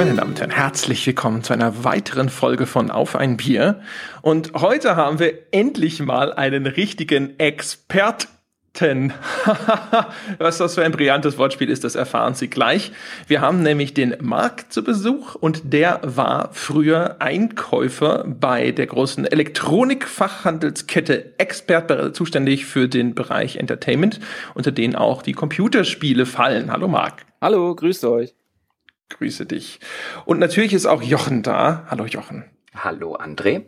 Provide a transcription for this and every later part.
Meine Damen und Herren, herzlich willkommen zu einer weiteren Folge von Auf ein Bier. Und heute haben wir endlich mal einen richtigen Experten. Was das für ein brillantes Wortspiel ist, das erfahren Sie gleich. Wir haben nämlich den Marc zu Besuch und der war früher Einkäufer bei der großen Elektronikfachhandelskette Expert, zuständig für den Bereich Entertainment, unter denen auch die Computerspiele fallen. Hallo Marc. Hallo, grüßt euch. Grüße dich. Und natürlich ist auch Jochen da. Hallo Jochen. Hallo André.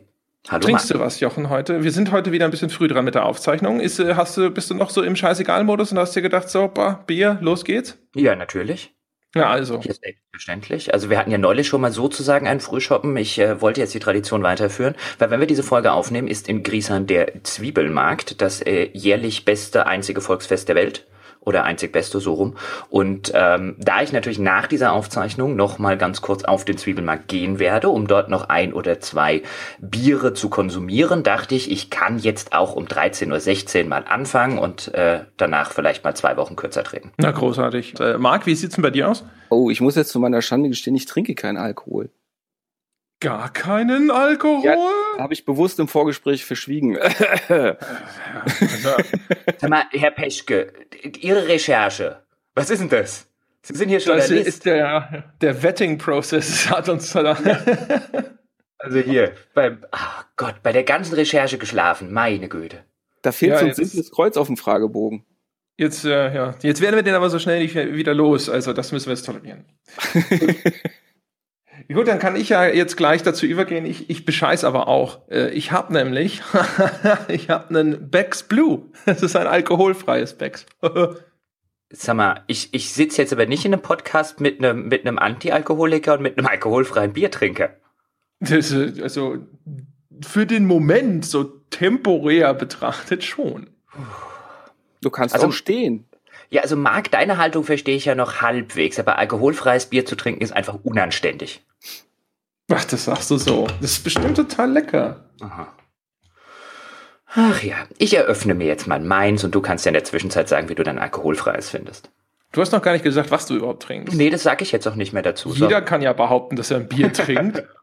Hallo Trinkst Mann. du was, Jochen, heute? Wir sind heute wieder ein bisschen früh dran mit der Aufzeichnung. Ist, äh, hast du, bist du noch so im Scheißegal-Modus und hast dir gedacht, so, bah, Bier, los geht's? Ja, natürlich. Ja, also. Ist selbstverständlich. Also wir hatten ja neulich schon mal sozusagen einen Frühshoppen. Ich äh, wollte jetzt die Tradition weiterführen, weil wenn wir diese Folge aufnehmen, ist in Griesheim der Zwiebelmarkt, das äh, jährlich beste einzige Volksfest der Welt oder einzig beste so rum. Und ähm, da ich natürlich nach dieser Aufzeichnung noch mal ganz kurz auf den Zwiebelmarkt gehen werde, um dort noch ein oder zwei Biere zu konsumieren, dachte ich, ich kann jetzt auch um 13.16 Uhr mal anfangen und äh, danach vielleicht mal zwei Wochen kürzer treten. Na, großartig. Äh, Marc, wie sieht's denn bei dir aus? Oh, ich muss jetzt zu meiner Schande gestehen, ich trinke keinen Alkohol. Gar keinen Alkohol? Ja, Habe ich bewusst im Vorgespräch verschwiegen. Sag mal, Herr Peschke, Ihre Recherche, was ist denn das? Sie sind hier schon Das ist der, der Vetting-Prozess, hat uns da. also hier, beim, oh Gott, bei der ganzen Recherche geschlafen, meine Güte. Da fehlt ja, so ein simples Kreuz auf dem Fragebogen. Jetzt, äh, ja, jetzt werden wir den aber so schnell nicht wieder los, also das müssen wir jetzt tolerieren. Gut, dann kann ich ja jetzt gleich dazu übergehen. Ich, ich bescheiß aber auch. Äh, ich habe nämlich, ich habe einen Becks Blue. Das ist ein alkoholfreies Becks. Sag mal, ich, ich sitze jetzt aber nicht in einem Podcast mit einem, mit einem Anti-Alkoholiker und mit einem alkoholfreien Biertrinker. Das, äh, also für den Moment so temporär betrachtet schon. Du kannst also, auch stehen. Ja, also Marc, deine Haltung verstehe ich ja noch halbwegs, aber alkoholfreies Bier zu trinken ist einfach unanständig. Ach, das sagst du so. Das ist bestimmt total lecker. Aha. Ach ja, ich eröffne mir jetzt mal meins und du kannst ja in der Zwischenzeit sagen, wie du dein alkoholfreies findest. Du hast noch gar nicht gesagt, was du überhaupt trinkst. Nee, das sage ich jetzt auch nicht mehr dazu. Jeder so. kann ja behaupten, dass er ein Bier trinkt.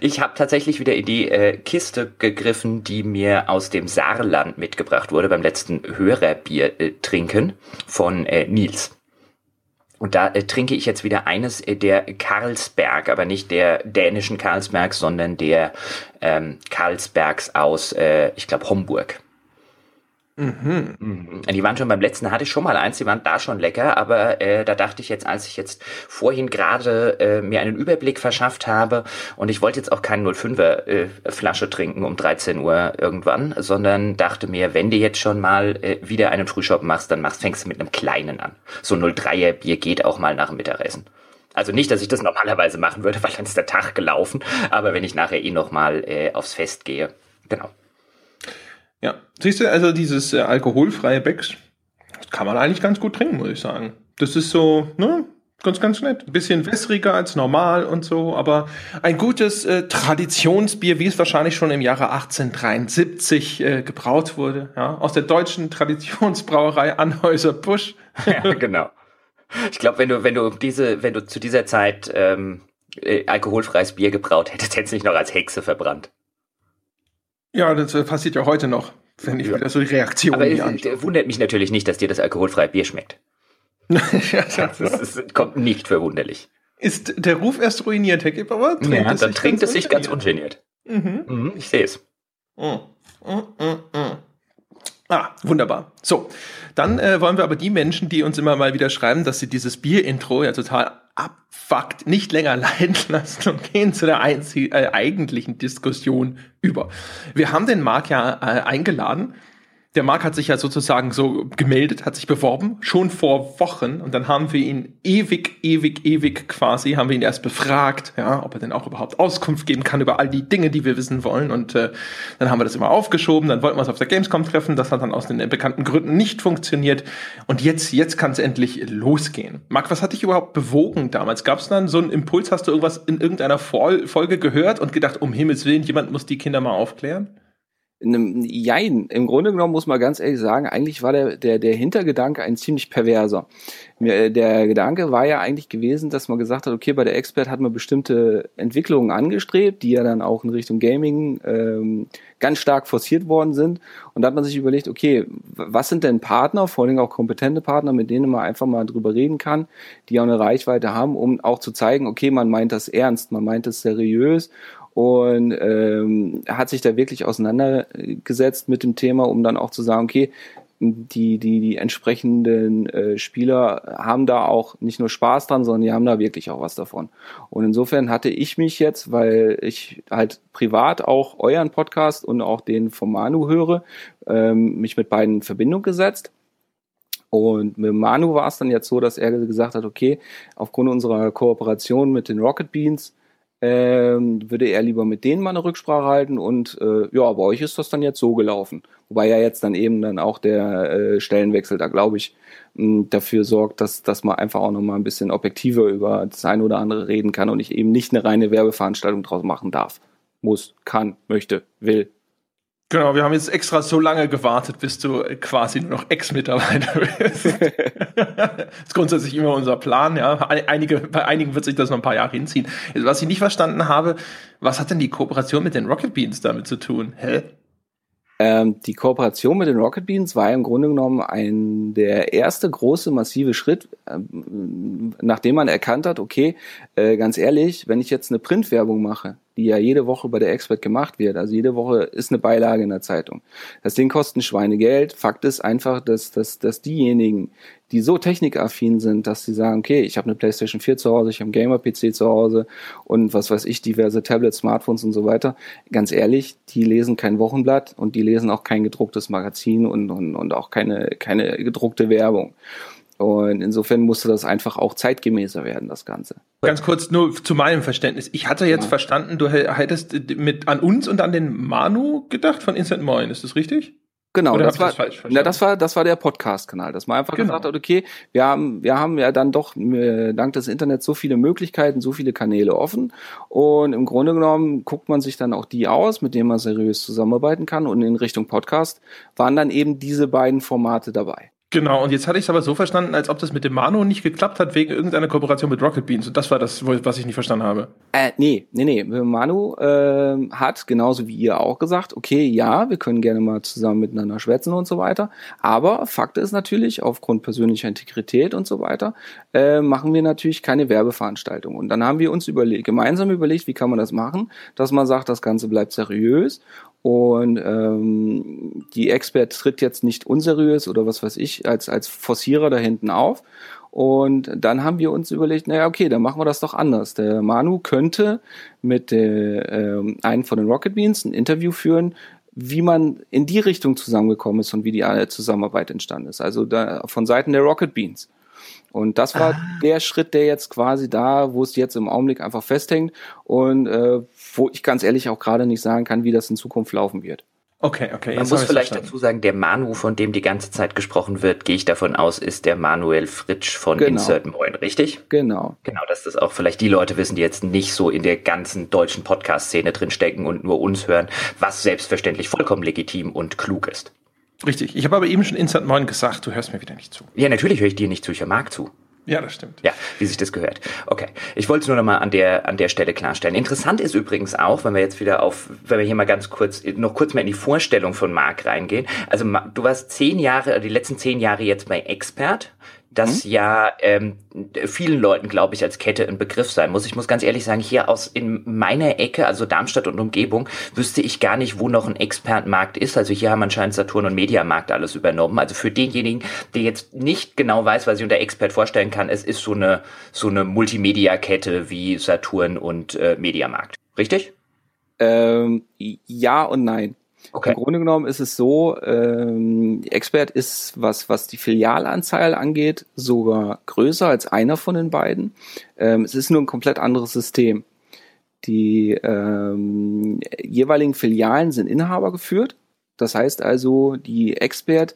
Ich habe tatsächlich wieder in die äh, Kiste gegriffen, die mir aus dem Saarland mitgebracht wurde beim letzten Hörerbier äh, trinken von äh, Nils. Und da äh, trinke ich jetzt wieder eines äh, der Karlsberg, aber nicht der dänischen Karlsberg, sondern der ähm, Karlsbergs aus, äh, ich glaube, Homburg. Mhm. mhm. Die waren schon beim letzten, hatte ich schon mal eins, die waren da schon lecker, aber äh, da dachte ich jetzt, als ich jetzt vorhin gerade äh, mir einen Überblick verschafft habe und ich wollte jetzt auch keine 05er äh, Flasche trinken um 13 Uhr irgendwann, sondern dachte mir, wenn du jetzt schon mal äh, wieder einen Frühshop machst, dann machst, fängst du mit einem kleinen an. So 03er Bier geht auch mal nach dem Mittagessen. Also nicht, dass ich das normalerweise machen würde, weil dann ist der Tag gelaufen, aber wenn ich nachher eh noch mal äh, aufs Fest gehe, genau. Ja, siehst du, also dieses äh, alkoholfreie Becks kann man eigentlich ganz gut trinken, muss ich sagen. Das ist so, ne, ganz, ganz nett. Ein bisschen wässriger als normal und so, aber ein gutes äh, Traditionsbier, wie es wahrscheinlich schon im Jahre 1873 äh, gebraut wurde, ja, aus der deutschen Traditionsbrauerei Anhäuser Busch. ja, genau. Ich glaube, wenn du, wenn du diese, wenn du zu dieser Zeit ähm, äh, alkoholfreies Bier gebraut hättest, hättest du dich noch als Hexe verbrannt. Ja, das passiert ja heute noch, wenn ich ja. wieder so die Reaktionen Aber es wundert mich natürlich nicht, dass dir das alkoholfreie Bier schmeckt. ja, das, ist, kommt nicht verwunderlich. Ist der Ruf erst ruiniert, Herr Gebauer? Ja, dann trinkt es sich ganz ungeniert. Mhm. Mhm, ich sehe es. Mhm. Mhm. Ah, wunderbar. So, dann äh, wollen wir aber die Menschen, die uns immer mal wieder schreiben, dass sie dieses Bier-Intro ja total abfuckt, nicht länger leiden lassen und gehen zu der äh, eigentlichen Diskussion über. Wir haben den Marc ja äh, eingeladen der Marc hat sich ja sozusagen so gemeldet, hat sich beworben, schon vor Wochen. Und dann haben wir ihn ewig, ewig, ewig quasi, haben wir ihn erst befragt, ja, ob er denn auch überhaupt Auskunft geben kann über all die Dinge, die wir wissen wollen. Und äh, dann haben wir das immer aufgeschoben, dann wollten wir uns auf der Gamescom treffen. Das hat dann aus den bekannten Gründen nicht funktioniert. Und jetzt, jetzt kann es endlich losgehen. Marc, was hat dich überhaupt bewogen damals? Gab es dann so einen Impuls? Hast du irgendwas in irgendeiner Folge gehört und gedacht, um Himmels Willen, jemand muss die Kinder mal aufklären? Jein, im Grunde genommen muss man ganz ehrlich sagen, eigentlich war der, der, der Hintergedanke ein ziemlich perverser. Äh, der Gedanke war ja eigentlich gewesen, dass man gesagt hat, okay, bei der Expert hat man bestimmte Entwicklungen angestrebt, die ja dann auch in Richtung Gaming ähm, ganz stark forciert worden sind. Und da hat man sich überlegt, okay, was sind denn Partner, vor allem auch kompetente Partner, mit denen man einfach mal drüber reden kann, die auch eine Reichweite haben, um auch zu zeigen, okay, man meint das ernst, man meint das seriös und ähm, hat sich da wirklich auseinandergesetzt mit dem Thema, um dann auch zu sagen, okay, die, die, die entsprechenden äh, Spieler haben da auch nicht nur Spaß dran, sondern die haben da wirklich auch was davon. Und insofern hatte ich mich jetzt, weil ich halt privat auch euren Podcast und auch den vom Manu höre, ähm, mich mit beiden in Verbindung gesetzt. Und mit Manu war es dann jetzt so, dass er gesagt hat, okay, aufgrund unserer Kooperation mit den Rocket Beans ähm, würde er lieber mit denen mal eine Rücksprache halten und äh, ja, bei euch ist das dann jetzt so gelaufen. Wobei ja jetzt dann eben dann auch der äh, Stellenwechsel da, glaube ich, mh, dafür sorgt, dass, dass man einfach auch nochmal ein bisschen objektiver über das eine oder andere reden kann und ich eben nicht eine reine Werbeveranstaltung draus machen darf. Muss, kann, möchte, will. Genau, wir haben jetzt extra so lange gewartet, bis du quasi nur noch Ex-Mitarbeiter bist. das ist grundsätzlich immer unser Plan, ja. Einige, bei einigen wird sich das noch ein paar Jahre hinziehen. Was ich nicht verstanden habe, was hat denn die Kooperation mit den Rocket Beans damit zu tun? Hä? Ähm, die Kooperation mit den Rocket Beans war im Grunde genommen ein der erste große massive Schritt, ähm, nachdem man erkannt hat, okay, äh, ganz ehrlich, wenn ich jetzt eine Printwerbung mache, die ja jede Woche bei der Expert gemacht wird. Also jede Woche ist eine Beilage in der Zeitung. Das Ding kostet ein Schweinegeld. Fakt ist einfach, dass, dass, dass diejenigen, die so technikaffin sind, dass sie sagen, okay, ich habe eine PlayStation 4 zu Hause, ich habe einen Gamer-PC zu Hause und was weiß ich, diverse Tablets, Smartphones und so weiter. Ganz ehrlich, die lesen kein Wochenblatt und die lesen auch kein gedrucktes Magazin und, und, und auch keine, keine gedruckte Werbung. Und insofern musste das einfach auch zeitgemäßer werden, das Ganze. Ganz kurz nur zu meinem Verständnis. Ich hatte jetzt ja. verstanden, du hättest mit an uns und an den Manu gedacht von Instant Moin, ist das richtig? Genau, das war, das, na, das war, das war der Podcast-Kanal, dass man einfach genau. gesagt hat, okay, wir haben, wir haben ja dann doch äh, dank des Internets so viele Möglichkeiten, so viele Kanäle offen und im Grunde genommen guckt man sich dann auch die aus, mit denen man seriös zusammenarbeiten kann und in Richtung Podcast waren dann eben diese beiden Formate dabei. Genau, und jetzt hatte ich es aber so verstanden, als ob das mit dem Manu nicht geklappt hat wegen irgendeiner Kooperation mit Rocket Beans. Und das war das, was ich nicht verstanden habe. Äh, nee, nee, nee. Manu äh, hat, genauso wie ihr auch gesagt, okay, ja, wir können gerne mal zusammen miteinander schwätzen und so weiter. Aber Fakt ist natürlich, aufgrund persönlicher Integrität und so weiter, äh, machen wir natürlich keine Werbeveranstaltung. Und dann haben wir uns überlegt, gemeinsam überlegt, wie kann man das machen, dass man sagt, das Ganze bleibt seriös und ähm, die Expert tritt jetzt nicht unseriös oder was weiß ich als, als Forcierer da hinten auf. Und dann haben wir uns überlegt, naja, okay, dann machen wir das doch anders. Der Manu könnte mit der, äh, einem von den Rocket Beans ein Interview führen, wie man in die Richtung zusammengekommen ist und wie die Zusammenarbeit entstanden ist. Also da, von Seiten der Rocket Beans. Und das war ah. der Schritt, der jetzt quasi da, wo es jetzt im Augenblick einfach festhängt und äh, wo ich ganz ehrlich auch gerade nicht sagen kann, wie das in Zukunft laufen wird. Okay, okay. Man muss vielleicht verstanden. dazu sagen, der Manu, von dem die ganze Zeit gesprochen wird, gehe ich davon aus, ist der Manuel Fritsch von genau. Insert Moin, richtig? Genau. Genau, dass das auch vielleicht die Leute wissen, die jetzt nicht so in der ganzen deutschen Podcast-Szene drinstecken und nur uns hören, was selbstverständlich vollkommen legitim und klug ist. Richtig. Ich habe aber eben schon Instant Moin gesagt, du hörst mir wieder nicht zu. Ja, natürlich höre ich dir nicht zu, ich höre Marc zu. Ja, das stimmt. Ja, wie sich das gehört. Okay. Ich wollte es nur noch mal an der, an der Stelle klarstellen. Interessant ist übrigens auch, wenn wir jetzt wieder auf, wenn wir hier mal ganz kurz, noch kurz mal in die Vorstellung von Marc reingehen. Also, du warst zehn Jahre, die letzten zehn Jahre jetzt bei Expert das mhm. ja ähm, vielen Leuten, glaube ich, als Kette ein Begriff sein muss. Ich muss ganz ehrlich sagen, hier aus in meiner Ecke, also Darmstadt und Umgebung, wüsste ich gar nicht, wo noch ein Expertenmarkt ist. Also hier haben anscheinend Saturn und Mediamarkt alles übernommen. Also für denjenigen, der jetzt nicht genau weiß, was ich unter Expert vorstellen kann, es ist so eine so eine Multimedia-Kette wie Saturn und äh, Mediamarkt. Richtig? Ähm, ja und nein. Okay. Im Grunde genommen ist es so, ähm, Expert ist, was, was die Filialanzahl angeht, sogar größer als einer von den beiden. Ähm, es ist nur ein komplett anderes System. Die ähm, jeweiligen Filialen sind Inhaber geführt. Das heißt also, die Expert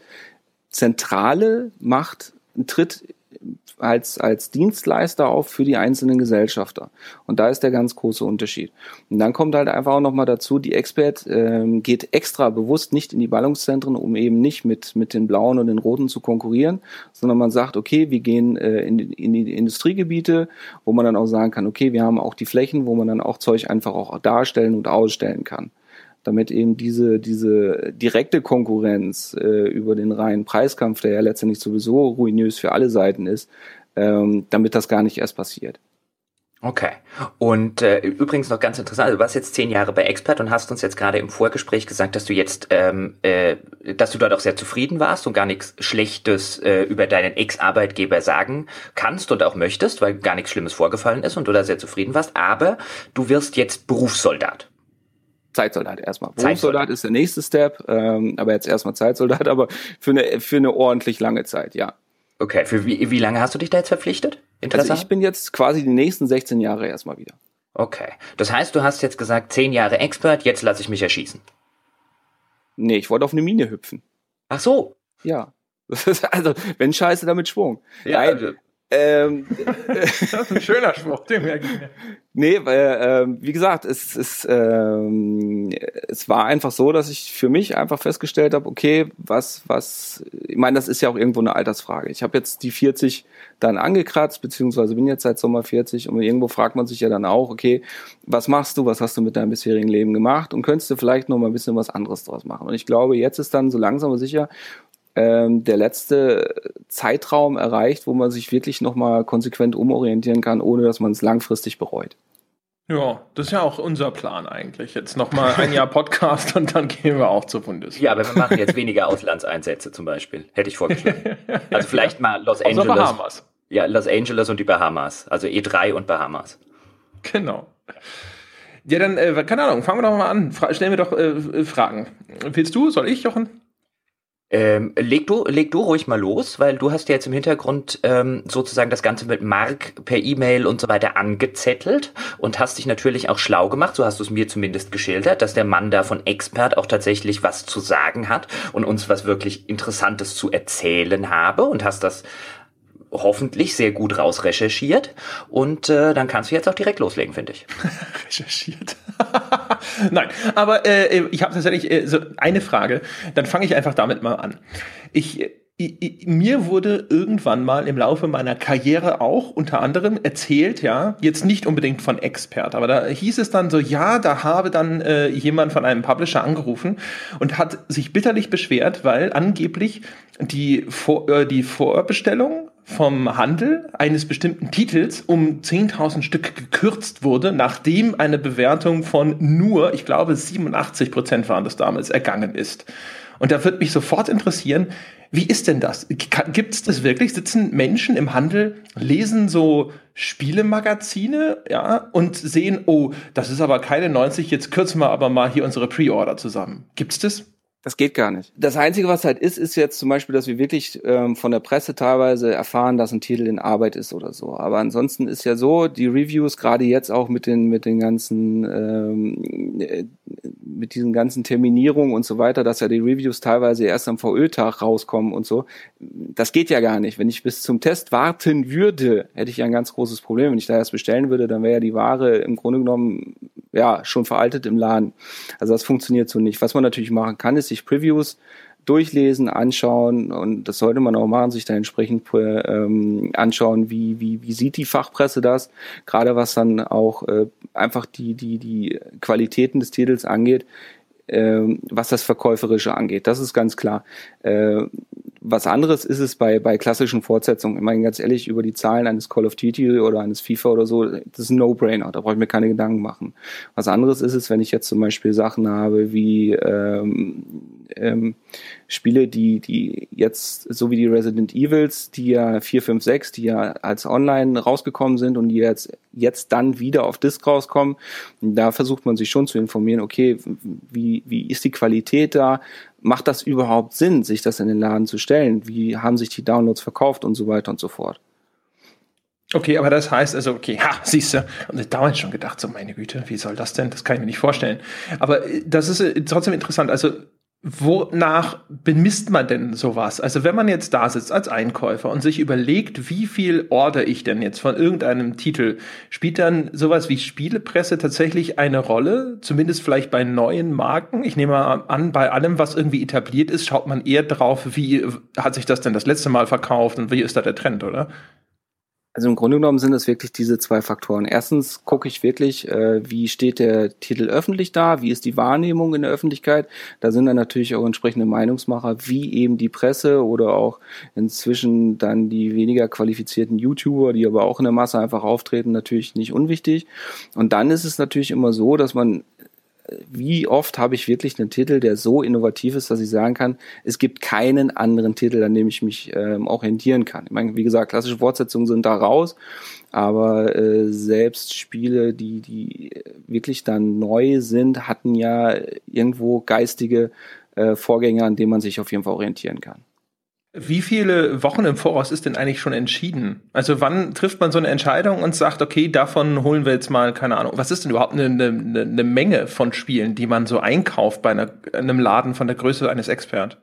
Zentrale macht, tritt als, als Dienstleister auf für die einzelnen Gesellschafter. Und da ist der ganz große Unterschied. Und dann kommt halt einfach auch nochmal dazu, die Expert ähm, geht extra bewusst nicht in die Ballungszentren, um eben nicht mit, mit den blauen und den roten zu konkurrieren, sondern man sagt, okay, wir gehen äh, in, in die Industriegebiete, wo man dann auch sagen kann, okay, wir haben auch die Flächen, wo man dann auch Zeug einfach auch darstellen und ausstellen kann damit eben diese, diese direkte Konkurrenz äh, über den reinen Preiskampf, der ja letztendlich sowieso ruinös für alle Seiten ist, ähm, damit das gar nicht erst passiert. Okay. Und äh, übrigens noch ganz interessant, also du warst jetzt zehn Jahre bei Expert und hast uns jetzt gerade im Vorgespräch gesagt, dass du jetzt, ähm, äh, dass du dort auch sehr zufrieden warst und gar nichts Schlechtes äh, über deinen Ex-Arbeitgeber sagen kannst und auch möchtest, weil gar nichts Schlimmes vorgefallen ist und du da sehr zufrieden warst. Aber du wirst jetzt Berufssoldat. Zeitsoldat erstmal. Berufssoldat ist der nächste Step, ähm, aber jetzt erstmal Zeitsoldat, aber für eine, für eine ordentlich lange Zeit, ja. Okay, für wie, wie lange hast du dich da jetzt verpflichtet? Also ich bin jetzt quasi die nächsten 16 Jahre erstmal wieder. Okay. Das heißt, du hast jetzt gesagt, 10 Jahre Expert, jetzt lasse ich mich erschießen. Nee, ich wollte auf eine Mine hüpfen. Ach so. Ja. also, wenn Scheiße, damit Schwung. Ja, Nein, also, ähm, das ist ein schöner Spruch, den merke ich mir. Nee, weil, ähm, wie gesagt, es, es, ähm, es war einfach so, dass ich für mich einfach festgestellt habe, okay, was, was, ich meine, das ist ja auch irgendwo eine Altersfrage. Ich habe jetzt die 40 dann angekratzt, beziehungsweise bin jetzt seit Sommer 40 und irgendwo fragt man sich ja dann auch, okay, was machst du, was hast du mit deinem bisherigen Leben gemacht und könntest du vielleicht noch mal ein bisschen was anderes draus machen. Und ich glaube, jetzt ist dann so langsam aber sicher ähm, der letzte Zeitraum erreicht, wo man sich wirklich nochmal konsequent umorientieren kann, ohne dass man es langfristig bereut. Ja, das ist ja auch unser Plan eigentlich. Jetzt nochmal ein Jahr Podcast und dann gehen wir auch zur Bundeswehr. Ja, aber wir machen jetzt weniger Auslandseinsätze zum Beispiel. Hätte ich vorgeschlagen. Also vielleicht mal Los Angeles. Bahamas. Ja, Los Angeles und die Bahamas. Also E3 und Bahamas. Genau. Ja, dann, äh, keine Ahnung, fangen wir doch mal an. Fra stellen wir doch äh, Fragen. Willst du? Soll ich, Jochen? Ähm, leg, du, leg du ruhig mal los, weil du hast ja jetzt im Hintergrund ähm, sozusagen das Ganze mit Mark per E-Mail und so weiter angezettelt und hast dich natürlich auch schlau gemacht, so hast du es mir zumindest geschildert, dass der Mann da von Expert auch tatsächlich was zu sagen hat und uns was wirklich Interessantes zu erzählen habe und hast das hoffentlich sehr gut rausrecherchiert. Und äh, dann kannst du jetzt auch direkt loslegen, finde ich. Recherchiert. Nein, aber äh, ich habe tatsächlich äh, so eine Frage. Dann fange ich einfach damit mal an. Ich mir wurde irgendwann mal im Laufe meiner Karriere auch unter anderem erzählt, ja, jetzt nicht unbedingt von Expert, aber da hieß es dann so, ja, da habe dann äh, jemand von einem Publisher angerufen und hat sich bitterlich beschwert, weil angeblich die, Vor äh, die Vorbestellung vom Handel eines bestimmten Titels um 10.000 Stück gekürzt wurde, nachdem eine Bewertung von nur, ich glaube, 87 Prozent waren das damals, ergangen ist. Und da wird mich sofort interessieren, wie ist denn das? Gibt es das wirklich? Sitzen Menschen im Handel, lesen so Spielemagazine, ja, und sehen, oh, das ist aber keine 90, jetzt kürzen wir aber mal hier unsere Pre-Order zusammen. Gibt's das? Das geht gar nicht. Das Einzige, was halt ist, ist jetzt zum Beispiel, dass wir wirklich ähm, von der Presse teilweise erfahren, dass ein Titel in Arbeit ist oder so. Aber ansonsten ist ja so, die Reviews, gerade jetzt auch mit den, mit den ganzen, ähm, äh, mit diesen ganzen Terminierungen und so weiter, dass ja die Reviews teilweise erst am VÖ-Tag rauskommen und so. Das geht ja gar nicht. Wenn ich bis zum Test warten würde, hätte ich ja ein ganz großes Problem. Wenn ich da erst bestellen würde, dann wäre ja die Ware im Grunde genommen ja schon veraltet im Laden. Also das funktioniert so nicht. Was man natürlich machen kann, ist sich Previews durchlesen, anschauen und das sollte man auch machen, sich da entsprechend ähm, anschauen, wie, wie, wie sieht die Fachpresse das, gerade was dann auch äh, einfach die, die, die Qualitäten des Titels angeht, äh, was das Verkäuferische angeht. Das ist ganz klar. Äh, was anderes ist es bei, bei klassischen Fortsetzungen. Ich meine, ganz ehrlich, über die Zahlen eines Call of Duty oder eines FIFA oder so, das ist ein No-Brainer, da brauche ich mir keine Gedanken machen. Was anderes ist es, wenn ich jetzt zum Beispiel Sachen habe wie ähm, ähm, Spiele, die, die jetzt, so wie die Resident Evils, die ja 4, 5, 6, die ja als online rausgekommen sind und die jetzt, jetzt dann wieder auf Disc rauskommen, da versucht man sich schon zu informieren, okay, wie, wie ist die Qualität da? Macht das überhaupt Sinn, sich das in den Laden zu stellen? Wie haben sich die Downloads verkauft und so weiter und so fort? Okay, aber das heißt also, okay, ha, siehst du, und ich damals schon gedacht, so meine Güte, wie soll das denn? Das kann ich mir nicht vorstellen. Aber äh, das ist äh, trotzdem interessant. Also Wonach bemisst man denn sowas? Also wenn man jetzt da sitzt als Einkäufer und sich überlegt, wie viel order ich denn jetzt von irgendeinem Titel, spielt dann sowas wie Spielepresse tatsächlich eine Rolle? Zumindest vielleicht bei neuen Marken? Ich nehme an, bei allem, was irgendwie etabliert ist, schaut man eher drauf, wie hat sich das denn das letzte Mal verkauft und wie ist da der Trend, oder? Also im Grunde genommen sind es wirklich diese zwei Faktoren. Erstens gucke ich wirklich, äh, wie steht der Titel öffentlich da, wie ist die Wahrnehmung in der Öffentlichkeit. Da sind dann natürlich auch entsprechende Meinungsmacher, wie eben die Presse oder auch inzwischen dann die weniger qualifizierten YouTuber, die aber auch in der Masse einfach auftreten, natürlich nicht unwichtig. Und dann ist es natürlich immer so, dass man wie oft habe ich wirklich einen Titel, der so innovativ ist, dass ich sagen kann, es gibt keinen anderen Titel, an dem ich mich ähm, orientieren kann. Ich meine, wie gesagt, klassische Fortsetzungen sind da raus, aber äh, selbst Spiele, die, die wirklich dann neu sind, hatten ja irgendwo geistige äh, Vorgänger, an denen man sich auf jeden Fall orientieren kann. Wie viele Wochen im Voraus ist denn eigentlich schon entschieden? Also wann trifft man so eine Entscheidung und sagt, okay, davon holen wir jetzt mal, keine Ahnung, was ist denn überhaupt eine, eine, eine Menge von Spielen, die man so einkauft bei einer, einem Laden von der Größe eines Expert?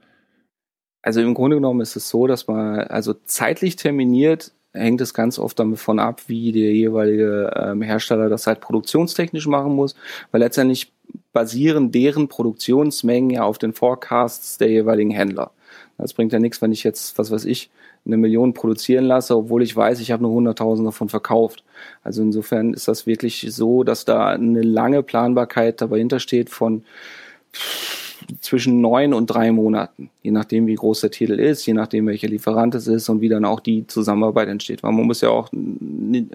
Also im Grunde genommen ist es so, dass man, also zeitlich terminiert, hängt es ganz oft davon ab, wie der jeweilige ähm, Hersteller das halt produktionstechnisch machen muss, weil letztendlich basieren deren Produktionsmengen ja auf den Forecasts der jeweiligen Händler. Das bringt ja nichts, wenn ich jetzt, was weiß ich, eine Million produzieren lasse, obwohl ich weiß, ich habe nur 100.000 davon verkauft. Also insofern ist das wirklich so, dass da eine lange Planbarkeit dabei hintersteht von zwischen neun und drei Monaten, je nachdem, wie groß der Titel ist, je nachdem, welcher Lieferant es ist und wie dann auch die Zusammenarbeit entsteht. Weil man muss ja auch,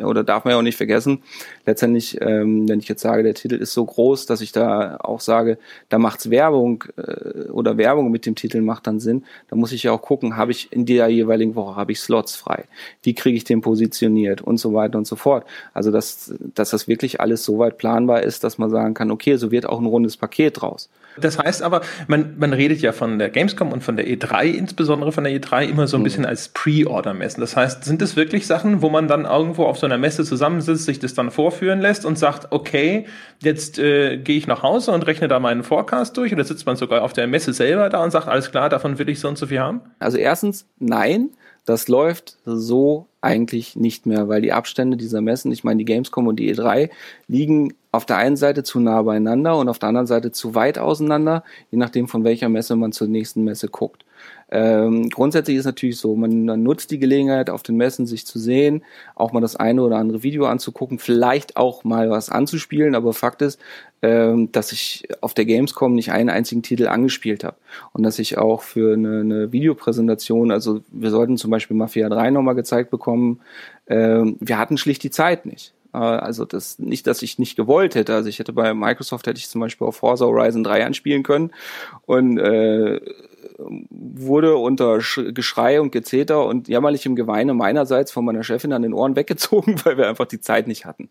oder darf man ja auch nicht vergessen, letztendlich, ähm, wenn ich jetzt sage, der Titel ist so groß, dass ich da auch sage, da macht's Werbung äh, oder Werbung mit dem Titel macht dann Sinn, da muss ich ja auch gucken, habe ich in der jeweiligen Woche, habe ich Slots frei, wie kriege ich den positioniert und so weiter und so fort. Also, dass, dass das wirklich alles so weit planbar ist, dass man sagen kann, okay, so wird auch ein rundes Paket draus. Das heißt aber, man, man redet ja von der Gamescom und von der E3, insbesondere von der E3, immer so ein mhm. bisschen als Pre-Order-Messen. Das heißt, sind es wirklich Sachen, wo man dann irgendwo auf so einer Messe zusammensitzt, sich das dann vorführen lässt und sagt, okay, jetzt äh, gehe ich nach Hause und rechne da meinen Forecast durch oder sitzt man sogar auf der Messe selber da und sagt, alles klar, davon will ich so und so viel haben? Also erstens, nein. Das läuft so eigentlich nicht mehr, weil die Abstände dieser Messen, ich meine, die Gamescom und die E3 liegen auf der einen Seite zu nah beieinander und auf der anderen Seite zu weit auseinander, je nachdem von welcher Messe man zur nächsten Messe guckt. Ähm, grundsätzlich ist natürlich so, man, man, nutzt die Gelegenheit, auf den Messen sich zu sehen, auch mal das eine oder andere Video anzugucken, vielleicht auch mal was anzuspielen, aber Fakt ist, ähm, dass ich auf der Gamescom nicht einen einzigen Titel angespielt habe und dass ich auch für eine, eine Videopräsentation, also wir sollten zum Beispiel Mafia 3 nochmal gezeigt bekommen, ähm, wir hatten schlicht die Zeit nicht. Äh, also das nicht, dass ich nicht gewollt hätte. Also ich hätte bei Microsoft hätte ich zum Beispiel auf Forza Horizon 3 anspielen können und äh, wurde unter Geschrei und Gezeter und jämmerlichem Geweine meinerseits von meiner Chefin an den Ohren weggezogen, weil wir einfach die Zeit nicht hatten.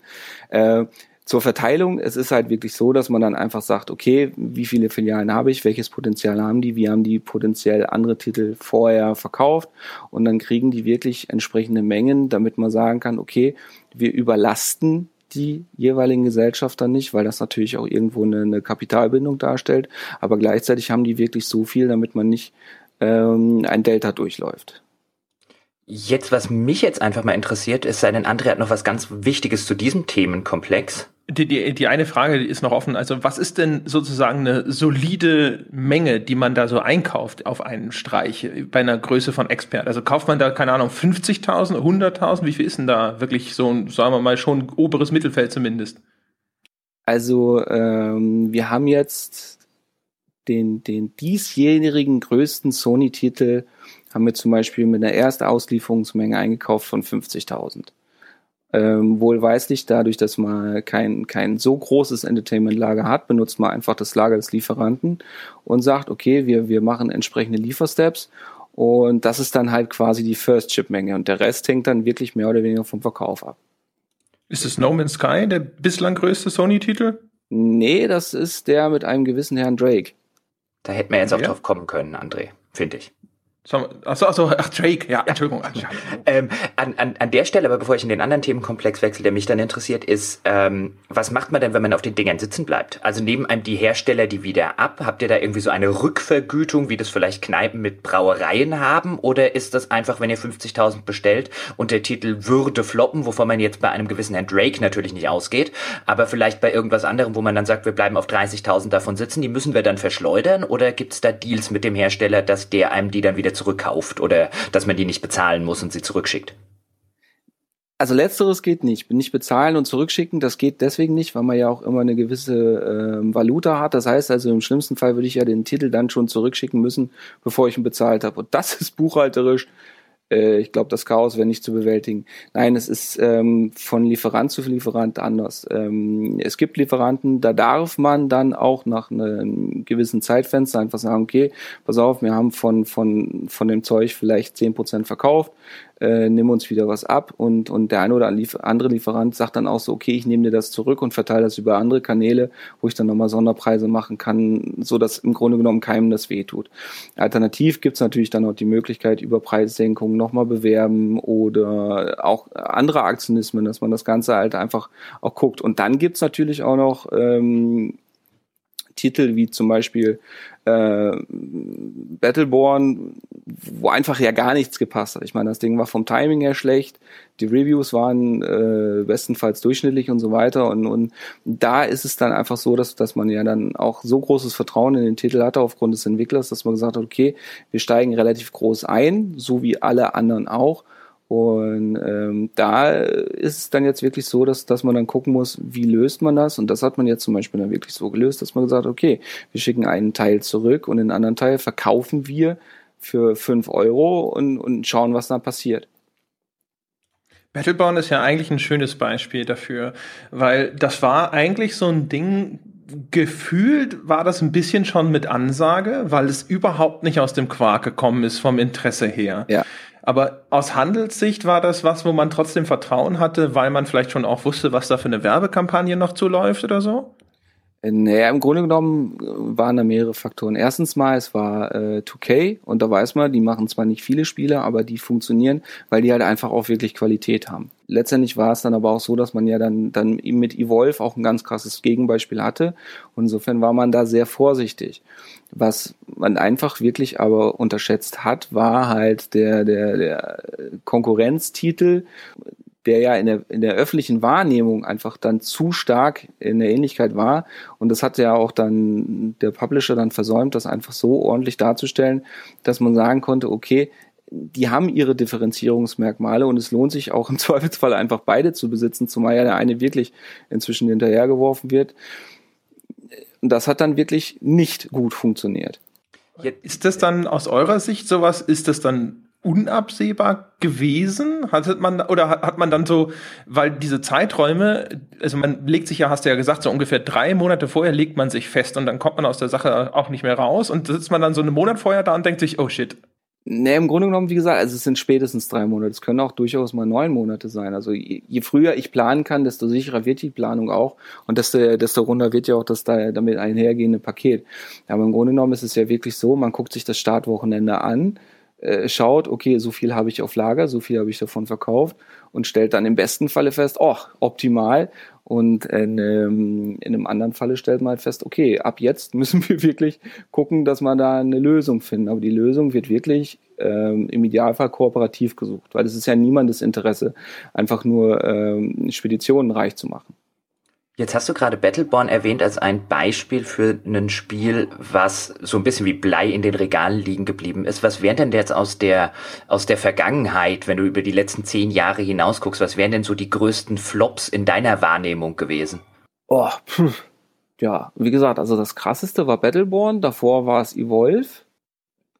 Äh, zur Verteilung, es ist halt wirklich so, dass man dann einfach sagt, okay, wie viele Filialen habe ich, welches Potenzial haben die, wie haben die potenziell andere Titel vorher verkauft und dann kriegen die wirklich entsprechende Mengen, damit man sagen kann, okay, wir überlasten die jeweiligen Gesellschafter nicht, weil das natürlich auch irgendwo eine, eine Kapitalbindung darstellt, aber gleichzeitig haben die wirklich so viel, damit man nicht ähm, ein Delta durchläuft. Jetzt, was mich jetzt einfach mal interessiert, ist, sei denn André hat noch was ganz Wichtiges zu diesem Themenkomplex. Die, die, die eine Frage die ist noch offen. Also, was ist denn sozusagen eine solide Menge, die man da so einkauft auf einen Streich bei einer Größe von Expert? Also, kauft man da, keine Ahnung, 50.000, 100.000? Wie viel ist denn da wirklich so ein, sagen wir mal, schon oberes Mittelfeld zumindest? Also, ähm, wir haben jetzt den, den diesjährigen größten Sony-Titel haben wir zum Beispiel mit einer Erstauslieferungsmenge eingekauft von 50.000. Ähm, wohlweislich, dadurch, dass man kein, kein so großes Entertainment-Lager hat, benutzt man einfach das Lager des Lieferanten und sagt, okay, wir, wir machen entsprechende Liefersteps und das ist dann halt quasi die First-Chip-Menge und der Rest hängt dann wirklich mehr oder weniger vom Verkauf ab. Ist es No Man's Sky der bislang größte Sony-Titel? Nee, das ist der mit einem gewissen Herrn Drake. Da hätten wir jetzt auch ja. drauf kommen können, André, finde ich. Achso, achso, ach, Drake, ja, Entschuldigung. ähm, an, an, an der Stelle, aber bevor ich in den anderen Themenkomplex wechsle, der mich dann interessiert, ist, ähm, was macht man denn, wenn man auf den Dingern sitzen bleibt? Also nehmen einem die Hersteller die wieder ab? Habt ihr da irgendwie so eine Rückvergütung, wie das vielleicht Kneipen mit Brauereien haben? Oder ist das einfach, wenn ihr 50.000 bestellt und der Titel würde floppen, wovon man jetzt bei einem gewissen Herrn Drake natürlich nicht ausgeht, aber vielleicht bei irgendwas anderem, wo man dann sagt, wir bleiben auf 30.000 davon sitzen, die müssen wir dann verschleudern? Oder gibt es da Deals mit dem Hersteller, dass der einem die dann wieder zurückkauft oder dass man die nicht bezahlen muss und sie zurückschickt? Also letzteres geht nicht. Nicht bezahlen und zurückschicken, das geht deswegen nicht, weil man ja auch immer eine gewisse äh, Valuta hat. Das heißt also, im schlimmsten Fall würde ich ja den Titel dann schon zurückschicken müssen, bevor ich ihn bezahlt habe. Und das ist buchhalterisch äh, ich glaube, das Chaos wäre nicht zu bewältigen. Nein, es ist ähm, von Lieferant zu Lieferant anders. Ähm, es gibt Lieferanten, da darf man dann auch nach einem gewissen Zeitfenster einfach sagen, okay, pass auf, wir haben von, von, von dem Zeug vielleicht zehn Prozent verkauft äh, nimm uns wieder was ab und, und der eine oder andere Lieferant sagt dann auch so, okay, ich nehme dir das zurück und verteile das über andere Kanäle, wo ich dann nochmal Sonderpreise machen kann, so dass im Grunde genommen keinem das wehtut. Alternativ gibt's natürlich dann auch die Möglichkeit, über Preissenkungen nochmal bewerben oder auch andere Aktionismen, dass man das Ganze halt einfach auch guckt. Und dann gibt's natürlich auch noch ähm, Titel wie zum Beispiel äh, Battleborn, wo einfach ja gar nichts gepasst hat. Ich meine, das Ding war vom Timing her schlecht, die Reviews waren äh, bestenfalls durchschnittlich und so weiter. Und, und da ist es dann einfach so, dass, dass man ja dann auch so großes Vertrauen in den Titel hatte aufgrund des Entwicklers, dass man gesagt hat, okay, wir steigen relativ groß ein, so wie alle anderen auch. Und ähm, da ist es dann jetzt wirklich so, dass, dass man dann gucken muss, wie löst man das? Und das hat man jetzt zum Beispiel dann wirklich so gelöst, dass man gesagt hat, okay, wir schicken einen Teil zurück und den anderen Teil verkaufen wir für fünf Euro und, und schauen, was dann passiert. Battleborn ist ja eigentlich ein schönes Beispiel dafür, weil das war eigentlich so ein Ding, gefühlt war das ein bisschen schon mit Ansage, weil es überhaupt nicht aus dem Quark gekommen ist vom Interesse her. Ja. Aber aus Handelssicht war das was, wo man trotzdem Vertrauen hatte, weil man vielleicht schon auch wusste, was da für eine Werbekampagne noch zuläuft oder so? Naja, im Grunde genommen äh, waren da mehrere Faktoren. Erstens mal, es war äh, 2K und da weiß man, die machen zwar nicht viele Spiele, aber die funktionieren, weil die halt einfach auch wirklich Qualität haben. Letztendlich war es dann aber auch so, dass man ja dann, dann mit Evolve auch ein ganz krasses Gegenbeispiel hatte. Und insofern war man da sehr vorsichtig. Was man einfach wirklich aber unterschätzt hat, war halt der, der, der Konkurrenztitel, der ja in der, in der öffentlichen Wahrnehmung einfach dann zu stark in der Ähnlichkeit war. Und das hat ja auch dann der Publisher dann versäumt, das einfach so ordentlich darzustellen, dass man sagen konnte, okay, die haben ihre Differenzierungsmerkmale und es lohnt sich auch im Zweifelsfall einfach beide zu besitzen, zumal ja der eine wirklich inzwischen hinterhergeworfen wird. Und das hat dann wirklich nicht gut funktioniert. Ist das dann aus eurer Sicht sowas, ist das dann unabsehbar gewesen? Hat man oder hat man dann so, weil diese Zeiträume, also man legt sich ja, hast du ja gesagt, so ungefähr drei Monate vorher legt man sich fest und dann kommt man aus der Sache auch nicht mehr raus und sitzt man dann so einen Monat vorher da und denkt sich, oh shit. Nee, im Grunde genommen, wie gesagt, also es sind spätestens drei Monate. Es können auch durchaus mal neun Monate sein. Also je, je früher ich planen kann, desto sicherer wird die Planung auch und desto, desto runder wird ja auch das da, damit einhergehende Paket. Aber im Grunde genommen ist es ja wirklich so, man guckt sich das Startwochenende an, äh, schaut, okay, so viel habe ich auf Lager, so viel habe ich davon verkauft und stellt dann im besten Falle fest, oh, optimal. Und in, ähm, in einem anderen Falle stellt man halt fest, okay, ab jetzt müssen wir wirklich gucken, dass wir da eine Lösung finden. Aber die Lösung wird wirklich ähm, im Idealfall kooperativ gesucht, weil es ist ja niemandes Interesse, einfach nur ähm, Speditionen reich zu machen. Jetzt hast du gerade Battleborn erwähnt als ein Beispiel für ein Spiel, was so ein bisschen wie Blei in den Regalen liegen geblieben ist. Was wären denn jetzt aus der, aus der Vergangenheit, wenn du über die letzten zehn Jahre hinaus guckst, was wären denn so die größten Flops in deiner Wahrnehmung gewesen? Oh, pff. ja, wie gesagt, also das krasseste war Battleborn, davor war es Evolve.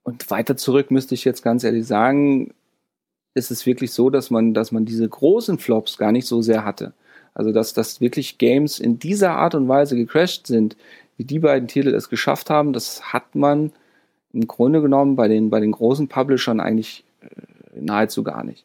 Und weiter zurück müsste ich jetzt ganz ehrlich sagen, ist es wirklich so, dass man, dass man diese großen Flops gar nicht so sehr hatte. Also dass, dass wirklich Games in dieser Art und Weise gecrashed sind, wie die beiden Titel es geschafft haben, das hat man im Grunde genommen bei den, bei den großen Publishern eigentlich äh, nahezu gar nicht.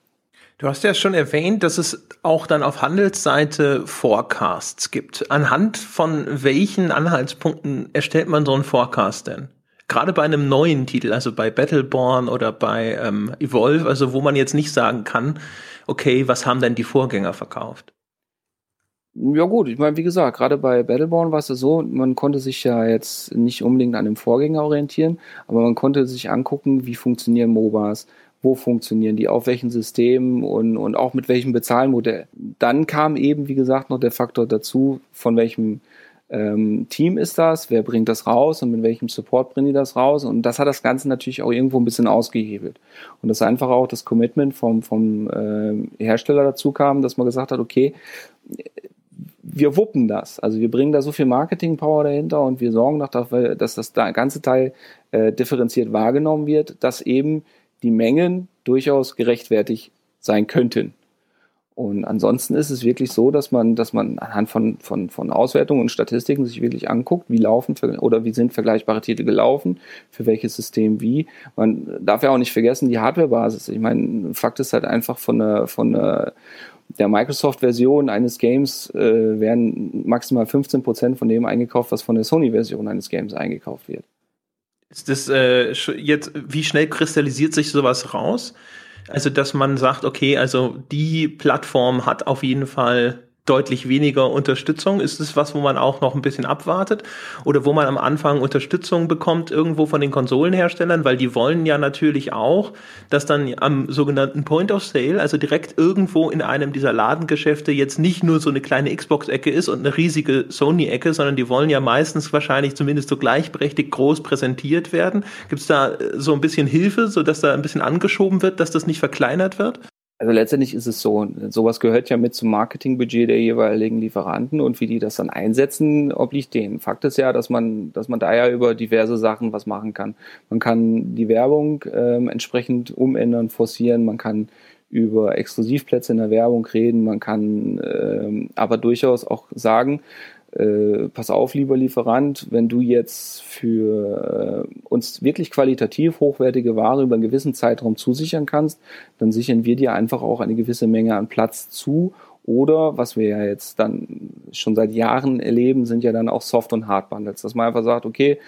Du hast ja schon erwähnt, dass es auch dann auf Handelsseite Forecasts gibt. Anhand von welchen Anhaltspunkten erstellt man so einen Forecast denn? gerade bei einem neuen Titel, also bei Battleborn oder bei ähm, Evolve, also wo man jetzt nicht sagen kann, okay, was haben denn die Vorgänger verkauft? Ja gut, ich meine, wie gesagt, gerade bei Battleborn war es ja so, man konnte sich ja jetzt nicht unbedingt an dem Vorgänger orientieren, aber man konnte sich angucken, wie funktionieren MOBAs, wo funktionieren die, auf welchen Systemen und, und auch mit welchem Bezahlmodell. Dann kam eben, wie gesagt, noch der Faktor dazu, von welchem ähm, Team ist das, wer bringt das raus und mit welchem Support bringen die das raus. Und das hat das Ganze natürlich auch irgendwo ein bisschen ausgehebelt. Und das einfach auch das Commitment vom, vom äh, Hersteller dazu kam, dass man gesagt hat, okay, wir wuppen das. Also wir bringen da so viel Marketing-Power dahinter und wir sorgen dafür, dass das ganze Teil äh, differenziert wahrgenommen wird, dass eben die Mengen durchaus gerechtfertigt sein könnten. Und ansonsten ist es wirklich so, dass man, dass man anhand von, von, von Auswertungen und Statistiken sich wirklich anguckt, wie laufen oder wie sind vergleichbare Titel gelaufen, für welches System wie. Man darf ja auch nicht vergessen, die Hardwarebasis. Ich meine, Fakt ist halt einfach von der, von der, der Microsoft-Version eines Games äh, werden maximal 15 Prozent von dem eingekauft, was von der Sony-Version eines Games eingekauft wird. Ist das äh, jetzt, wie schnell kristallisiert sich sowas raus? Also, dass man sagt, okay, also die Plattform hat auf jeden Fall deutlich weniger Unterstützung? Ist es was, wo man auch noch ein bisschen abwartet? Oder wo man am Anfang Unterstützung bekommt irgendwo von den Konsolenherstellern? Weil die wollen ja natürlich auch, dass dann am sogenannten Point of Sale, also direkt irgendwo in einem dieser Ladengeschäfte jetzt nicht nur so eine kleine Xbox-Ecke ist und eine riesige Sony-Ecke, sondern die wollen ja meistens wahrscheinlich zumindest so gleichberechtigt groß präsentiert werden. Gibt es da so ein bisschen Hilfe, sodass da ein bisschen angeschoben wird, dass das nicht verkleinert wird? Also letztendlich ist es so, sowas gehört ja mit zum Marketingbudget der jeweiligen Lieferanten und wie die das dann einsetzen, obliegt denen. Fakt ist ja, dass man, dass man da ja über diverse Sachen was machen kann. Man kann die Werbung ähm, entsprechend umändern, forcieren, man kann über Exklusivplätze in der Werbung reden, man kann ähm, aber durchaus auch sagen, äh, pass auf, lieber Lieferant, wenn du jetzt für äh, uns wirklich qualitativ hochwertige Ware über einen gewissen Zeitraum zusichern kannst, dann sichern wir dir einfach auch eine gewisse Menge an Platz zu. Oder was wir ja jetzt dann schon seit Jahren erleben, sind ja dann auch Soft- und Hard-Bundles, dass man einfach sagt, okay,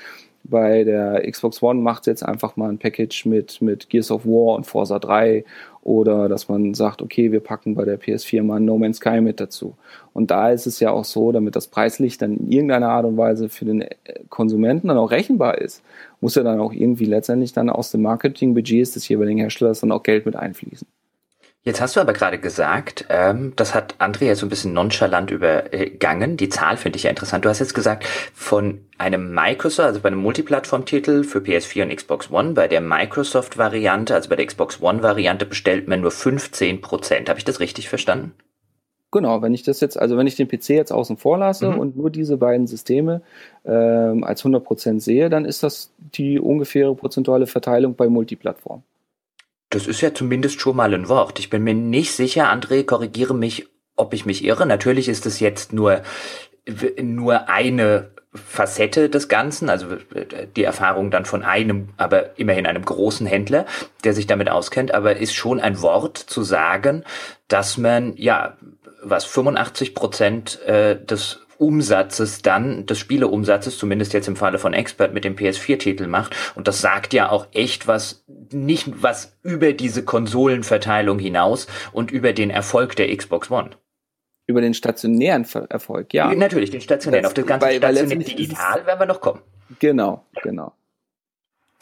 bei der Xbox One macht jetzt einfach mal ein Package mit, mit Gears of War und Forza 3 oder dass man sagt, okay, wir packen bei der PS4 mal No Man's Sky mit dazu. Und da ist es ja auch so, damit das preislich dann in irgendeiner Art und Weise für den äh, Konsumenten dann auch rechenbar ist, muss ja dann auch irgendwie letztendlich dann aus dem Marketingbudgets des jeweiligen Herstellers dann auch Geld mit einfließen. Jetzt hast du aber gerade gesagt, ähm, das hat Andrea so ein bisschen nonchalant übergangen. Die Zahl finde ich ja interessant. Du hast jetzt gesagt, von einem Microsoft, also bei einem Multiplattform-Titel für PS4 und Xbox One, bei der Microsoft-Variante, also bei der Xbox One-Variante bestellt man nur 15 Prozent. Habe ich das richtig verstanden? Genau, wenn ich das jetzt, also wenn ich den PC jetzt außen vor lasse mhm. und nur diese beiden Systeme ähm, als 100 Prozent sehe, dann ist das die ungefähre prozentuale Verteilung bei Multiplattform. Das ist ja zumindest schon mal ein Wort. Ich bin mir nicht sicher, André, korrigiere mich, ob ich mich irre. Natürlich ist es jetzt nur, nur eine Facette des Ganzen, also die Erfahrung dann von einem, aber immerhin einem großen Händler, der sich damit auskennt, aber ist schon ein Wort zu sagen, dass man, ja, was 85 Prozent äh, des Umsatzes dann, des Spieleumsatzes, zumindest jetzt im Falle von Expert mit dem PS4-Titel macht. Und das sagt ja auch echt was, nicht was über diese Konsolenverteilung hinaus und über den Erfolg der Xbox One. Über den stationären Erfolg, ja. Natürlich, den stationären. Das, Auf das ganze stationäre Digital werden wir noch kommen. Genau, genau.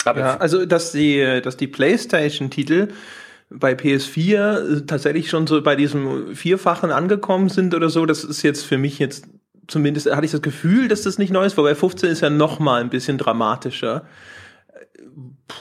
Aber ja, also, dass die, dass die PlayStation-Titel bei PS4 äh, tatsächlich schon so bei diesem Vierfachen angekommen sind oder so, das ist jetzt für mich jetzt zumindest hatte ich das Gefühl, dass das nicht neu ist, wobei 15 ist ja noch mal ein bisschen dramatischer.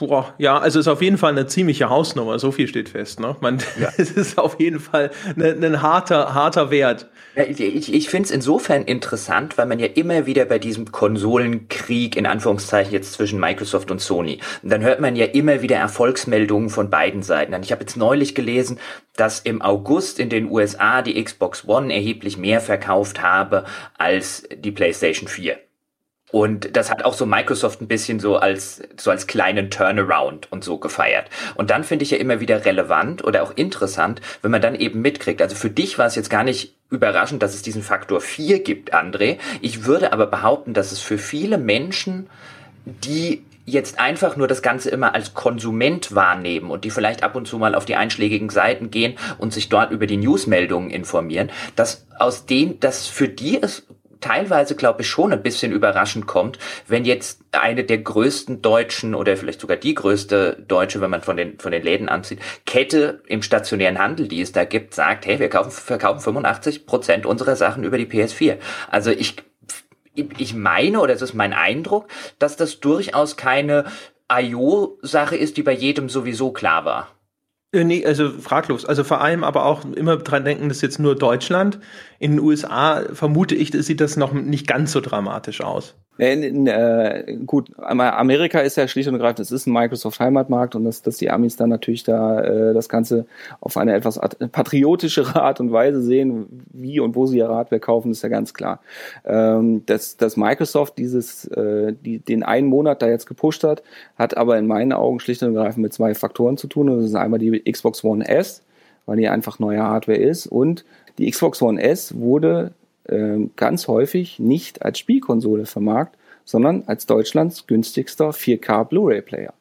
Boah, ja, also ist auf jeden Fall eine ziemliche Hausnummer, so viel steht fest. Ne? Man, ja. es ist auf jeden Fall ein ne, harter, harter Wert. Ja, ich ich finde es insofern interessant, weil man ja immer wieder bei diesem Konsolenkrieg in Anführungszeichen jetzt zwischen Microsoft und Sony, und dann hört man ja immer wieder Erfolgsmeldungen von beiden Seiten. Und ich habe jetzt neulich gelesen, dass im August in den USA die Xbox One erheblich mehr verkauft habe als die PlayStation 4. Und das hat auch so Microsoft ein bisschen so als, so als kleinen Turnaround und so gefeiert. Und dann finde ich ja immer wieder relevant oder auch interessant, wenn man dann eben mitkriegt. Also für dich war es jetzt gar nicht überraschend, dass es diesen Faktor 4 gibt, André. Ich würde aber behaupten, dass es für viele Menschen, die jetzt einfach nur das Ganze immer als Konsument wahrnehmen und die vielleicht ab und zu mal auf die einschlägigen Seiten gehen und sich dort über die Newsmeldungen informieren, dass aus dem, dass für die es teilweise, glaube ich, schon ein bisschen überraschend kommt, wenn jetzt eine der größten deutschen oder vielleicht sogar die größte deutsche, wenn man von den, von den Läden anzieht, Kette im stationären Handel, die es da gibt, sagt, hey, wir kaufen, verkaufen 85 Prozent unserer Sachen über die PS4. Also ich, ich meine, oder es ist mein Eindruck, dass das durchaus keine IO-Sache ist, die bei jedem sowieso klar war. Äh, nee, also fraglos. Also vor allem aber auch immer dran denken, das ist jetzt nur Deutschland. In den USA vermute ich, sieht das noch nicht ganz so dramatisch aus. In, in, äh, gut, Amerika ist ja schlicht und ergreifend, es ist ein Microsoft-Heimatmarkt und dass, dass die Amis dann natürlich da äh, das Ganze auf eine etwas patriotischere Art und Weise sehen, wie und wo sie ihr Hardware kaufen, ist ja ganz klar. Ähm, dass, dass Microsoft dieses, äh, die, den einen Monat da jetzt gepusht hat, hat aber in meinen Augen schlicht und ergreifend mit zwei Faktoren zu tun. Und das ist einmal die Xbox One S, weil die einfach neue Hardware ist und die Xbox One S wurde ganz häufig nicht als Spielkonsole vermarkt, sondern als Deutschlands günstigster 4K Blu-ray-Player.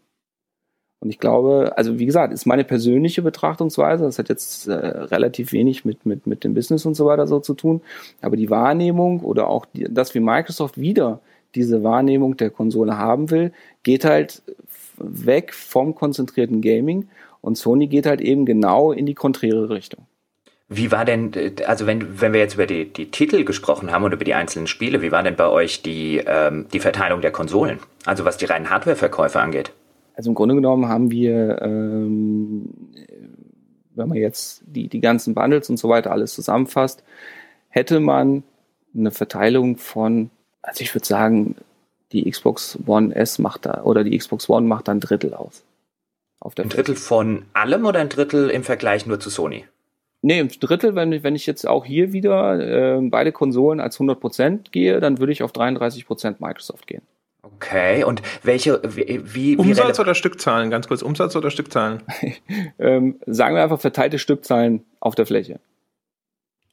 Und ich glaube, also wie gesagt, ist meine persönliche Betrachtungsweise, das hat jetzt äh, relativ wenig mit, mit, mit dem Business und so weiter so zu tun, aber die Wahrnehmung oder auch, die, dass wie Microsoft wieder diese Wahrnehmung der Konsole haben will, geht halt weg vom konzentrierten Gaming und Sony geht halt eben genau in die konträre Richtung. Wie war denn, also wenn, wenn wir jetzt über die, die Titel gesprochen haben und über die einzelnen Spiele, wie war denn bei euch die, ähm, die Verteilung der Konsolen? Also was die reinen Hardware-Verkäufe angeht? Also im Grunde genommen haben wir, ähm, wenn man jetzt die, die ganzen Bundles und so weiter alles zusammenfasst, hätte man eine Verteilung von, also ich würde sagen, die Xbox One S macht da, oder die Xbox One macht da ein Drittel aus. ein Drittel von allem oder ein Drittel im Vergleich nur zu Sony? Nee, ein Drittel, wenn, wenn ich jetzt auch hier wieder äh, beide Konsolen als 100% gehe, dann würde ich auf 33% Microsoft gehen. Okay, und welche, wie, wie Umsatz oder Stückzahlen? Ganz kurz, Umsatz oder Stückzahlen? ähm, sagen wir einfach verteilte Stückzahlen auf der Fläche.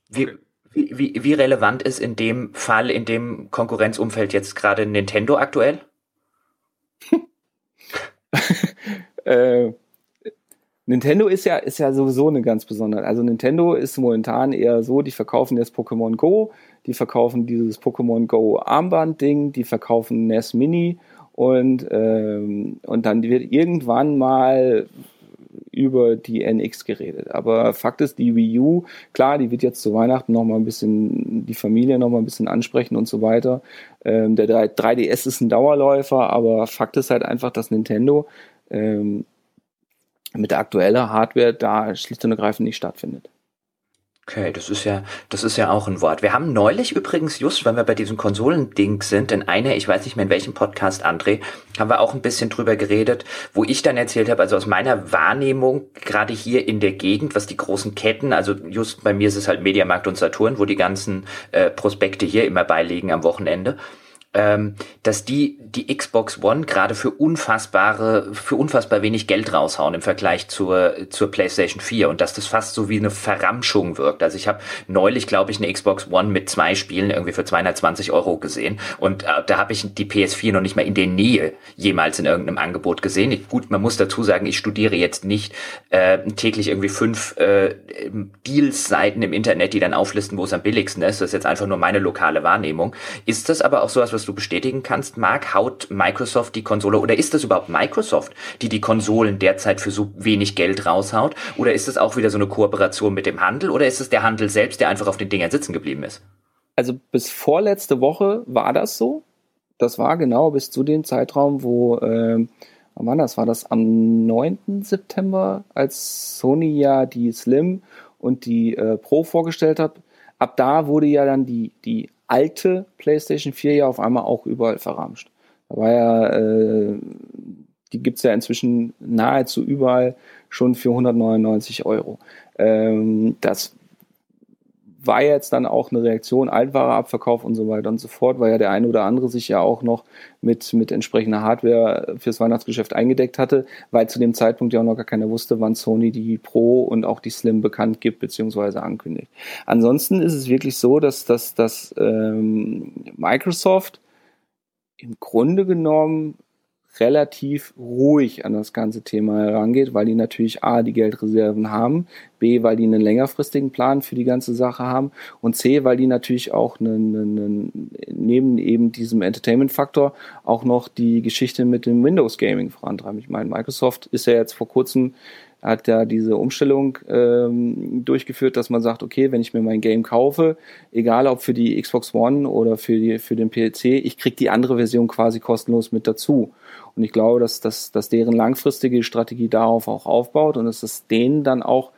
Wie, wie, wie, wie relevant ist in dem Fall, in dem Konkurrenzumfeld jetzt gerade Nintendo aktuell? äh, Nintendo ist ja, ist ja sowieso eine ganz besondere. Also Nintendo ist momentan eher so, die verkaufen jetzt Pokémon Go, die verkaufen dieses Pokémon Go Armband-Ding, die verkaufen NES Mini und, ähm, und dann wird irgendwann mal über die NX geredet. Aber Fakt ist, die Wii U, klar, die wird jetzt zu Weihnachten noch mal ein bisschen die Familie noch mal ein bisschen ansprechen und so weiter. Ähm, der 3DS ist ein Dauerläufer, aber Fakt ist halt einfach, dass Nintendo ähm, mit aktueller Hardware da schlicht und ergreifend nicht stattfindet. Okay, das ist ja, das ist ja auch ein Wort. Wir haben neulich übrigens, just wenn wir bei diesem Konsolending sind, in einer, ich weiß nicht mehr in welchem Podcast, André, haben wir auch ein bisschen drüber geredet, wo ich dann erzählt habe, also aus meiner Wahrnehmung, gerade hier in der Gegend, was die großen Ketten, also just bei mir ist es halt Mediamarkt und Saturn, wo die ganzen äh, Prospekte hier immer beiliegen am Wochenende ähm, dass die die Xbox One gerade für unfassbare, für unfassbar wenig Geld raushauen im Vergleich zur, zur PlayStation 4 und dass das fast so wie eine Verramschung wirkt. Also ich habe neulich, glaube ich, eine Xbox One mit zwei Spielen irgendwie für 220 Euro gesehen und äh, da habe ich die PS4 noch nicht mal in der Nähe jemals in irgendeinem Angebot gesehen. Ich, gut, man muss dazu sagen, ich studiere jetzt nicht äh, täglich irgendwie fünf äh, Deals-Seiten im Internet, die dann auflisten, wo es am billigsten ist. Das ist jetzt einfach nur meine lokale Wahrnehmung. Ist das aber auch sowas, was du bestätigen kannst, Marc? Haut Microsoft die Konsole oder ist das überhaupt Microsoft, die die Konsolen derzeit für so wenig Geld raushaut? Oder ist es auch wieder so eine Kooperation mit dem Handel oder ist es der Handel selbst, der einfach auf den Dingern sitzen geblieben ist? Also bis vorletzte Woche war das so. Das war genau bis zu dem Zeitraum, wo, äh, wann war das? War das am 9. September, als Sony ja die Slim und die äh, Pro vorgestellt hat. Ab da wurde ja dann die, die alte PlayStation 4 ja auf einmal auch überall verramscht. Da war ja, äh, die gibt's ja inzwischen nahezu überall schon für 199 Euro. Ähm, das war jetzt dann auch eine Reaktion, Altwareabverkauf und so weiter und so fort, weil ja der eine oder andere sich ja auch noch mit, mit entsprechender Hardware fürs Weihnachtsgeschäft eingedeckt hatte, weil zu dem Zeitpunkt ja auch noch gar keiner wusste, wann Sony die Pro und auch die Slim bekannt gibt bzw. ankündigt. Ansonsten ist es wirklich so, dass, dass, dass ähm, Microsoft im Grunde genommen relativ ruhig an das ganze Thema herangeht, weil die natürlich A, die Geldreserven haben, B, weil die einen längerfristigen Plan für die ganze Sache haben und C, weil die natürlich auch einen, einen, neben eben diesem Entertainment-Faktor auch noch die Geschichte mit dem Windows Gaming vorantreiben. Ich meine, Microsoft ist ja jetzt vor kurzem hat ja diese Umstellung ähm, durchgeführt, dass man sagt, okay, wenn ich mir mein Game kaufe, egal ob für die Xbox One oder für, die, für den PC, ich krieg die andere Version quasi kostenlos mit dazu. Und ich glaube, dass, dass, dass deren langfristige Strategie darauf auch aufbaut und dass es denen dann auch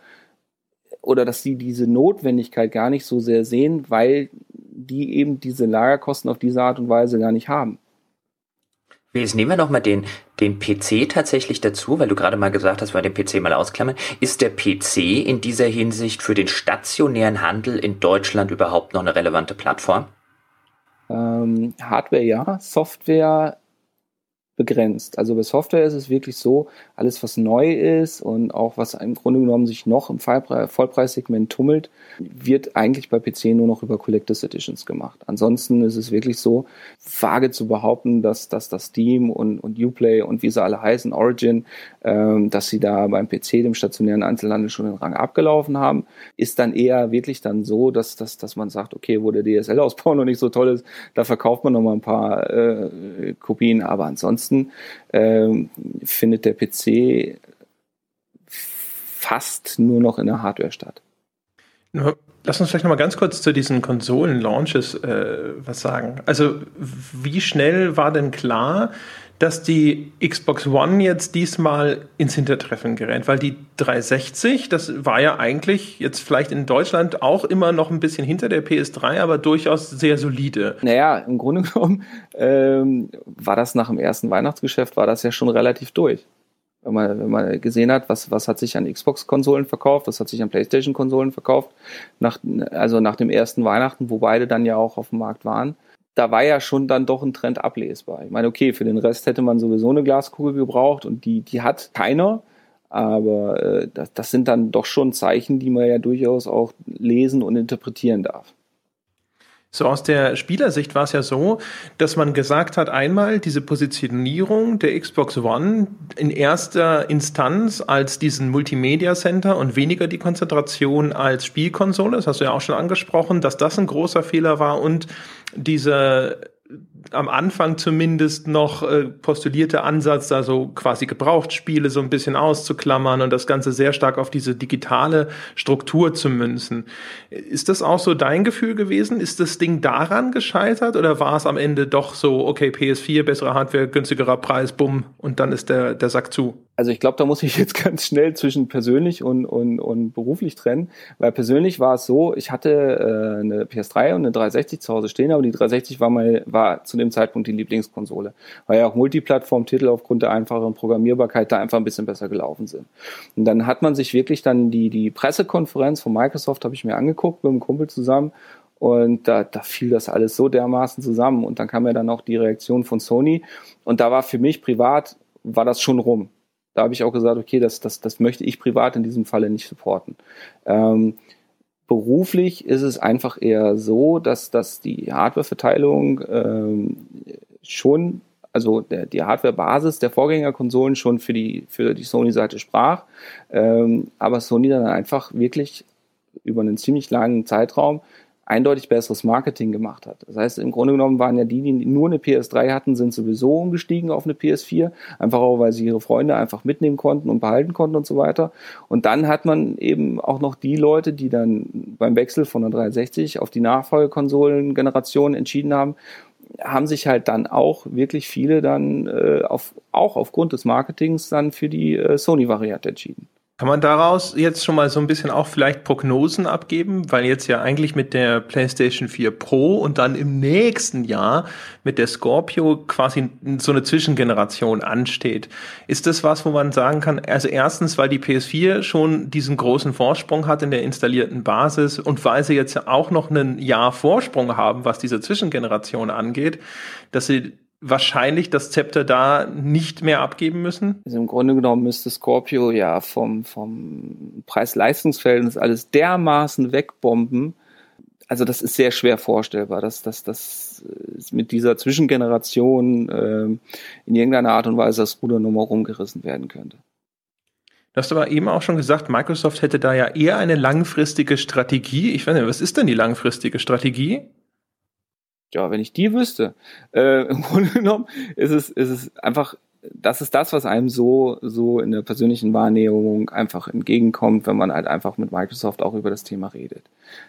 oder dass sie diese Notwendigkeit gar nicht so sehr sehen, weil die eben diese Lagerkosten auf diese Art und Weise gar nicht haben. Jetzt nehmen wir nochmal den, den PC tatsächlich dazu, weil du gerade mal gesagt hast, wir den PC mal ausklammern. Ist der PC in dieser Hinsicht für den stationären Handel in Deutschland überhaupt noch eine relevante Plattform? Ähm, Hardware ja, Software begrenzt. Also bei Software ist es wirklich so, alles was neu ist und auch was im Grunde genommen sich noch im Vollpreissegment tummelt, wird eigentlich bei PC nur noch über Collectors Editions gemacht. Ansonsten ist es wirklich so, vage zu behaupten, dass, dass das Steam und, und Uplay und wie sie alle heißen, Origin, ähm, dass sie da beim PC, dem stationären Einzelhandel schon den Rang abgelaufen haben, ist dann eher wirklich dann so, dass, dass, dass man sagt, okay, wo der DSL-Ausbau noch nicht so toll ist, da verkauft man noch mal ein paar äh, Kopien, aber ansonsten ansonsten ähm, findet der PC fast nur noch in der Hardware statt. Lass uns vielleicht noch mal ganz kurz zu diesen Konsolen-Launches äh, was sagen. Also wie schnell war denn klar, dass die Xbox One jetzt diesmal ins Hintertreffen gerät, weil die 360, das war ja eigentlich jetzt vielleicht in Deutschland auch immer noch ein bisschen hinter der PS3, aber durchaus sehr solide. Naja, im Grunde genommen ähm, war das nach dem ersten Weihnachtsgeschäft, war das ja schon relativ durch. Wenn man, wenn man gesehen hat, was, was hat sich an Xbox-Konsolen verkauft, was hat sich an PlayStation-Konsolen verkauft, nach, also nach dem ersten Weihnachten, wo beide dann ja auch auf dem Markt waren da war ja schon dann doch ein Trend ablesbar. Ich meine, okay, für den Rest hätte man sowieso eine Glaskugel gebraucht und die, die hat keiner. Aber äh, das, das sind dann doch schon Zeichen, die man ja durchaus auch lesen und interpretieren darf. So aus der Spielersicht war es ja so, dass man gesagt hat, einmal diese Positionierung der Xbox One in erster Instanz als diesen Multimedia Center und weniger die Konzentration als Spielkonsole, das hast du ja auch schon angesprochen, dass das ein großer Fehler war und dieser am Anfang zumindest noch äh, postulierte Ansatz, da so quasi Gebrauchtspiele so ein bisschen auszuklammern und das Ganze sehr stark auf diese digitale Struktur zu münzen. Ist das auch so dein Gefühl gewesen? Ist das Ding daran gescheitert oder war es am Ende doch so, okay, PS4, bessere Hardware, günstigerer Preis, bumm, und dann ist der, der Sack zu? Also ich glaube, da muss ich jetzt ganz schnell zwischen persönlich und, und, und beruflich trennen, weil persönlich war es so, ich hatte äh, eine PS3 und eine 360 zu Hause stehen, aber die 360 war mal war zu dem Zeitpunkt die Lieblingskonsole, weil ja auch Multiplattform-Titel aufgrund der einfachen Programmierbarkeit da einfach ein bisschen besser gelaufen sind. Und dann hat man sich wirklich dann die die Pressekonferenz von Microsoft habe ich mir angeguckt mit einem Kumpel zusammen und da, da fiel das alles so dermaßen zusammen. Und dann kam ja dann auch die Reaktion von Sony. Und da war für mich privat, war das schon rum da habe ich auch gesagt, okay, das, das, das möchte ich privat in diesem Falle nicht supporten. Ähm, beruflich ist es einfach eher so, dass, dass die Hardwareverteilung ähm, schon, also der, die Hardwarebasis der Vorgängerkonsolen schon für die, für die Sony-Seite sprach, ähm, aber Sony dann einfach wirklich über einen ziemlich langen Zeitraum eindeutig besseres Marketing gemacht hat. Das heißt, im Grunde genommen waren ja die, die nur eine PS3 hatten, sind sowieso umgestiegen auf eine PS4, einfach auch, weil sie ihre Freunde einfach mitnehmen konnten und behalten konnten und so weiter. Und dann hat man eben auch noch die Leute, die dann beim Wechsel von der 360 auf die Nachfolgekonsolengeneration entschieden haben, haben sich halt dann auch wirklich viele dann äh, auf, auch aufgrund des Marketings dann für die äh, Sony-Variante entschieden. Kann man daraus jetzt schon mal so ein bisschen auch vielleicht Prognosen abgeben, weil jetzt ja eigentlich mit der PlayStation 4 Pro und dann im nächsten Jahr mit der Scorpio quasi so eine Zwischengeneration ansteht. Ist das was, wo man sagen kann, also erstens, weil die PS4 schon diesen großen Vorsprung hat in der installierten Basis und weil sie jetzt ja auch noch einen Jahr Vorsprung haben, was diese Zwischengeneration angeht, dass sie wahrscheinlich das Zepter da nicht mehr abgeben müssen? Also im Grunde genommen müsste Scorpio ja vom, vom Preis-Leistungsverhältnis alles dermaßen wegbomben. also das ist sehr schwer vorstellbar, dass dass das mit dieser Zwischengeneration äh, in irgendeiner Art und Weise das Ruder nochmal rumgerissen werden könnte. Du hast aber eben auch schon gesagt, Microsoft hätte da ja eher eine langfristige Strategie. Ich weiß nicht, was ist denn die langfristige Strategie? Ja, wenn ich die wüsste. Äh, Im Grunde genommen ist es, ist es einfach das ist das, was einem so, so in der persönlichen Wahrnehmung einfach entgegenkommt, wenn man halt einfach mit Microsoft auch über das Thema redet.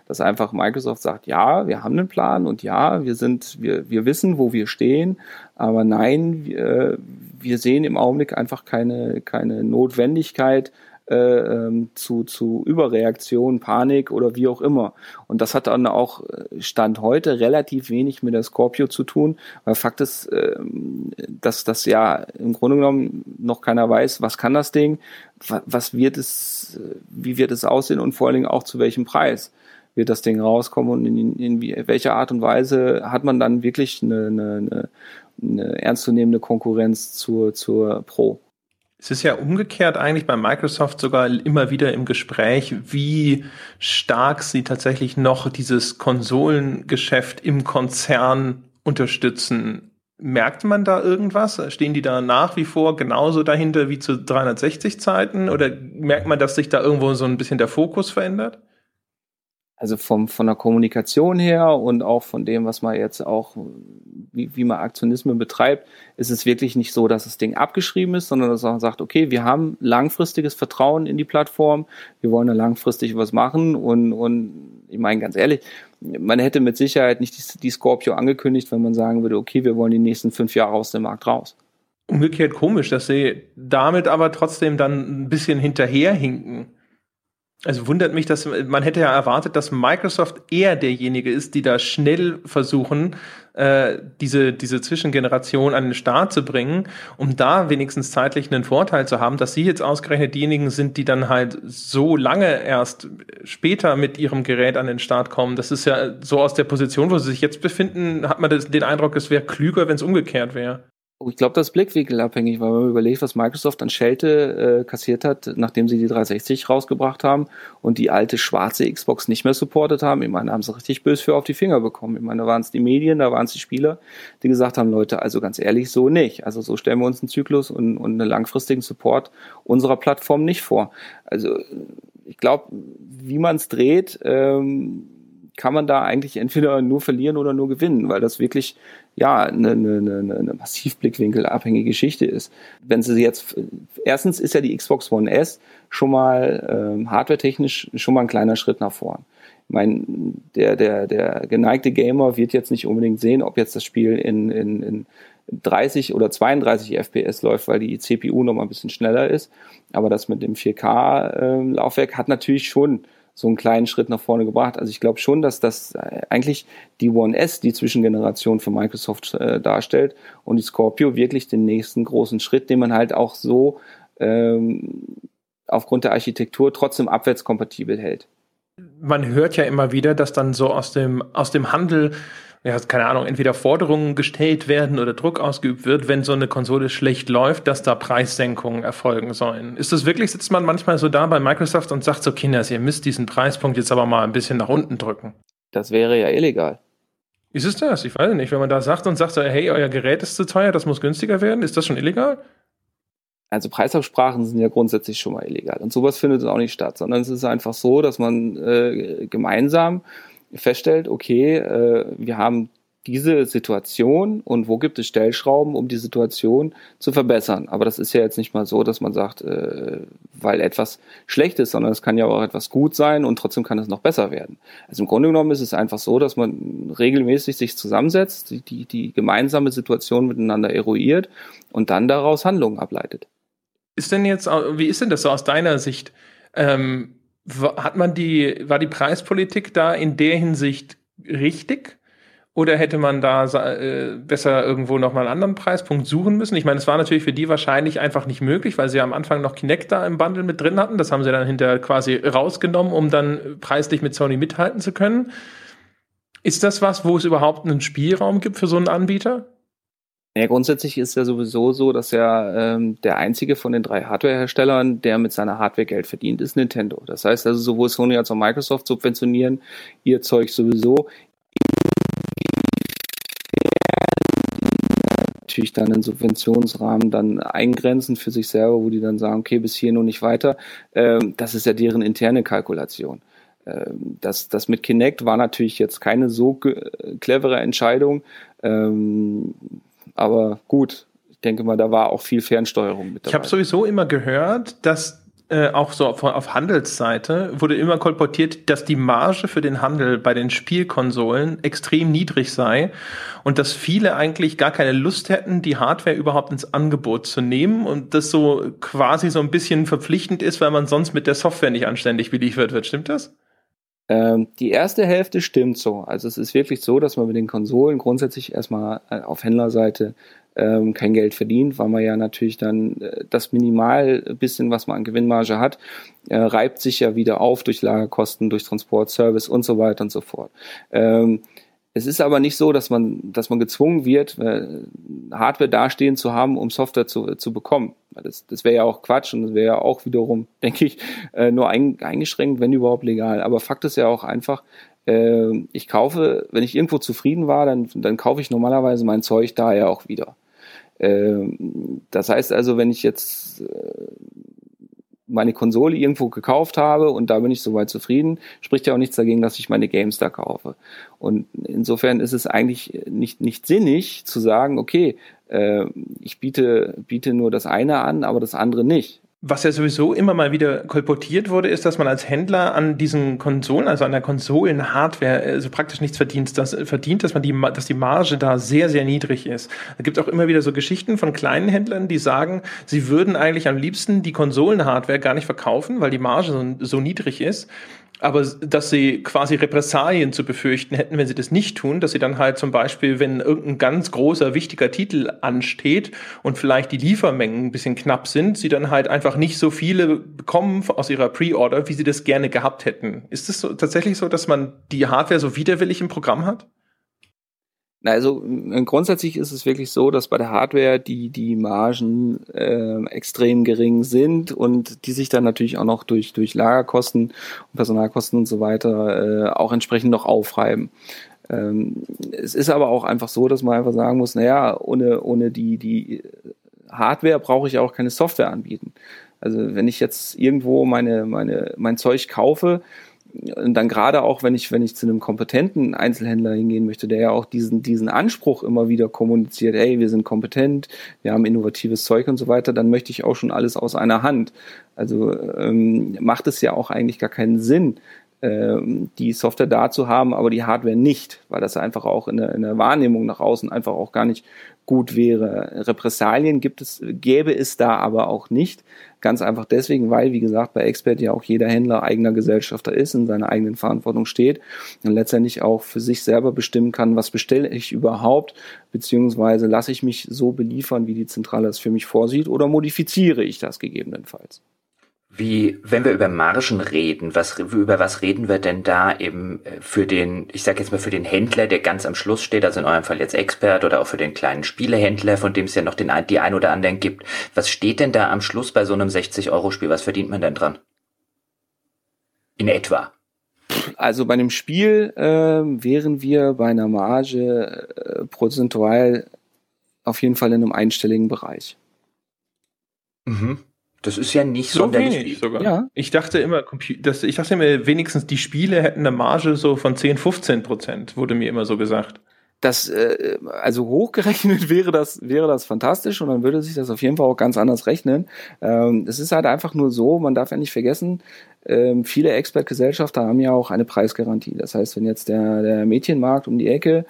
Dass einfach Microsoft sagt, ja, wir haben einen Plan und ja, wir sind, wir, wir wissen, wo wir stehen, aber nein, wir, wir sehen im Augenblick einfach keine, keine Notwendigkeit, ähm, zu, zu Überreaktion, Panik oder wie auch immer. Und das hat dann auch äh, Stand heute relativ wenig mit der Scorpio zu tun, weil Fakt ist, äh, dass das ja im Grunde genommen noch keiner weiß, was kann das Ding, was wird es, wie wird es aussehen und vor allen Dingen auch zu welchem Preis wird das Ding rauskommen und in, in, in welcher Art und Weise hat man dann wirklich eine, eine, eine ernstzunehmende Konkurrenz zur, zur Pro. Es ist ja umgekehrt eigentlich bei Microsoft sogar immer wieder im Gespräch, wie stark sie tatsächlich noch dieses Konsolengeschäft im Konzern unterstützen. Merkt man da irgendwas? Stehen die da nach wie vor genauso dahinter wie zu 360 Zeiten? Oder merkt man, dass sich da irgendwo so ein bisschen der Fokus verändert? Also vom, von der Kommunikation her und auch von dem, was man jetzt auch, wie, wie man Aktionismen betreibt, ist es wirklich nicht so, dass das Ding abgeschrieben ist, sondern dass man sagt, okay, wir haben langfristiges Vertrauen in die Plattform, wir wollen da langfristig was machen und, und ich meine ganz ehrlich, man hätte mit Sicherheit nicht die, die Scorpio angekündigt, wenn man sagen würde, okay, wir wollen die nächsten fünf Jahre aus dem Markt raus. Umgekehrt komisch, dass sie damit aber trotzdem dann ein bisschen hinterherhinken. Also wundert mich, dass man hätte ja erwartet, dass Microsoft eher derjenige ist, die da schnell versuchen, äh, diese, diese Zwischengeneration an den Start zu bringen, um da wenigstens zeitlich einen Vorteil zu haben, dass sie jetzt ausgerechnet diejenigen sind, die dann halt so lange erst später mit ihrem Gerät an den Start kommen. Das ist ja so aus der Position, wo sie sich jetzt befinden, hat man das, den Eindruck, es wäre klüger, wenn es umgekehrt wäre. Oh, ich glaube, das ist blickwinkelabhängig, weil man überlegt, was Microsoft an Schelte äh, kassiert hat, nachdem sie die 360 rausgebracht haben und die alte schwarze Xbox nicht mehr supportet haben. Ich meine, haben sie richtig böse für auf die Finger bekommen. Ich meine, da waren es die Medien, da waren es die Spieler, die gesagt haben, Leute, also ganz ehrlich, so nicht. Also so stellen wir uns einen Zyklus und, und einen langfristigen Support unserer Plattform nicht vor. Also ich glaube, wie man es dreht, ähm, kann man da eigentlich entweder nur verlieren oder nur gewinnen, weil das wirklich ja eine, eine, eine, eine massiv blickwinkelabhängige Geschichte ist. Wenn sie jetzt erstens ist ja die Xbox One S schon mal ähm, hardwaretechnisch schon mal ein kleiner Schritt nach vorn. Ich meine, der, der, der geneigte Gamer wird jetzt nicht unbedingt sehen, ob jetzt das Spiel in, in, in 30 oder 32 FPS läuft, weil die CPU noch mal ein bisschen schneller ist. Aber das mit dem 4K-Laufwerk ähm, hat natürlich schon so einen kleinen Schritt nach vorne gebracht. Also ich glaube schon, dass das äh, eigentlich die One S die Zwischengeneration für Microsoft äh, darstellt und die Scorpio wirklich den nächsten großen Schritt, den man halt auch so ähm, aufgrund der Architektur trotzdem abwärtskompatibel hält. Man hört ja immer wieder, dass dann so aus dem, aus dem Handel ja, keine Ahnung, entweder Forderungen gestellt werden oder Druck ausgeübt wird, wenn so eine Konsole schlecht läuft, dass da Preissenkungen erfolgen sollen. Ist das wirklich, sitzt man manchmal so da bei Microsoft und sagt so, Kinders, ihr müsst diesen Preispunkt jetzt aber mal ein bisschen nach unten drücken? Das wäre ja illegal. Ist es das? Ich weiß nicht. Wenn man da sagt und sagt so, hey, euer Gerät ist zu teuer, das muss günstiger werden, ist das schon illegal? Also Preisabsprachen sind ja grundsätzlich schon mal illegal. Und sowas findet auch nicht statt, sondern es ist einfach so, dass man äh, gemeinsam feststellt, okay, äh, wir haben diese Situation und wo gibt es Stellschrauben, um die Situation zu verbessern. Aber das ist ja jetzt nicht mal so, dass man sagt, äh, weil etwas schlecht ist, sondern es kann ja auch etwas gut sein und trotzdem kann es noch besser werden. Also im Grunde genommen ist es einfach so, dass man regelmäßig sich zusammensetzt, die, die, gemeinsame Situation miteinander eruiert und dann daraus Handlungen ableitet. Ist denn jetzt, wie ist denn das so aus deiner Sicht? Ähm hat man die, war die Preispolitik da in der Hinsicht richtig? Oder hätte man da äh, besser irgendwo nochmal einen anderen Preispunkt suchen müssen? Ich meine, es war natürlich für die wahrscheinlich einfach nicht möglich, weil sie am Anfang noch Kinect da im Bundle mit drin hatten. Das haben sie dann hinterher quasi rausgenommen, um dann preislich mit Sony mithalten zu können. Ist das was, wo es überhaupt einen Spielraum gibt für so einen Anbieter? Ja, grundsätzlich ist ja sowieso so, dass ja ähm, der einzige von den drei Hardware-Herstellern, der mit seiner Hardware Geld verdient, ist Nintendo. Das heißt also, sowohl Sony als auch Microsoft subventionieren ihr Zeug sowieso. Natürlich dann einen Subventionsrahmen dann eingrenzen für sich selber, wo die dann sagen, okay, bis hier nur nicht weiter. Ähm, das ist ja deren interne Kalkulation. Ähm, das, das mit Kinect war natürlich jetzt keine so clevere Entscheidung. Ähm, aber gut, ich denke mal, da war auch viel Fernsteuerung mit dabei. Ich habe sowieso immer gehört, dass äh, auch so auf, auf Handelsseite wurde immer kolportiert, dass die Marge für den Handel bei den Spielkonsolen extrem niedrig sei und dass viele eigentlich gar keine Lust hätten, die Hardware überhaupt ins Angebot zu nehmen und das so quasi so ein bisschen verpflichtend ist, weil man sonst mit der Software nicht anständig beliefert wird. Stimmt das? Ähm, die erste Hälfte stimmt so. Also es ist wirklich so, dass man mit den Konsolen grundsätzlich erstmal äh, auf Händlerseite ähm, kein Geld verdient, weil man ja natürlich dann äh, das minimal bisschen, was man an Gewinnmarge hat, äh, reibt sich ja wieder auf durch Lagerkosten, durch Transport, Service und so weiter und so fort. Ähm, es ist aber nicht so, dass man, dass man gezwungen wird, äh, Hardware dastehen zu haben, um Software zu, zu bekommen. Das, das wäre ja auch Quatsch und das wäre ja auch wiederum, denke ich, äh, nur ein, eingeschränkt, wenn überhaupt legal. Aber Fakt ist ja auch einfach, äh, ich kaufe, wenn ich irgendwo zufrieden war, dann, dann kaufe ich normalerweise mein Zeug daher auch wieder. Das heißt also, wenn ich jetzt meine Konsole irgendwo gekauft habe und da bin ich soweit zufrieden, spricht ja auch nichts dagegen, dass ich meine Games da kaufe. Und insofern ist es eigentlich nicht, nicht sinnig zu sagen, okay, äh, ich biete, biete nur das eine an, aber das andere nicht. Was ja sowieso immer mal wieder kolportiert wurde, ist, dass man als Händler an diesen Konsolen, also an der Konsolen-Hardware, äh, so praktisch nichts verdient, dass, verdient, dass man die, dass die Marge da sehr, sehr niedrig ist. Da gibt es auch immer wieder so Geschichten von kleinen Händlern, die sagen, sie würden eigentlich am liebsten die Konsolen-Hardware gar nicht verkaufen, weil die Marge so, so niedrig ist aber dass sie quasi Repressalien zu befürchten hätten, wenn sie das nicht tun, dass sie dann halt zum Beispiel, wenn irgendein ganz großer, wichtiger Titel ansteht und vielleicht die Liefermengen ein bisschen knapp sind, sie dann halt einfach nicht so viele bekommen aus ihrer Pre-Order, wie sie das gerne gehabt hätten. Ist es so, tatsächlich so, dass man die Hardware so widerwillig im Programm hat? Also grundsätzlich ist es wirklich so, dass bei der Hardware die, die Margen äh, extrem gering sind und die sich dann natürlich auch noch durch, durch Lagerkosten und Personalkosten und so weiter äh, auch entsprechend noch aufreiben. Ähm, es ist aber auch einfach so, dass man einfach sagen muss, naja, ohne, ohne die, die Hardware brauche ich auch keine Software anbieten. Also wenn ich jetzt irgendwo meine, meine, mein Zeug kaufe, und dann gerade auch, wenn ich, wenn ich zu einem kompetenten Einzelhändler hingehen möchte, der ja auch diesen, diesen Anspruch immer wieder kommuniziert, hey, wir sind kompetent, wir haben innovatives Zeug und so weiter, dann möchte ich auch schon alles aus einer Hand. Also ähm, macht es ja auch eigentlich gar keinen Sinn, die Software da zu haben, aber die Hardware nicht, weil das einfach auch in der, in der Wahrnehmung nach außen einfach auch gar nicht gut wäre. Repressalien gibt es, gäbe es da aber auch nicht. Ganz einfach deswegen, weil, wie gesagt, bei Expert ja auch jeder Händler eigener Gesellschafter ist, in seiner eigenen Verantwortung steht und letztendlich auch für sich selber bestimmen kann, was bestelle ich überhaupt, beziehungsweise lasse ich mich so beliefern, wie die Zentrale es für mich vorsieht, oder modifiziere ich das gegebenenfalls. Wie, wenn wir über Margen reden, was, über was reden wir denn da eben äh, für den, ich sage jetzt mal für den Händler, der ganz am Schluss steht, also in eurem Fall jetzt Expert oder auch für den kleinen Spielehändler, von dem es ja noch den, die ein oder anderen gibt. Was steht denn da am Schluss bei so einem 60-Euro-Spiel? Was verdient man denn dran? In etwa. Also bei einem Spiel äh, wären wir bei einer Marge äh, prozentual auf jeden Fall in einem einstelligen Bereich. Mhm. Das ist ja nicht so sonderlich wenig sogar. Ja. Ich dachte immer, dass, ich dachte immer, wenigstens die Spiele hätten eine Marge so von 10, 15 Prozent, wurde mir immer so gesagt. Das, äh, also hochgerechnet wäre das, wäre das fantastisch und dann würde sich das auf jeden Fall auch ganz anders rechnen. Ähm, es ist halt einfach nur so, man darf ja nicht vergessen, ähm, viele Expert-Gesellschaften haben ja auch eine Preisgarantie. Das heißt, wenn jetzt der, der Mädchenmarkt um die Ecke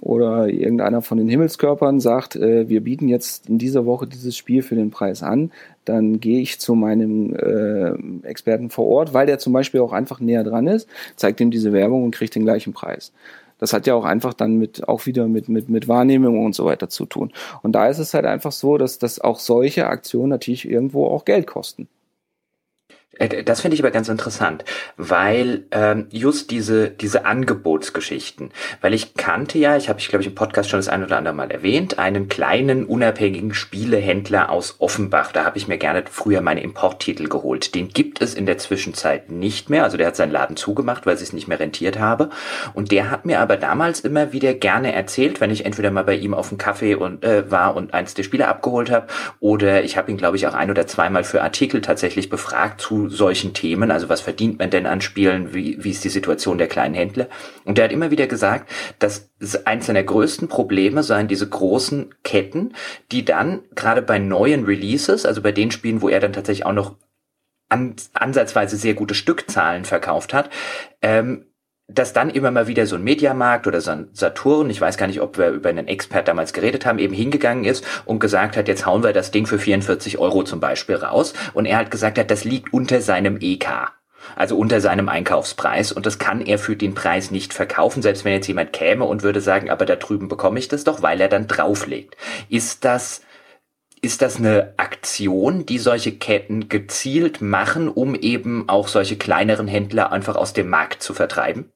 oder irgendeiner von den Himmelskörpern sagt, äh, wir bieten jetzt in dieser Woche dieses Spiel für den Preis an, dann gehe ich zu meinem äh, Experten vor Ort, weil der zum Beispiel auch einfach näher dran ist, zeigt ihm diese Werbung und kriegt den gleichen Preis. Das hat ja auch einfach dann mit auch wieder mit mit mit Wahrnehmung und so weiter zu tun. Und da ist es halt einfach so, dass dass auch solche Aktionen natürlich irgendwo auch Geld kosten. Äh, das finde ich aber ganz interessant, weil ähm, just diese diese Angebotsgeschichten, weil ich kannte ja, ich habe ich glaube ich im Podcast schon das ein oder andere Mal erwähnt, einen kleinen unabhängigen Spielehändler aus Offenbach. Da habe ich mir gerne früher meine Importtitel geholt. Den gibt es in der Zwischenzeit nicht mehr. Also der hat seinen Laden zugemacht, weil es sich nicht mehr rentiert habe. Und der hat mir aber damals immer wieder gerne erzählt, wenn ich entweder mal bei ihm auf dem Kaffee und äh, war und eins der Spiele abgeholt habe, oder ich habe ihn glaube ich auch ein oder zweimal für Artikel tatsächlich befragt zu solchen Themen. Also was verdient man denn an Spielen? Wie, wie ist die Situation der kleinen Händler? Und er hat immer wieder gesagt, dass eins seiner größten Probleme seien diese großen Ketten, die dann gerade bei neuen Releases, also bei den Spielen, wo er dann tatsächlich auch noch an, ansatzweise sehr gute Stückzahlen verkauft hat, ähm, dass dann immer mal wieder so ein Mediamarkt oder so ein Saturn, ich weiß gar nicht, ob wir über einen Expert damals geredet haben, eben hingegangen ist und gesagt hat, jetzt hauen wir das Ding für 44 Euro zum Beispiel raus. Und er hat gesagt hat, das liegt unter seinem EK. Also unter seinem Einkaufspreis und das kann er für den Preis nicht verkaufen, selbst wenn jetzt jemand käme und würde sagen, aber da drüben bekomme ich das doch, weil er dann drauflegt. Ist das ist das eine Aktion, die solche Ketten gezielt machen, um eben auch solche kleineren Händler einfach aus dem Markt zu vertreiben?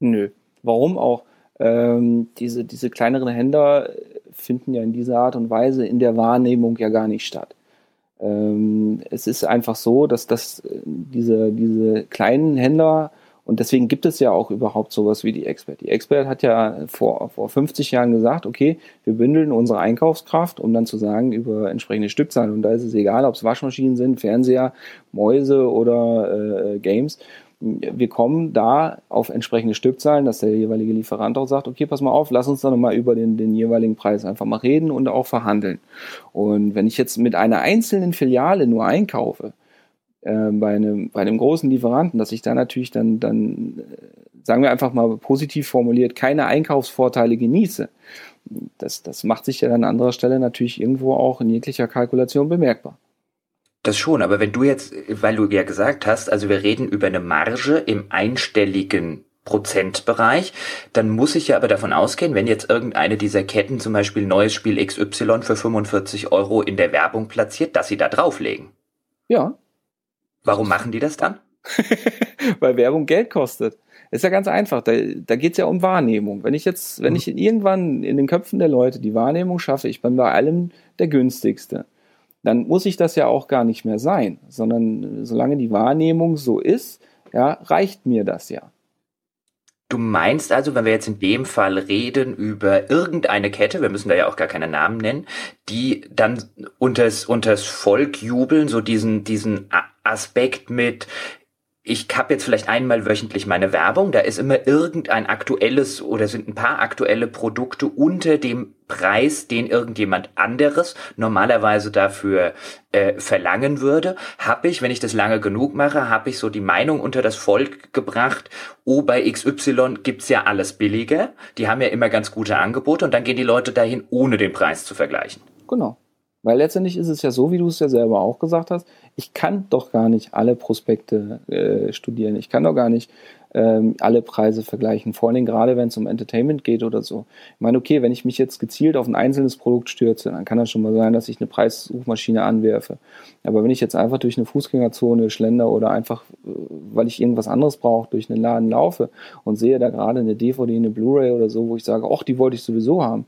Nö. Warum auch? Ähm, diese, diese kleineren Händler finden ja in dieser Art und Weise in der Wahrnehmung ja gar nicht statt. Ähm, es ist einfach so, dass das, äh, diese, diese kleinen Händler, und deswegen gibt es ja auch überhaupt sowas wie die Expert. Die Expert hat ja vor, vor 50 Jahren gesagt, okay, wir bündeln unsere Einkaufskraft, um dann zu sagen, über entsprechende Stückzahlen. Und da ist es egal, ob es Waschmaschinen sind, Fernseher, Mäuse oder äh, Games wir kommen da auf entsprechende Stückzahlen, dass der jeweilige Lieferant auch sagt, okay, pass mal auf, lass uns dann mal über den, den jeweiligen Preis einfach mal reden und auch verhandeln. Und wenn ich jetzt mit einer einzelnen Filiale nur einkaufe, äh, bei, einem, bei einem großen Lieferanten, dass ich da natürlich dann, dann, äh, sagen wir einfach mal positiv formuliert, keine Einkaufsvorteile genieße, das, das macht sich ja an anderer Stelle natürlich irgendwo auch in jeglicher Kalkulation bemerkbar. Das schon, aber wenn du jetzt, weil du ja gesagt hast, also wir reden über eine Marge im einstelligen Prozentbereich, dann muss ich ja aber davon ausgehen, wenn jetzt irgendeine dieser Ketten zum Beispiel neues Spiel XY für 45 Euro in der Werbung platziert, dass sie da drauflegen. Ja. Warum machen die das dann? Weil Werbung Geld kostet. Ist ja ganz einfach. Da, da geht es ja um Wahrnehmung. Wenn ich jetzt, wenn mhm. ich irgendwann in den Köpfen der Leute die Wahrnehmung schaffe, ich bin bei allem der günstigste, dann muss ich das ja auch gar nicht mehr sein, sondern solange die Wahrnehmung so ist, ja, reicht mir das ja. Du meinst also, wenn wir jetzt in dem Fall reden über irgendeine Kette, wir müssen da ja auch gar keine Namen nennen, die dann unters, unters Volk jubeln, so diesen, diesen Aspekt mit, ich habe jetzt vielleicht einmal wöchentlich meine Werbung, da ist immer irgendein aktuelles oder sind ein paar aktuelle Produkte unter dem Preis, den irgendjemand anderes normalerweise dafür äh, verlangen würde, habe ich, wenn ich das lange genug mache, habe ich so die Meinung unter das Volk gebracht, oh, bei XY gibt's ja alles billiger, die haben ja immer ganz gute Angebote und dann gehen die Leute dahin, ohne den Preis zu vergleichen. Genau. Weil letztendlich ist es ja so, wie du es ja selber auch gesagt hast, ich kann doch gar nicht alle Prospekte äh, studieren. Ich kann doch gar nicht ähm, alle Preise vergleichen. Vor allem gerade, wenn es um Entertainment geht oder so. Ich meine, okay, wenn ich mich jetzt gezielt auf ein einzelnes Produkt stürze, dann kann das schon mal sein, dass ich eine Preissuchmaschine anwerfe. Aber wenn ich jetzt einfach durch eine Fußgängerzone schlender oder einfach, äh, weil ich irgendwas anderes brauche, durch einen Laden laufe und sehe da gerade eine DVD, eine Blu-ray oder so, wo ich sage, ach, die wollte ich sowieso haben,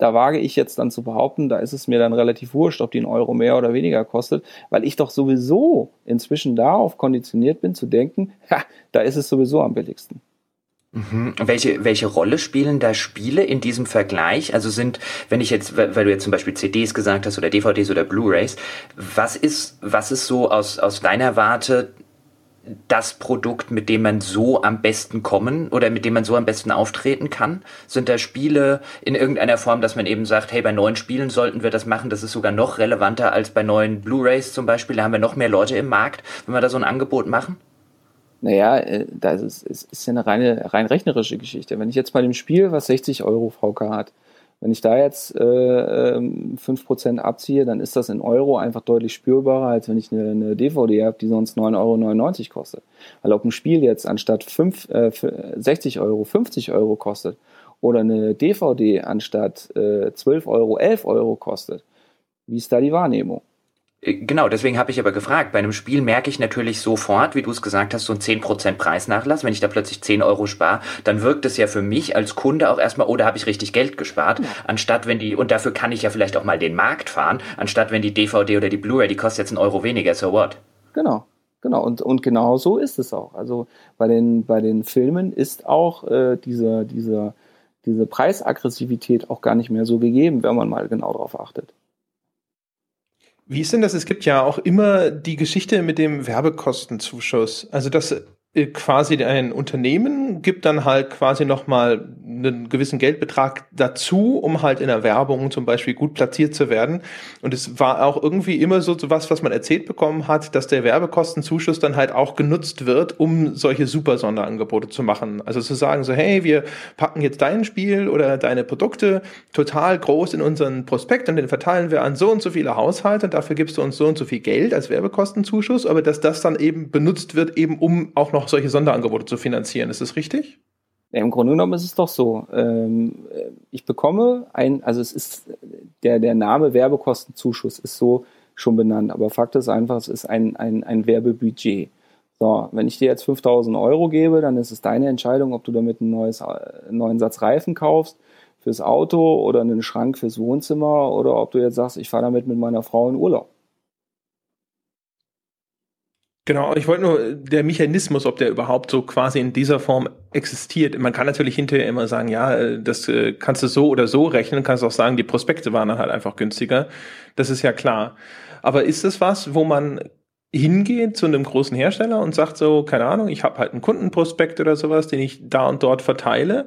da wage ich jetzt dann zu behaupten, da ist es mir dann relativ wurscht, ob die einen Euro mehr oder weniger kostet, weil ich doch sowieso inzwischen darauf konditioniert bin zu denken, ha, da ist es sowieso am billigsten. Mhm. Welche, welche Rolle spielen da Spiele in diesem Vergleich? Also sind, wenn ich jetzt, weil du jetzt zum Beispiel CDs gesagt hast oder DVDs oder Blu-rays, was ist, was ist so aus, aus deiner Warte das Produkt, mit dem man so am besten kommen oder mit dem man so am besten auftreten kann? Sind da Spiele in irgendeiner Form, dass man eben sagt, hey, bei neuen Spielen sollten wir das machen, das ist sogar noch relevanter als bei neuen Blu-rays zum Beispiel, da haben wir noch mehr Leute im Markt, wenn wir da so ein Angebot machen? Naja, äh, da ist es ist ja eine reine, rein rechnerische Geschichte. Wenn ich jetzt bei dem Spiel, was 60 Euro VK hat, wenn ich da jetzt äh, 5% ähm, abziehe, dann ist das in Euro einfach deutlich spürbarer, als wenn ich eine, eine DVD habe, die sonst 9,99 Euro kostet. Weil ob ein Spiel jetzt anstatt 5, äh, 60 Euro 50 Euro kostet oder eine DVD anstatt äh, 12 Euro 11 Euro kostet, wie ist da die Wahrnehmung? Äh, genau, deswegen habe ich aber gefragt. Bei einem Spiel merke ich natürlich sofort, wie du es gesagt hast, so ein 10% Preisnachlass. Wenn ich da plötzlich 10 Euro spare, dann wirkt es ja für mich als Kunde auch erstmal, oh, da habe ich richtig Geld gespart. Anstatt wenn die, und dafür kann ich ja vielleicht auch mal den Markt fahren, anstatt wenn die DVD oder die Blu-ray, die kostet jetzt einen Euro weniger, so what? Genau. Genau, und, und genau so ist es auch. Also bei den, bei den Filmen ist auch äh, diese, diese, diese Preisaggressivität auch gar nicht mehr so gegeben, wenn man mal genau darauf achtet. Wie ist denn das? Es gibt ja auch immer die Geschichte mit dem Werbekostenzuschuss. Also, dass quasi ein Unternehmen gibt dann halt quasi nochmal einen gewissen Geldbetrag dazu, um halt in der Werbung zum Beispiel gut platziert zu werden. Und es war auch irgendwie immer so was, was man erzählt bekommen hat, dass der Werbekostenzuschuss dann halt auch genutzt wird, um solche super Sonderangebote zu machen. Also zu sagen so, hey, wir packen jetzt dein Spiel oder deine Produkte total groß in unseren Prospekt und den verteilen wir an so und so viele Haushalte und dafür gibst du uns so und so viel Geld als Werbekostenzuschuss, aber dass das dann eben benutzt wird, eben um auch noch noch solche Sonderangebote zu finanzieren. Ist das richtig? Im Grunde genommen ist es doch so. Ähm, ich bekomme ein, also es ist der, der Name Werbekostenzuschuss ist so schon benannt, aber Fakt ist einfach, es ist ein, ein, ein Werbebudget. So, wenn ich dir jetzt 5000 Euro gebe, dann ist es deine Entscheidung, ob du damit ein neues, einen neuen Satz Reifen kaufst fürs Auto oder einen Schrank fürs Wohnzimmer oder ob du jetzt sagst, ich fahre damit mit meiner Frau in Urlaub. Genau, ich wollte nur der Mechanismus, ob der überhaupt so quasi in dieser Form existiert. Man kann natürlich hinterher immer sagen, ja, äh, das äh, kannst du so oder so rechnen, kannst auch sagen, die Prospekte waren dann halt einfach günstiger. Das ist ja klar. Aber ist das was, wo man hingeht zu einem großen Hersteller und sagt so, keine Ahnung, ich habe halt einen Kundenprospekt oder sowas, den ich da und dort verteile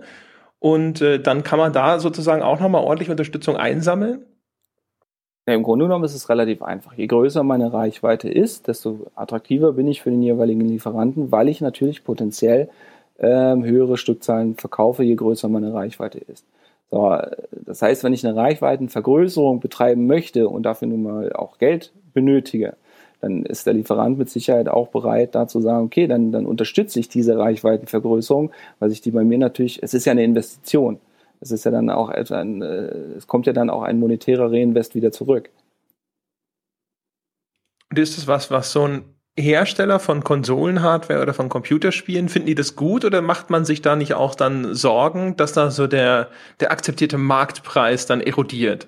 und äh, dann kann man da sozusagen auch nochmal ordentlich Unterstützung einsammeln? Ja, Im Grunde genommen ist es relativ einfach. Je größer meine Reichweite ist, desto attraktiver bin ich für den jeweiligen Lieferanten, weil ich natürlich potenziell ähm, höhere Stückzahlen verkaufe, je größer meine Reichweite ist. So, das heißt, wenn ich eine Reichweitenvergrößerung betreiben möchte und dafür nun mal auch Geld benötige, dann ist der Lieferant mit Sicherheit auch bereit, da zu sagen, okay, dann, dann unterstütze ich diese Reichweitenvergrößerung, weil sich die bei mir natürlich, es ist ja eine Investition es ist ja dann auch ein, äh, es kommt ja dann auch ein monetärer Reinvest wieder zurück. Und ist das was, was so ein Hersteller von Konsolenhardware oder von Computerspielen, finden die das gut oder macht man sich da nicht auch dann Sorgen, dass da so der, der akzeptierte Marktpreis dann erodiert?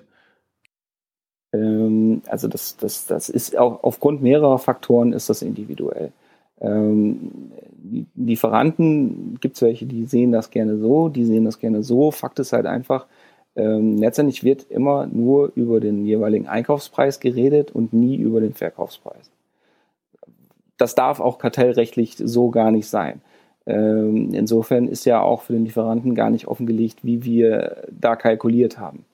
Ähm, also das, das, das ist auch aufgrund mehrerer Faktoren ist das individuell. Ähm, Lieferanten gibt es welche, die sehen das gerne so, die sehen das gerne so. Fakt ist halt einfach, ähm, letztendlich wird immer nur über den jeweiligen Einkaufspreis geredet und nie über den Verkaufspreis. Das darf auch kartellrechtlich so gar nicht sein. Ähm, insofern ist ja auch für den Lieferanten gar nicht offengelegt, wie wir da kalkuliert haben.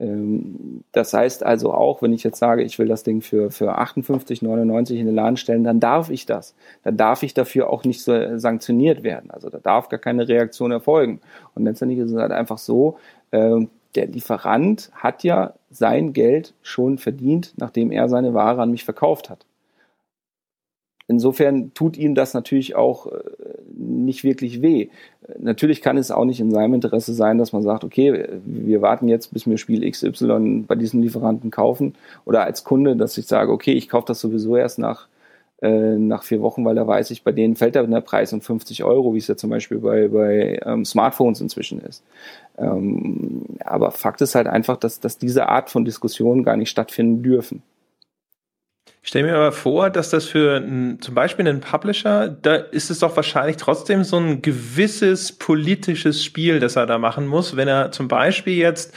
Ähm, das heißt also auch, wenn ich jetzt sage, ich will das Ding für, für 58,99 in den Laden stellen, dann darf ich das. Dann darf ich dafür auch nicht so sanktioniert werden. Also da darf gar keine Reaktion erfolgen. Und letztendlich ist es halt einfach so, ähm, der Lieferant hat ja sein Geld schon verdient, nachdem er seine Ware an mich verkauft hat. Insofern tut ihm das natürlich auch äh, nicht wirklich weh. Natürlich kann es auch nicht in seinem Interesse sein, dass man sagt, okay, wir warten jetzt, bis wir Spiel XY bei diesem Lieferanten kaufen. Oder als Kunde, dass ich sage, okay, ich kaufe das sowieso erst nach, äh, nach vier Wochen, weil da weiß ich, bei denen fällt der Preis um 50 Euro, wie es ja zum Beispiel bei, bei ähm, Smartphones inzwischen ist. Ähm, aber Fakt ist halt einfach, dass, dass diese Art von Diskussionen gar nicht stattfinden dürfen. Ich stelle mir aber vor, dass das für ein, zum Beispiel einen Publisher, da ist es doch wahrscheinlich trotzdem so ein gewisses politisches Spiel, das er da machen muss, wenn er zum Beispiel jetzt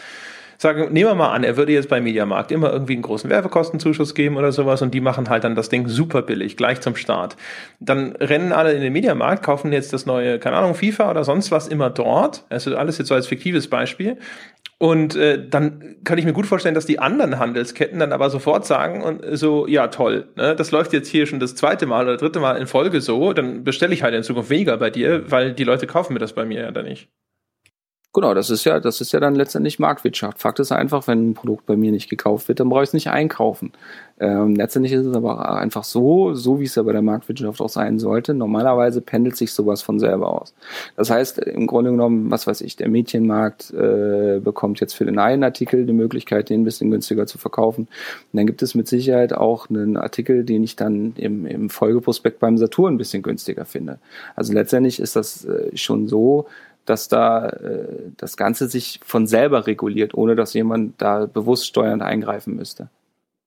sagen, nehmen wir mal an, er würde jetzt bei Mediamarkt immer irgendwie einen großen Werbekostenzuschuss geben oder sowas und die machen halt dann das Ding super billig, gleich zum Start. Dann rennen alle in den Mediamarkt, kaufen jetzt das neue, keine Ahnung, FIFA oder sonst was immer dort. Also alles jetzt so als fiktives Beispiel. Und äh, dann kann ich mir gut vorstellen, dass die anderen Handelsketten dann aber sofort sagen und so, ja toll, ne, das läuft jetzt hier schon das zweite Mal oder dritte Mal in Folge so, dann bestelle ich halt in Zukunft weniger bei dir, weil die Leute kaufen mir das bei mir ja dann nicht. Genau, das ist ja, das ist ja dann letztendlich Marktwirtschaft. Fakt ist einfach, wenn ein Produkt bei mir nicht gekauft wird, dann brauche ich es nicht einkaufen. Ähm, letztendlich ist es aber einfach so, so wie es ja bei der Marktwirtschaft auch sein sollte. Normalerweise pendelt sich sowas von selber aus. Das heißt, im Grunde genommen, was weiß ich, der Mädchenmarkt äh, bekommt jetzt für den einen Artikel die Möglichkeit, den ein bisschen günstiger zu verkaufen. Und dann gibt es mit Sicherheit auch einen Artikel, den ich dann im, im Folgeprospekt beim Saturn ein bisschen günstiger finde. Also letztendlich ist das äh, schon so, dass da äh, das Ganze sich von selber reguliert, ohne dass jemand da bewusst steuernd eingreifen müsste.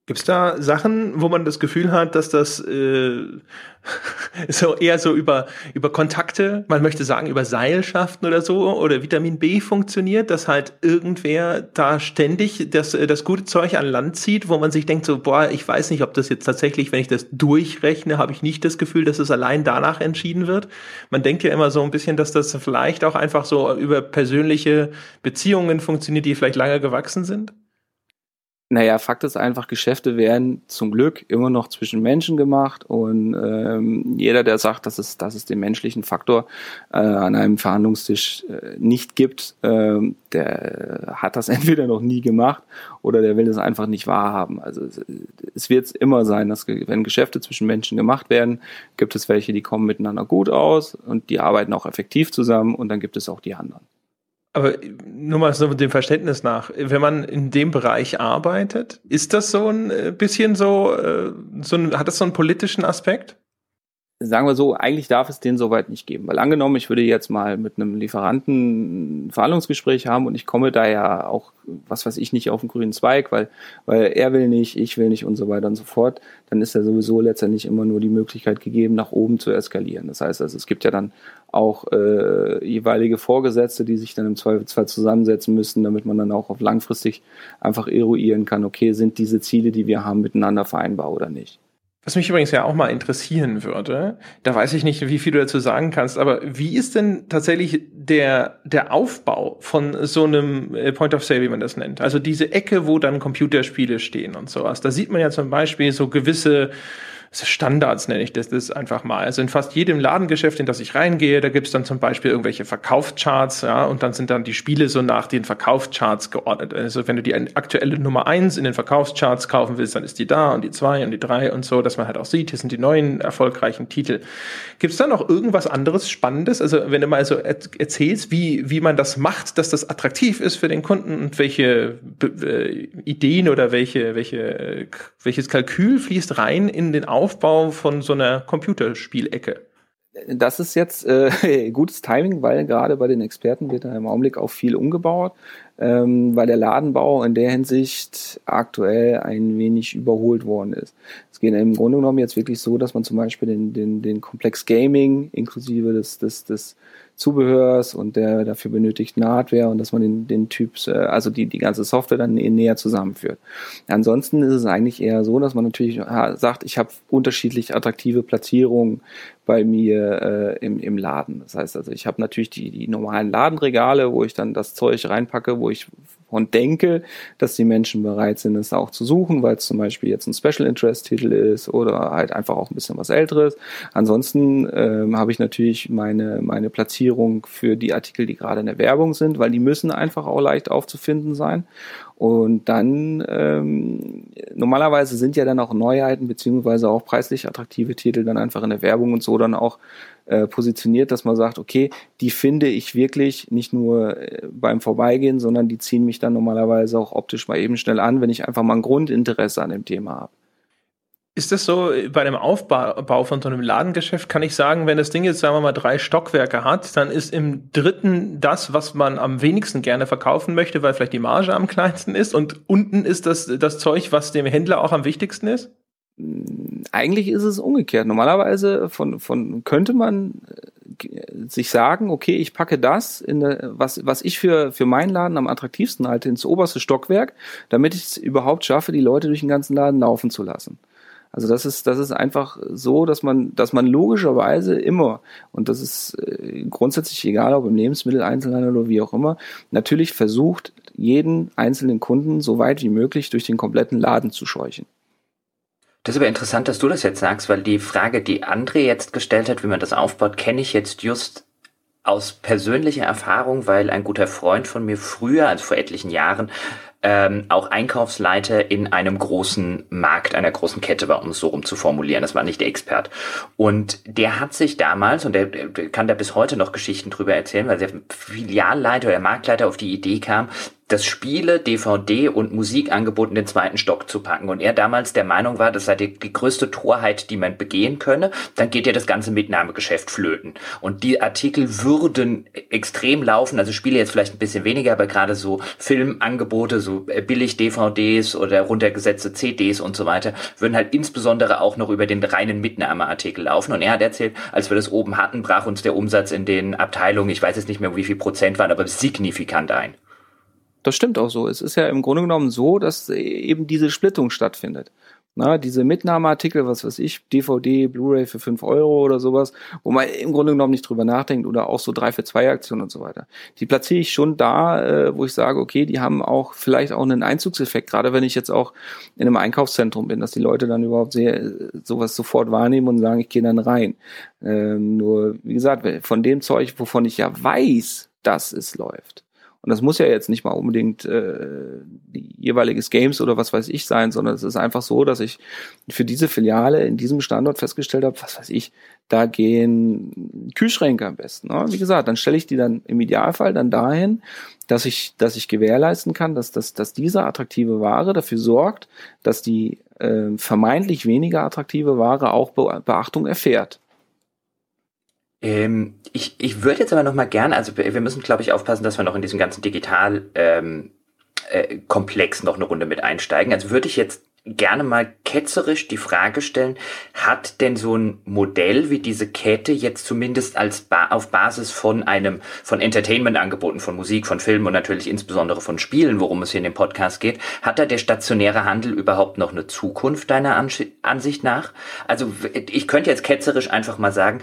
Gibt es da Sachen, wo man das Gefühl hat, dass das äh, so eher so über, über Kontakte, man möchte sagen über Seilschaften oder so oder Vitamin B funktioniert, dass halt irgendwer da ständig das, äh, das gute Zeug an Land zieht, wo man sich denkt so, boah, ich weiß nicht, ob das jetzt tatsächlich, wenn ich das durchrechne, habe ich nicht das Gefühl, dass es allein danach entschieden wird. Man denkt ja immer so ein bisschen, dass das vielleicht auch einfach so über persönliche Beziehungen funktioniert, die vielleicht lange gewachsen sind. Naja, Fakt ist einfach, Geschäfte werden zum Glück immer noch zwischen Menschen gemacht und ähm, jeder, der sagt, dass es, dass es den menschlichen Faktor äh, an einem Verhandlungstisch äh, nicht gibt, äh, der hat das entweder noch nie gemacht oder der will es einfach nicht wahrhaben. Also es, es wird immer sein, dass wenn Geschäfte zwischen Menschen gemacht werden, gibt es welche, die kommen miteinander gut aus und die arbeiten auch effektiv zusammen und dann gibt es auch die anderen. Aber nur mal so dem Verständnis nach, wenn man in dem Bereich arbeitet, ist das so ein äh, bisschen so, äh, so ein, hat das so einen politischen Aspekt? Sagen wir so, eigentlich darf es den soweit nicht geben. Weil angenommen, ich würde jetzt mal mit einem Lieferanten ein Verhandlungsgespräch haben und ich komme da ja auch, was weiß ich, nicht auf den grünen Zweig, weil, weil er will nicht, ich will nicht und so weiter und so fort, dann ist ja sowieso letztendlich immer nur die Möglichkeit gegeben, nach oben zu eskalieren. Das heißt also, es gibt ja dann auch äh, jeweilige Vorgesetzte, die sich dann im Zweifelsfall zusammensetzen müssen, damit man dann auch auf langfristig einfach eruieren kann, okay, sind diese Ziele, die wir haben, miteinander vereinbar oder nicht. Was mich übrigens ja auch mal interessieren würde, da weiß ich nicht, wie viel du dazu sagen kannst, aber wie ist denn tatsächlich der, der Aufbau von so einem äh, Point of Sale, wie man das nennt? Also diese Ecke, wo dann Computerspiele stehen und sowas. Da sieht man ja zum Beispiel so gewisse Standards nenne ich das, das einfach mal. Also in fast jedem Ladengeschäft, in das ich reingehe, da gibt's dann zum Beispiel irgendwelche Verkaufscharts, ja, und dann sind dann die Spiele so nach den Verkaufscharts geordnet. Also wenn du die aktuelle Nummer eins in den Verkaufscharts kaufen willst, dann ist die da und die zwei und die drei und so, dass man halt auch sieht, hier sind die neuen erfolgreichen Titel. Gibt's da noch irgendwas anderes Spannendes? Also wenn du mal so erzählst, wie, wie man das macht, dass das attraktiv ist für den Kunden und welche äh, Ideen oder welche, welche, äh, welches Kalkül fließt rein in den Aufbau Aufbau von so einer Computerspielecke? Das ist jetzt äh, gutes Timing, weil gerade bei den Experten wird da im Augenblick auch viel umgebaut, ähm, weil der Ladenbau in der Hinsicht aktuell ein wenig überholt worden ist. Es geht im Grunde genommen jetzt wirklich so, dass man zum Beispiel den, den, den Komplex Gaming inklusive des, des, des Zubehörs und der dafür benötigten Hardware und dass man den, den Typs, äh, also die, die ganze Software dann näher zusammenführt. Ansonsten ist es eigentlich eher so, dass man natürlich sagt, ich habe unterschiedlich attraktive Platzierungen bei mir äh, im, im Laden. Das heißt also, ich habe natürlich die, die normalen Ladenregale, wo ich dann das Zeug reinpacke, wo ich und denke, dass die Menschen bereit sind, es auch zu suchen, weil es zum Beispiel jetzt ein Special Interest Titel ist oder halt einfach auch ein bisschen was Älteres. Ansonsten ähm, habe ich natürlich meine, meine Platzierung für die Artikel, die gerade in der Werbung sind, weil die müssen einfach auch leicht aufzufinden sein. Und dann ähm, normalerweise sind ja dann auch Neuheiten beziehungsweise auch preislich attraktive Titel dann einfach in der Werbung und so dann auch äh, positioniert, dass man sagt, okay, die finde ich wirklich nicht nur äh, beim Vorbeigehen, sondern die ziehen mich dann normalerweise auch optisch mal eben schnell an, wenn ich einfach mal ein Grundinteresse an dem Thema habe. Ist das so, bei dem Aufbau von so einem Ladengeschäft kann ich sagen, wenn das Ding jetzt, sagen wir mal, drei Stockwerke hat, dann ist im dritten das, was man am wenigsten gerne verkaufen möchte, weil vielleicht die Marge am kleinsten ist und unten ist das, das Zeug, was dem Händler auch am wichtigsten ist? Eigentlich ist es umgekehrt. Normalerweise von, von könnte man äh, sich sagen, okay, ich packe das in was, was ich für, für meinen Laden am attraktivsten halte, ins oberste Stockwerk, damit ich es überhaupt schaffe, die Leute durch den ganzen Laden laufen zu lassen. Also das ist, das ist einfach so, dass man, dass man logischerweise immer, und das ist äh, grundsätzlich egal, ob im Lebensmitteleinzelhandel oder wie auch immer, natürlich versucht, jeden einzelnen Kunden so weit wie möglich durch den kompletten Laden zu scheuchen. Das ist aber interessant, dass du das jetzt sagst, weil die Frage, die André jetzt gestellt hat, wie man das aufbaut, kenne ich jetzt just aus persönlicher Erfahrung, weil ein guter Freund von mir früher, also vor etlichen Jahren, ähm, auch Einkaufsleiter in einem großen Markt, einer großen Kette war, um es so rum zu formulieren. Das war nicht der Expert. Und der hat sich damals, und der, der kann da bis heute noch Geschichten drüber erzählen, weil der Filialleiter oder Marktleiter auf die Idee kam, das Spiele, DVD und Musikangebot in den zweiten Stock zu packen. Und er damals der Meinung war, das sei die, die größte Torheit, die man begehen könne. Dann geht ja das ganze Mitnahmegeschäft flöten. Und die Artikel würden extrem laufen. Also Spiele jetzt vielleicht ein bisschen weniger, aber gerade so Filmangebote, so äh, billig DVDs oder runtergesetzte CDs und so weiter, würden halt insbesondere auch noch über den reinen Mitnahmeartikel laufen. Und er hat erzählt, als wir das oben hatten, brach uns der Umsatz in den Abteilungen, ich weiß jetzt nicht mehr, wie viel Prozent waren, aber signifikant ein. Das stimmt auch so. Es ist ja im Grunde genommen so, dass eben diese Splittung stattfindet. Na, diese Mitnahmeartikel, was weiß ich, DVD, Blu-ray für fünf Euro oder sowas, wo man im Grunde genommen nicht drüber nachdenkt oder auch so drei für zwei Aktionen und so weiter. Die platziere ich schon da, äh, wo ich sage, okay, die haben auch vielleicht auch einen Einzugseffekt, gerade wenn ich jetzt auch in einem Einkaufszentrum bin, dass die Leute dann überhaupt sehr, sowas sofort wahrnehmen und sagen, ich gehe dann rein. Ähm, nur, wie gesagt, von dem Zeug, wovon ich ja weiß, dass es läuft und das muss ja jetzt nicht mal unbedingt äh, jeweiliges Games oder was weiß ich sein, sondern es ist einfach so, dass ich für diese Filiale in diesem Standort festgestellt habe, was weiß ich, da gehen Kühlschränke am besten. Ne? Wie gesagt, dann stelle ich die dann im Idealfall dann dahin, dass ich, dass ich gewährleisten kann, dass, dass, dass diese attraktive Ware dafür sorgt, dass die äh, vermeintlich weniger attraktive Ware auch Be Beachtung erfährt. Ähm, ich, ich würde jetzt aber noch mal gern, also wir müssen, glaube ich, aufpassen, dass wir noch in diesem ganzen Digital ähm, äh, Komplex noch eine Runde mit einsteigen. Also würde ich jetzt gerne mal ketzerisch die Frage stellen, hat denn so ein Modell wie diese Kette jetzt zumindest als ba auf Basis von einem, von Entertainment-Angeboten, von Musik, von Filmen und natürlich insbesondere von Spielen, worum es hier in dem Podcast geht, hat da der stationäre Handel überhaupt noch eine Zukunft deiner Ansicht nach? Also ich könnte jetzt ketzerisch einfach mal sagen,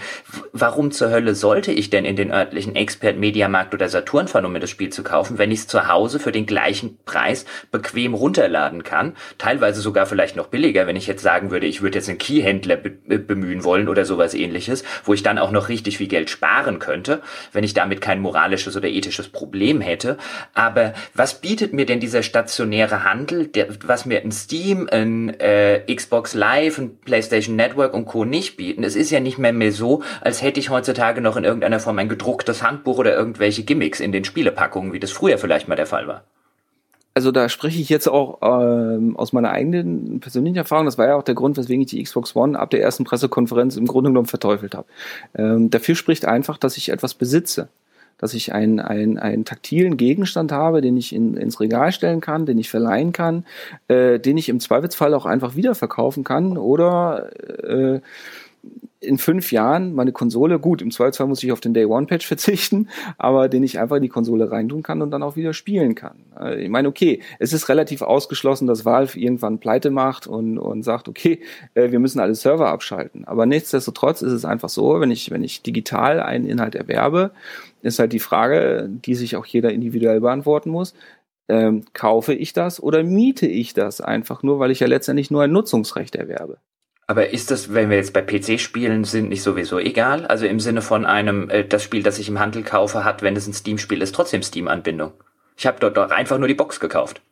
warum zur Hölle sollte ich denn in den örtlichen Expert Mediamarkt oder Saturn fahren, um mir das Spiel zu kaufen, wenn ich es zu Hause für den gleichen Preis bequem runterladen kann, teilweise sogar vielleicht noch billiger, wenn ich jetzt sagen würde, ich würde jetzt einen Keyhändler be bemühen wollen oder sowas ähnliches, wo ich dann auch noch richtig viel Geld sparen könnte, wenn ich damit kein moralisches oder ethisches Problem hätte. Aber was bietet mir denn dieser stationäre Handel, der, was mir ein Steam, ein äh, Xbox Live, ein PlayStation Network und Co. nicht bieten? Es ist ja nicht mehr, mehr so, als hätte ich heutzutage noch in irgendeiner Form ein gedrucktes Handbuch oder irgendwelche Gimmicks in den Spielepackungen, wie das früher vielleicht mal der Fall war also da spreche ich jetzt auch ähm, aus meiner eigenen persönlichen Erfahrung. Das war ja auch der Grund, weswegen ich die Xbox One ab der ersten Pressekonferenz im Grunde genommen verteufelt habe. Ähm, dafür spricht einfach, dass ich etwas besitze. Dass ich einen, einen, einen taktilen Gegenstand habe, den ich in, ins Regal stellen kann, den ich verleihen kann, äh, den ich im Zweifelsfall auch einfach wiederverkaufen kann oder äh, in fünf Jahren meine Konsole, gut, im Zweifelsfall muss ich auf den Day One Patch verzichten, aber den ich einfach in die Konsole reintun kann und dann auch wieder spielen kann. Äh, ich meine, okay, es ist relativ ausgeschlossen, dass Valve irgendwann pleite macht und, und sagt, okay, äh, wir müssen alle Server abschalten. Aber nichtsdestotrotz ist es einfach so, wenn ich, wenn ich digital einen Inhalt erwerbe, ist halt die Frage, die sich auch jeder individuell beantworten muss, ähm, kaufe ich das oder miete ich das einfach nur, weil ich ja letztendlich nur ein Nutzungsrecht erwerbe? Aber ist das, wenn wir jetzt bei PC-Spielen sind, nicht sowieso egal? Also im Sinne von einem, äh, das Spiel, das ich im Handel kaufe, hat, wenn es ein Steam-Spiel ist, trotzdem Steam-Anbindung. Ich habe dort doch einfach nur die Box gekauft.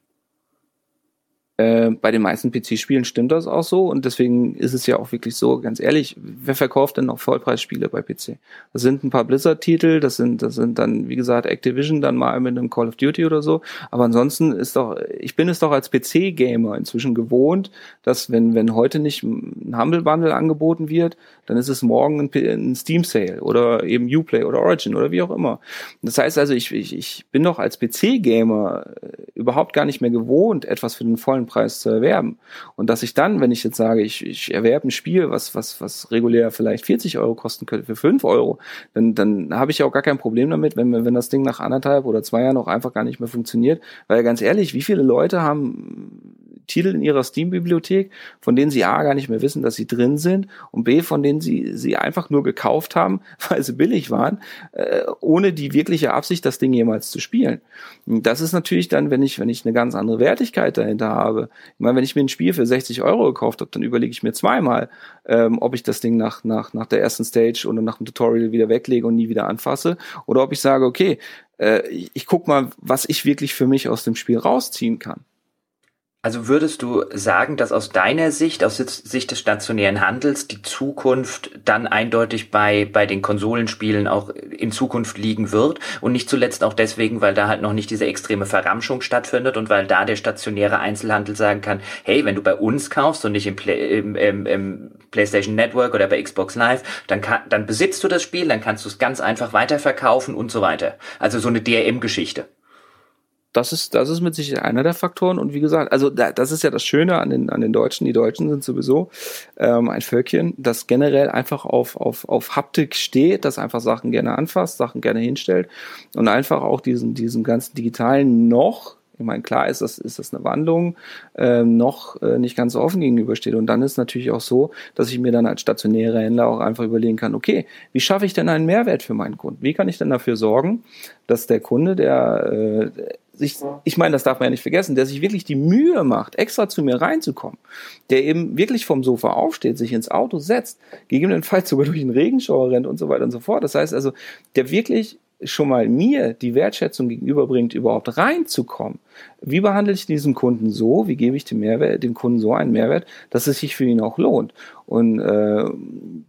Äh, bei den meisten PC-Spielen stimmt das auch so und deswegen ist es ja auch wirklich so, ganz ehrlich, wer verkauft denn noch Vollpreisspiele bei PC? Das sind ein paar Blizzard-Titel, das sind, das sind dann, wie gesagt, Activision, dann mal mit einem Call of Duty oder so. Aber ansonsten ist doch, ich bin es doch als PC-Gamer inzwischen gewohnt, dass wenn, wenn heute nicht ein Humble Bundle angeboten wird, dann ist es morgen ein, ein Steam Sale oder eben Uplay oder Origin oder wie auch immer. Das heißt also, ich, ich, ich bin doch als PC-Gamer äh, überhaupt gar nicht mehr gewohnt, etwas für den vollen Preis zu erwerben. Und dass ich dann, wenn ich jetzt sage, ich, ich erwerbe ein Spiel, was, was, was regulär vielleicht 40 Euro kosten könnte, für 5 Euro, dann, dann habe ich ja auch gar kein Problem damit, wenn, wenn das Ding nach anderthalb oder zwei Jahren auch einfach gar nicht mehr funktioniert. Weil ganz ehrlich, wie viele Leute haben Titel in ihrer Steam-Bibliothek, von denen sie A gar nicht mehr wissen, dass sie drin sind und B, von denen sie sie einfach nur gekauft haben, weil sie billig waren, äh, ohne die wirkliche Absicht, das Ding jemals zu spielen. Und das ist natürlich dann, wenn ich, wenn ich eine ganz andere Wertigkeit dahinter habe. Ich meine, wenn ich mir ein Spiel für 60 Euro gekauft habe, dann überlege ich mir zweimal, ähm, ob ich das Ding nach, nach, nach der ersten Stage oder nach dem Tutorial wieder weglege und nie wieder anfasse oder ob ich sage, okay, äh, ich guck mal, was ich wirklich für mich aus dem Spiel rausziehen kann. Also würdest du sagen, dass aus deiner Sicht, aus Sicht des stationären Handels, die Zukunft dann eindeutig bei, bei den Konsolenspielen auch in Zukunft liegen wird? Und nicht zuletzt auch deswegen, weil da halt noch nicht diese extreme Verramschung stattfindet und weil da der stationäre Einzelhandel sagen kann, hey, wenn du bei uns kaufst und nicht im, Play, im, im, im PlayStation Network oder bei Xbox Live, dann, kann, dann besitzt du das Spiel, dann kannst du es ganz einfach weiterverkaufen und so weiter. Also so eine DRM-Geschichte das ist, das ist mit Sicherheit einer der Faktoren. Und wie gesagt, also da, das ist ja das Schöne an den, an den Deutschen. Die Deutschen sind sowieso ähm, ein Völkchen, das generell einfach auf, auf, auf Haptik steht, das einfach Sachen gerne anfasst, Sachen gerne hinstellt und einfach auch diesen, diesen ganzen digitalen noch ich meine, klar ist das, ist das eine Wandlung, äh, noch äh, nicht ganz so offen gegenübersteht. Und dann ist natürlich auch so, dass ich mir dann als stationärer Händler auch einfach überlegen kann, okay, wie schaffe ich denn einen Mehrwert für meinen Kunden? Wie kann ich denn dafür sorgen, dass der Kunde, der äh, sich, ich meine, das darf man ja nicht vergessen, der sich wirklich die Mühe macht, extra zu mir reinzukommen, der eben wirklich vom Sofa aufsteht, sich ins Auto setzt, gegebenenfalls sogar durch den Regenschauer rennt und so weiter und so fort. Das heißt also, der wirklich schon mal mir die Wertschätzung gegenüberbringt, überhaupt reinzukommen. Wie behandle ich diesen Kunden so? Wie gebe ich dem Mehrwert, dem Kunden so einen Mehrwert, dass es sich für ihn auch lohnt? Und äh,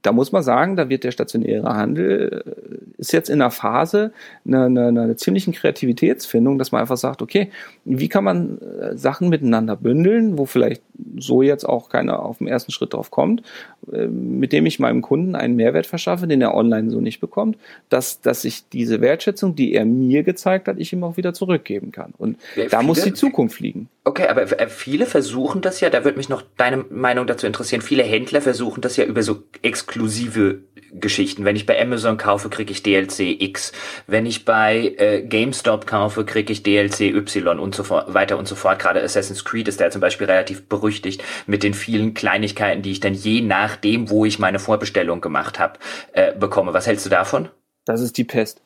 da muss man sagen, da wird der stationäre Handel äh, ist jetzt in einer Phase einer, einer, einer ziemlichen Kreativitätsfindung, dass man einfach sagt, okay, wie kann man äh, Sachen miteinander bündeln, wo vielleicht so jetzt auch keiner auf dem ersten Schritt drauf kommt, äh, mit dem ich meinem Kunden einen Mehrwert verschaffe, den er online so nicht bekommt, dass, dass ich diese Wertschätzung, die er mir gezeigt hat, ich ihm auch wieder zurückgeben kann. Und ja, da muss die Zukunft liegen. Okay, aber viele versuchen das ja, da würde mich noch deine Meinung dazu interessieren. Viele Händler versuchen das ja über so exklusive Geschichten. Wenn ich bei Amazon kaufe, kriege ich DLC X. Wenn ich bei äh, GameStop kaufe, kriege ich DLC Y und so fort, weiter und so fort. Gerade Assassin's Creed ist da zum Beispiel relativ berüchtigt mit den vielen Kleinigkeiten, die ich dann je nachdem, wo ich meine Vorbestellung gemacht habe, äh, bekomme. Was hältst du davon? Das ist die Pest.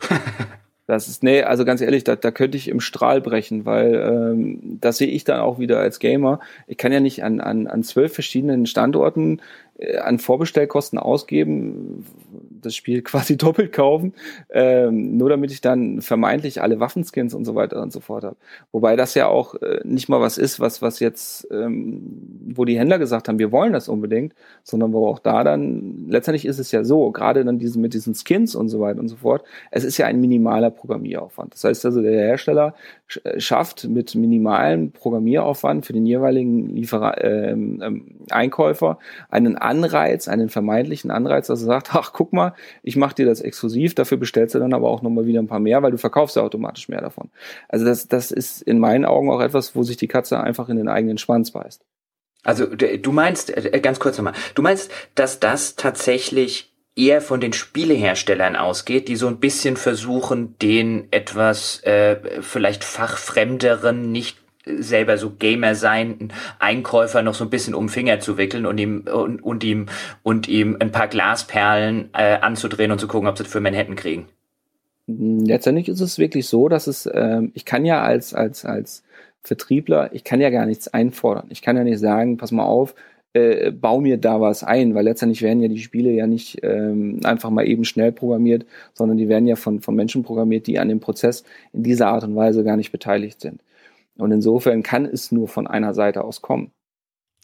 Das ist, nee, also ganz ehrlich, da, da könnte ich im Strahl brechen, weil ähm, das sehe ich dann auch wieder als Gamer. Ich kann ja nicht an, an, an zwölf verschiedenen Standorten äh, an Vorbestellkosten ausgeben, das Spiel quasi doppelt kaufen, ähm, nur damit ich dann vermeintlich alle Waffenskins und so weiter und so fort habe. Wobei das ja auch äh, nicht mal was ist, was, was jetzt, ähm, wo die Händler gesagt haben, wir wollen das unbedingt, sondern wo auch da dann, letztendlich ist es ja so, gerade dann diesen, mit diesen Skins und so weiter und so fort, es ist ja ein minimaler Programmieraufwand. Das heißt also, der Hersteller schafft mit minimalem Programmieraufwand für den jeweiligen Lieferer, ähm, ähm, Einkäufer einen Anreiz, einen vermeintlichen Anreiz, dass er sagt, ach guck mal, ich mache dir das exklusiv, dafür bestellst du dann aber auch nochmal wieder ein paar mehr, weil du verkaufst ja automatisch mehr davon. Also das, das ist in meinen Augen auch etwas, wo sich die Katze einfach in den eigenen Schwanz beißt. Also du meinst, äh, ganz kurz nochmal, du meinst, dass das tatsächlich eher von den Spieleherstellern ausgeht, die so ein bisschen versuchen, den etwas äh, vielleicht fachfremderen, nicht selber so Gamer sein, Einkäufer noch so ein bisschen um Finger zu wickeln und ihm und, und ihm und ihm ein paar Glasperlen äh, anzudrehen und zu gucken, ob sie das für Manhattan kriegen. Letztendlich ist es wirklich so, dass es, äh, ich kann ja als als als Vertriebler, ich kann ja gar nichts einfordern. Ich kann ja nicht sagen, pass mal auf, äh, bau mir da was ein, weil letztendlich werden ja die Spiele ja nicht ähm, einfach mal eben schnell programmiert, sondern die werden ja von, von Menschen programmiert, die an dem Prozess in dieser Art und Weise gar nicht beteiligt sind. Und insofern kann es nur von einer Seite aus kommen.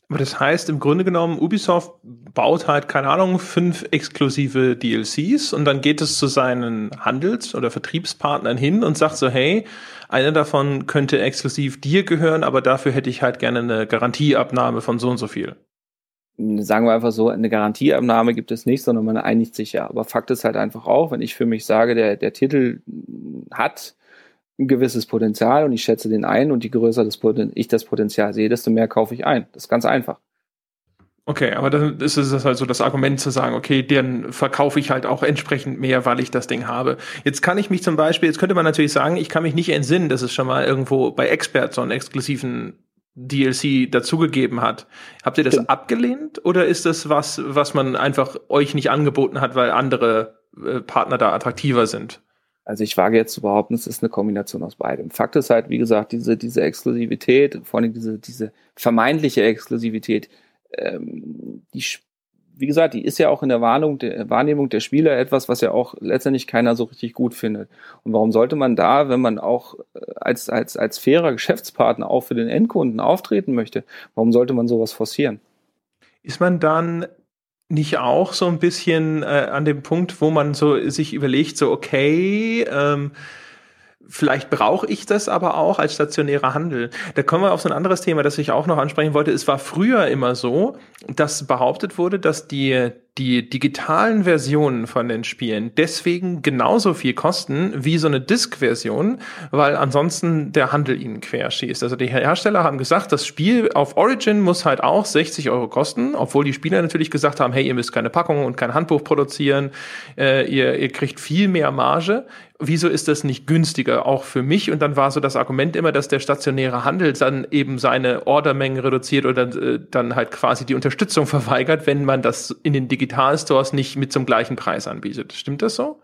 Aber das heißt im Grunde genommen, Ubisoft baut halt, keine Ahnung, fünf exklusive DLCs und dann geht es zu seinen Handels- oder Vertriebspartnern hin und sagt so, hey, einer davon könnte exklusiv dir gehören, aber dafür hätte ich halt gerne eine Garantieabnahme von so und so viel. Sagen wir einfach so, eine Garantieabnahme gibt es nicht, sondern man einigt sich ja. Aber Fakt ist halt einfach auch, wenn ich für mich sage, der, der Titel hat ein gewisses Potenzial und ich schätze den ein und je größer das Poten ich das Potenzial sehe, desto mehr kaufe ich ein. Das ist ganz einfach. Okay, aber dann ist es halt so das Argument zu sagen, okay, den verkaufe ich halt auch entsprechend mehr, weil ich das Ding habe. Jetzt kann ich mich zum Beispiel, jetzt könnte man natürlich sagen, ich kann mich nicht entsinnen, dass es schon mal irgendwo bei Expert so einen exklusiven DLC dazugegeben hat. Habt ihr das Stimmt. abgelehnt oder ist das was, was man einfach euch nicht angeboten hat, weil andere äh, Partner da attraktiver sind? Also ich wage jetzt zu behaupten, es ist eine Kombination aus beidem. Fakt ist halt, wie gesagt, diese, diese Exklusivität, vor allem diese, diese vermeintliche Exklusivität, ähm, die wie gesagt, die ist ja auch in der Wahrnehmung der, Wahrnehmung der Spieler etwas, was ja auch letztendlich keiner so richtig gut findet. Und warum sollte man da, wenn man auch äh, als, als, als fairer Geschäftspartner auch für den Endkunden auftreten möchte, warum sollte man sowas forcieren? Ist man dann nicht auch so ein bisschen äh, an dem Punkt, wo man so sich überlegt, so okay, ähm, Vielleicht brauche ich das aber auch als stationärer Handel. Da kommen wir auf so ein anderes Thema, das ich auch noch ansprechen wollte. Es war früher immer so, dass behauptet wurde, dass die die digitalen Versionen von den Spielen deswegen genauso viel kosten wie so eine Disk-Version, weil ansonsten der Handel ihnen querschießt. Also die Hersteller haben gesagt, das Spiel auf Origin muss halt auch 60 Euro kosten, obwohl die Spieler natürlich gesagt haben, hey, ihr müsst keine Packung und kein Handbuch produzieren, äh, ihr, ihr kriegt viel mehr Marge. Wieso ist das nicht günstiger, auch für mich? Und dann war so das Argument immer, dass der stationäre Handel dann eben seine Ordermengen reduziert oder äh, dann halt quasi die Unterstützung verweigert, wenn man das in den Digitalstores nicht mit zum gleichen Preis anbietet. Stimmt das so?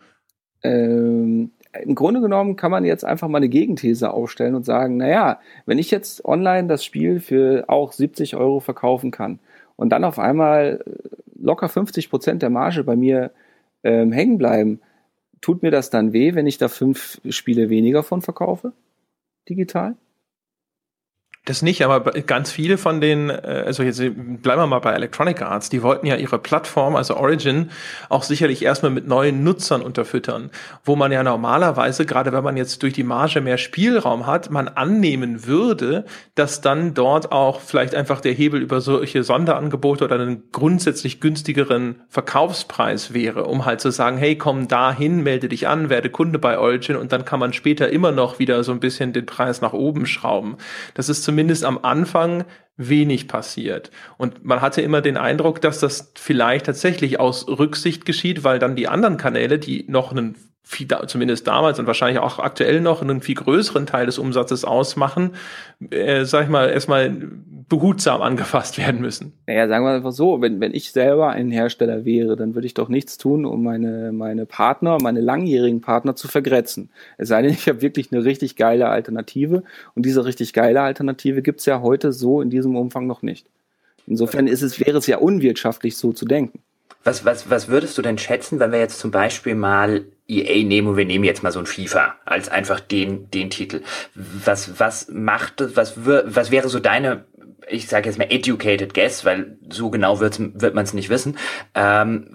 Ähm, Im Grunde genommen kann man jetzt einfach mal eine Gegenthese aufstellen und sagen, naja, wenn ich jetzt online das Spiel für auch 70 Euro verkaufen kann und dann auf einmal locker 50 Prozent der Marge bei mir ähm, hängen bleiben, tut mir das dann weh, wenn ich da fünf Spiele weniger von verkaufe? Digital? Das nicht, aber ganz viele von den, äh, also jetzt bleiben wir mal bei Electronic Arts, die wollten ja ihre Plattform, also Origin, auch sicherlich erstmal mit neuen Nutzern unterfüttern, wo man ja normalerweise, gerade wenn man jetzt durch die Marge mehr Spielraum hat, man annehmen würde, dass dann dort auch vielleicht einfach der Hebel über solche Sonderangebote oder einen grundsätzlich günstigeren Verkaufspreis wäre, um halt zu sagen, hey, komm dahin, melde dich an, werde Kunde bei Origin und dann kann man später immer noch wieder so ein bisschen den Preis nach oben schrauben. Das ist zum zumindest am Anfang wenig passiert. Und man hatte immer den Eindruck, dass das vielleicht tatsächlich aus Rücksicht geschieht, weil dann die anderen Kanäle, die noch einen viel, zumindest damals und wahrscheinlich auch aktuell noch einen viel größeren Teil des Umsatzes ausmachen, äh, sag ich mal, erstmal behutsam angefasst werden müssen. Naja, sagen wir einfach so, wenn, wenn ich selber ein Hersteller wäre, dann würde ich doch nichts tun, um meine, meine Partner, meine langjährigen Partner zu vergrätzen. Es sei denn, ich habe wirklich eine richtig geile Alternative und diese richtig geile Alternative gibt's ja heute so in diesem Umfang noch nicht. Insofern ist es, wäre es ja unwirtschaftlich, so zu denken. Was, was, was würdest du denn schätzen, wenn wir jetzt zum Beispiel mal EA nehmen und wir nehmen jetzt mal so ein FIFA als einfach den, den Titel. Was, was macht, was, was wäre so deine, ich sage jetzt mal educated guess, weil so genau wird's, wird man es nicht wissen, ähm,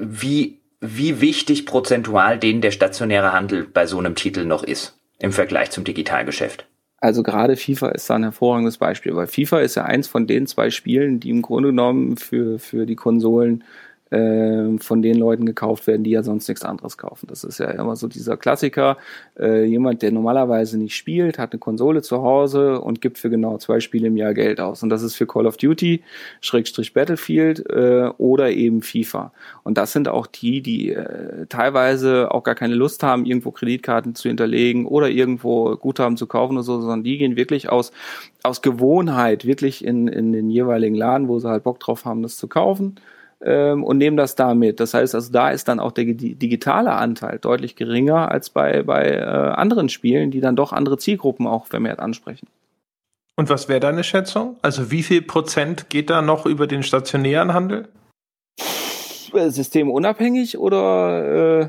wie, wie wichtig prozentual den der stationäre Handel bei so einem Titel noch ist im Vergleich zum Digitalgeschäft? Also gerade FIFA ist da ein hervorragendes Beispiel, weil FIFA ist ja eins von den zwei Spielen, die im Grunde genommen für, für die Konsolen äh, von den Leuten gekauft werden, die ja sonst nichts anderes kaufen. Das ist ja immer so dieser Klassiker. Äh, jemand, der normalerweise nicht spielt, hat eine Konsole zu Hause und gibt für genau zwei Spiele im Jahr Geld aus. Und das ist für Call of Duty, Schrägstrich Battlefield äh, oder eben FIFA. Und das sind auch die, die äh, teilweise auch gar keine Lust haben, irgendwo Kreditkarten zu hinterlegen oder irgendwo Guthaben zu kaufen oder so, sondern die gehen wirklich aus aus Gewohnheit wirklich in, in den jeweiligen Laden, wo sie halt Bock drauf haben, das zu kaufen ähm, und nehmen das da mit. Das heißt, also da ist dann auch der digitale Anteil deutlich geringer als bei, bei äh, anderen Spielen, die dann doch andere Zielgruppen auch vermehrt ansprechen. Und was wäre deine Schätzung? Also wie viel Prozent geht da noch über den stationären Handel? Systemunabhängig oder äh,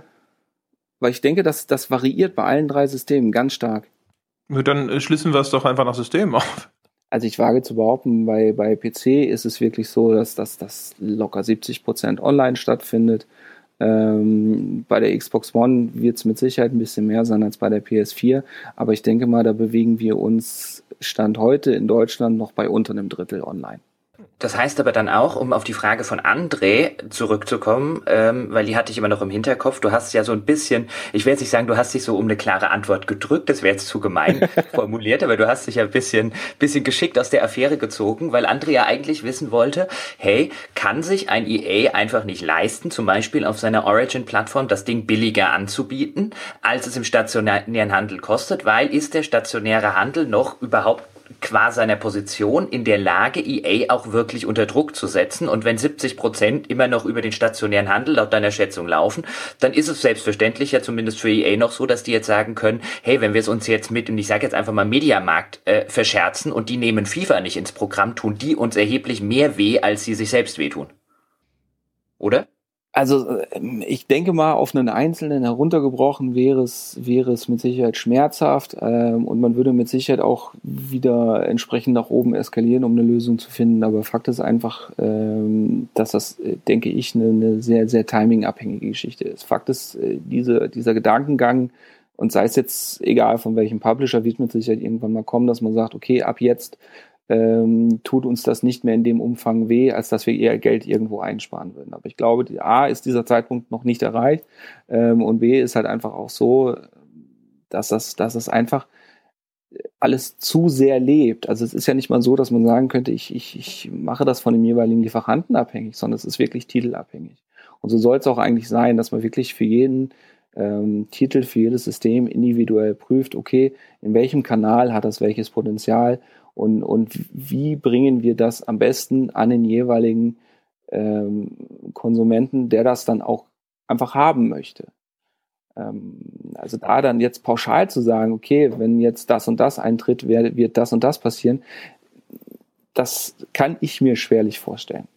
weil ich denke, dass das variiert bei allen drei Systemen ganz stark. Dann schließen wir es doch einfach nach System auf. Also ich wage zu behaupten, bei, bei PC ist es wirklich so, dass das locker 70 Prozent online stattfindet. Ähm, bei der Xbox One wird es mit Sicherheit ein bisschen mehr sein als bei der PS4, aber ich denke mal, da bewegen wir uns Stand heute in Deutschland noch bei unter einem Drittel online. Das heißt aber dann auch, um auf die Frage von André zurückzukommen, ähm, weil die hatte ich immer noch im Hinterkopf, du hast ja so ein bisschen, ich will jetzt nicht sagen, du hast dich so um eine klare Antwort gedrückt, das wäre jetzt zu gemein formuliert, aber du hast dich ja ein bisschen, bisschen geschickt aus der Affäre gezogen, weil André ja eigentlich wissen wollte, hey, kann sich ein EA einfach nicht leisten, zum Beispiel auf seiner Origin-Plattform das Ding billiger anzubieten, als es im stationären Handel kostet, weil ist der stationäre Handel noch überhaupt qua seiner Position in der Lage, EA auch wirklich unter Druck zu setzen. Und wenn 70 Prozent immer noch über den stationären Handel laut deiner Schätzung laufen, dann ist es selbstverständlich ja zumindest für EA noch so, dass die jetzt sagen können, hey, wenn wir es uns jetzt mit, und ich sage jetzt einfach mal Mediamarkt äh, verscherzen und die nehmen FIFA nicht ins Programm, tun die uns erheblich mehr weh, als sie sich selbst wehtun. Oder? Also ähm, ich denke mal, auf einen Einzelnen heruntergebrochen wäre es, wäre es mit Sicherheit schmerzhaft ähm, und man würde mit Sicherheit auch wieder entsprechend nach oben eskalieren, um eine Lösung zu finden. Aber Fakt ist einfach, ähm, dass das, äh, denke ich, eine, eine sehr, sehr timingabhängige Geschichte ist. Fakt ist, äh, diese, dieser Gedankengang, und sei es jetzt egal von welchem Publisher, wird mit Sicherheit irgendwann mal kommen, dass man sagt, okay, ab jetzt ähm, tut uns das nicht mehr in dem Umfang weh, als dass wir eher Geld irgendwo einsparen würden. Aber ich glaube, die A ist dieser Zeitpunkt noch nicht erreicht ähm, und B ist halt einfach auch so, dass das, dass das einfach alles zu sehr lebt. Also es ist ja nicht mal so, dass man sagen könnte, ich, ich, ich mache das von dem jeweiligen Lieferanten abhängig, sondern es ist wirklich titelabhängig. Und so soll es auch eigentlich sein, dass man wirklich für jeden ähm, Titel, für jedes System individuell prüft, okay, in welchem Kanal hat das welches Potenzial und, und wie bringen wir das am besten an den jeweiligen ähm, Konsumenten, der das dann auch einfach haben möchte. Ähm, also da dann jetzt pauschal zu sagen, okay, wenn jetzt das und das eintritt, wird, wird das und das passieren, das kann ich mir schwerlich vorstellen.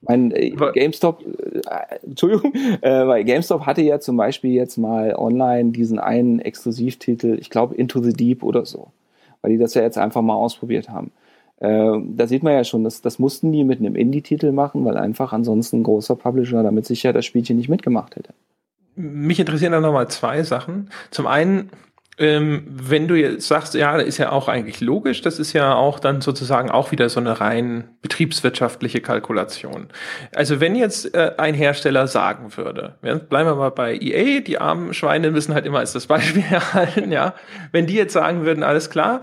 Mein äh, GameStop, äh, Entschuldigung, äh, weil GameStop hatte ja zum Beispiel jetzt mal online diesen einen Exklusivtitel, ich glaube Into the Deep oder so weil die das ja jetzt einfach mal ausprobiert haben. Äh, da sieht man ja schon, dass, das mussten die mit einem Indie-Titel machen, weil einfach ansonsten ein großer Publisher damit sicher das Spielchen nicht mitgemacht hätte. Mich interessieren da nochmal zwei Sachen. Zum einen, ähm, wenn du jetzt sagst, ja, ist ja auch eigentlich logisch, das ist ja auch dann sozusagen auch wieder so eine rein betriebswirtschaftliche Kalkulation. Also wenn jetzt äh, ein Hersteller sagen würde, ja, bleiben wir mal bei EA, die armen Schweine müssen halt immer als das Beispiel erhalten, ja, wenn die jetzt sagen würden, alles klar,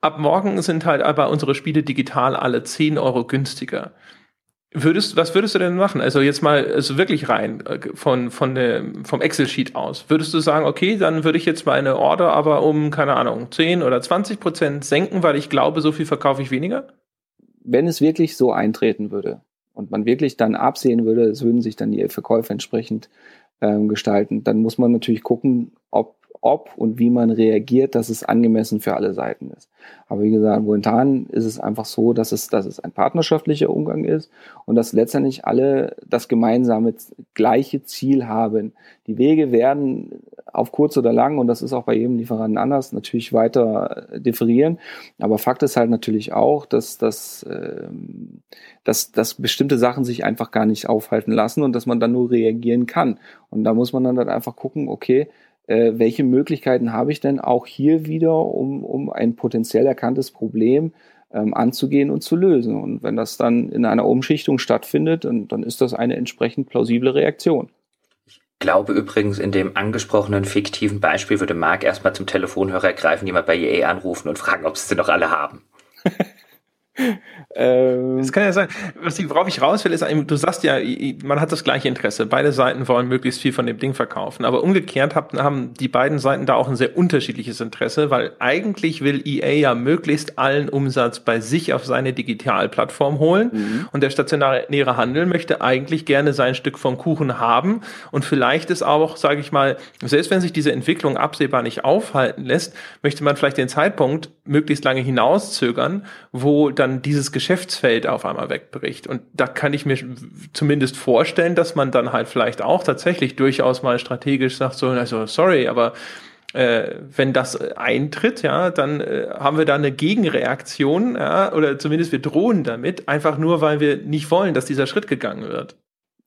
ab morgen sind halt aber unsere Spiele digital alle 10 Euro günstiger Würdest, was würdest du denn machen? Also jetzt mal also wirklich rein äh, von, von der, vom Excel-Sheet aus. Würdest du sagen, okay, dann würde ich jetzt meine Order aber um, keine Ahnung, 10 oder 20 Prozent senken, weil ich glaube, so viel verkaufe ich weniger? Wenn es wirklich so eintreten würde und man wirklich dann absehen würde, es würden sich dann die Verkäufe entsprechend ähm, gestalten, dann muss man natürlich gucken, ob ob und wie man reagiert, dass es angemessen für alle Seiten ist. Aber wie gesagt, momentan ist es einfach so, dass es, dass es ein partnerschaftlicher Umgang ist und dass letztendlich alle das gemeinsame gleiche Ziel haben. Die Wege werden auf kurz oder lang, und das ist auch bei jedem Lieferanten anders, natürlich weiter differieren. Aber Fakt ist halt natürlich auch, dass, dass, ähm, dass, dass bestimmte Sachen sich einfach gar nicht aufhalten lassen und dass man dann nur reagieren kann. Und da muss man dann halt einfach gucken, okay, äh, welche Möglichkeiten habe ich denn auch hier wieder, um, um ein potenziell erkanntes Problem ähm, anzugehen und zu lösen. Und wenn das dann in einer Umschichtung stattfindet, dann, dann ist das eine entsprechend plausible Reaktion. Ich glaube übrigens, in dem angesprochenen fiktiven Beispiel würde Marc erstmal zum Telefonhörer greifen, jemand bei EA anrufen und fragen, ob sie noch alle haben. Ähm, das kann ja sein. Was ich, worauf ich raus will, ist, du sagst ja, man hat das gleiche Interesse. Beide Seiten wollen möglichst viel von dem Ding verkaufen. Aber umgekehrt haben die beiden Seiten da auch ein sehr unterschiedliches Interesse, weil eigentlich will EA ja möglichst allen Umsatz bei sich auf seine Digitalplattform holen. Mhm. Und der stationäre Handel möchte eigentlich gerne sein Stück vom Kuchen haben. Und vielleicht ist auch, sage ich mal, selbst wenn sich diese Entwicklung absehbar nicht aufhalten lässt, möchte man vielleicht den Zeitpunkt möglichst lange hinauszögern, wo dann dann dieses Geschäftsfeld auf einmal wegbricht. Und da kann ich mir zumindest vorstellen, dass man dann halt vielleicht auch tatsächlich durchaus mal strategisch sagt, so, also sorry, aber äh, wenn das eintritt, ja, dann äh, haben wir da eine Gegenreaktion, ja, oder zumindest wir drohen damit, einfach nur, weil wir nicht wollen, dass dieser Schritt gegangen wird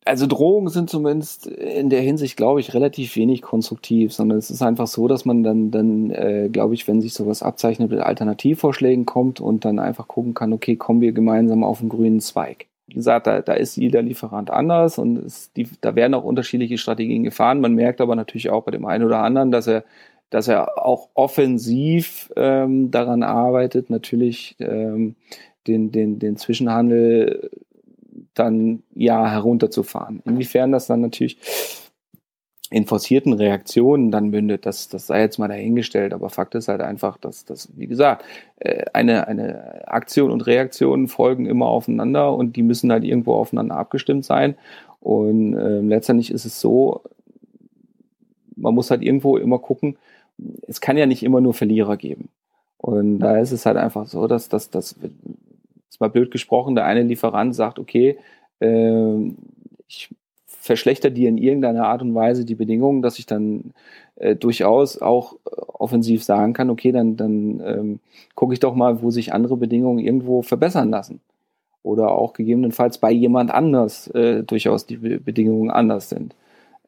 also Drohungen sind zumindest in der Hinsicht, glaube ich, relativ wenig konstruktiv, sondern es ist einfach so, dass man dann, dann äh, glaube ich, wenn sich sowas abzeichnet, mit Alternativvorschlägen kommt und dann einfach gucken kann, okay, kommen wir gemeinsam auf einen grünen Zweig. Wie gesagt, da, da ist jeder Lieferant anders und es, die, da werden auch unterschiedliche Strategien gefahren. Man merkt aber natürlich auch bei dem einen oder anderen, dass er dass er auch offensiv ähm, daran arbeitet, natürlich ähm, den, den, den Zwischenhandel dann ja herunterzufahren. Inwiefern das dann natürlich in forcierten Reaktionen dann mündet, das, das sei jetzt mal dahingestellt, aber Fakt ist halt einfach, dass, dass wie gesagt, äh, eine, eine Aktion und Reaktion folgen immer aufeinander und die müssen halt irgendwo aufeinander abgestimmt sein. Und äh, letztendlich ist es so, man muss halt irgendwo immer gucken, es kann ja nicht immer nur Verlierer geben. Und da ist es halt einfach so, dass das, das, ist mal blöd gesprochen, der eine Lieferant sagt, okay, äh, ich verschlechtert dir in irgendeiner Art und Weise die Bedingungen, dass ich dann äh, durchaus auch äh, offensiv sagen kann, okay, dann, dann ähm, gucke ich doch mal, wo sich andere Bedingungen irgendwo verbessern lassen. Oder auch gegebenenfalls bei jemand anders äh, durchaus die Be Bedingungen anders sind.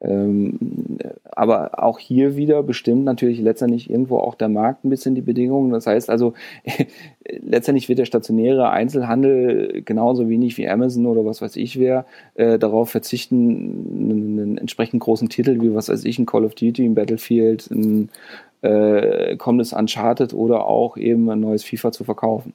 Ähm, aber auch hier wieder bestimmt natürlich letztendlich irgendwo auch der Markt ein bisschen die Bedingungen. Das heißt also, letztendlich wird der stationäre Einzelhandel genauso wenig wie Amazon oder was weiß ich wer äh, darauf verzichten, einen, einen, entsprechend großen Titel wie was weiß ich, ein Call of Duty, ein Battlefield, ein äh, kommendes Uncharted oder auch eben ein neues FIFA zu verkaufen.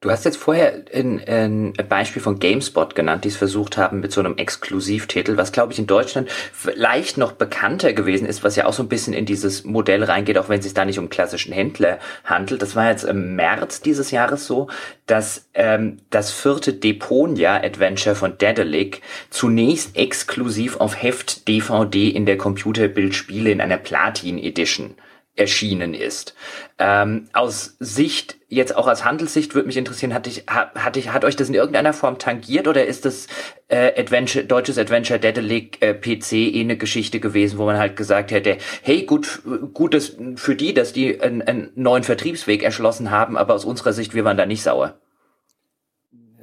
Du hast jetzt vorher ein, ein Beispiel von GameSpot genannt, die es versucht haben mit so einem Exklusivtitel, was glaube ich in Deutschland vielleicht noch bekannter gewesen ist, was ja auch so ein bisschen in dieses Modell reingeht, auch wenn es sich da nicht um klassischen Händler handelt. Das war jetzt im März dieses Jahres so, dass ähm, das vierte Deponia-Adventure von Daedalic zunächst exklusiv auf Heft DVD in der Computerbildspiele in einer Platin Edition erschienen ist. Ähm, aus Sicht, jetzt auch aus Handelssicht, würde mich interessieren, hat, ich, hat, ich, hat euch das in irgendeiner Form tangiert oder ist das äh, Adventure, deutsches Adventure Daedalic äh, PC eh eine Geschichte gewesen, wo man halt gesagt hätte, hey, gut, gut dass für die, dass die einen, einen neuen Vertriebsweg erschlossen haben, aber aus unserer Sicht, wir waren da nicht sauer.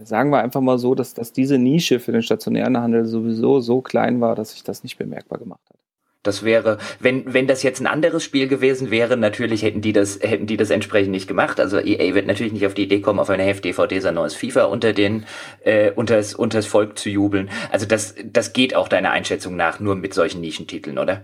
Sagen wir einfach mal so, dass, dass diese Nische für den stationären Handel sowieso so klein war, dass sich das nicht bemerkbar gemacht hat. Das wäre, wenn, wenn das jetzt ein anderes Spiel gewesen wäre, natürlich hätten die das, hätten die das entsprechend nicht gemacht. Also EA wird natürlich nicht auf die Idee kommen, auf eine Heft-DVD sein neues FIFA unter den, äh, unters, unters Volk zu jubeln. Also das, das geht auch deiner Einschätzung nach nur mit solchen Nischentiteln, oder?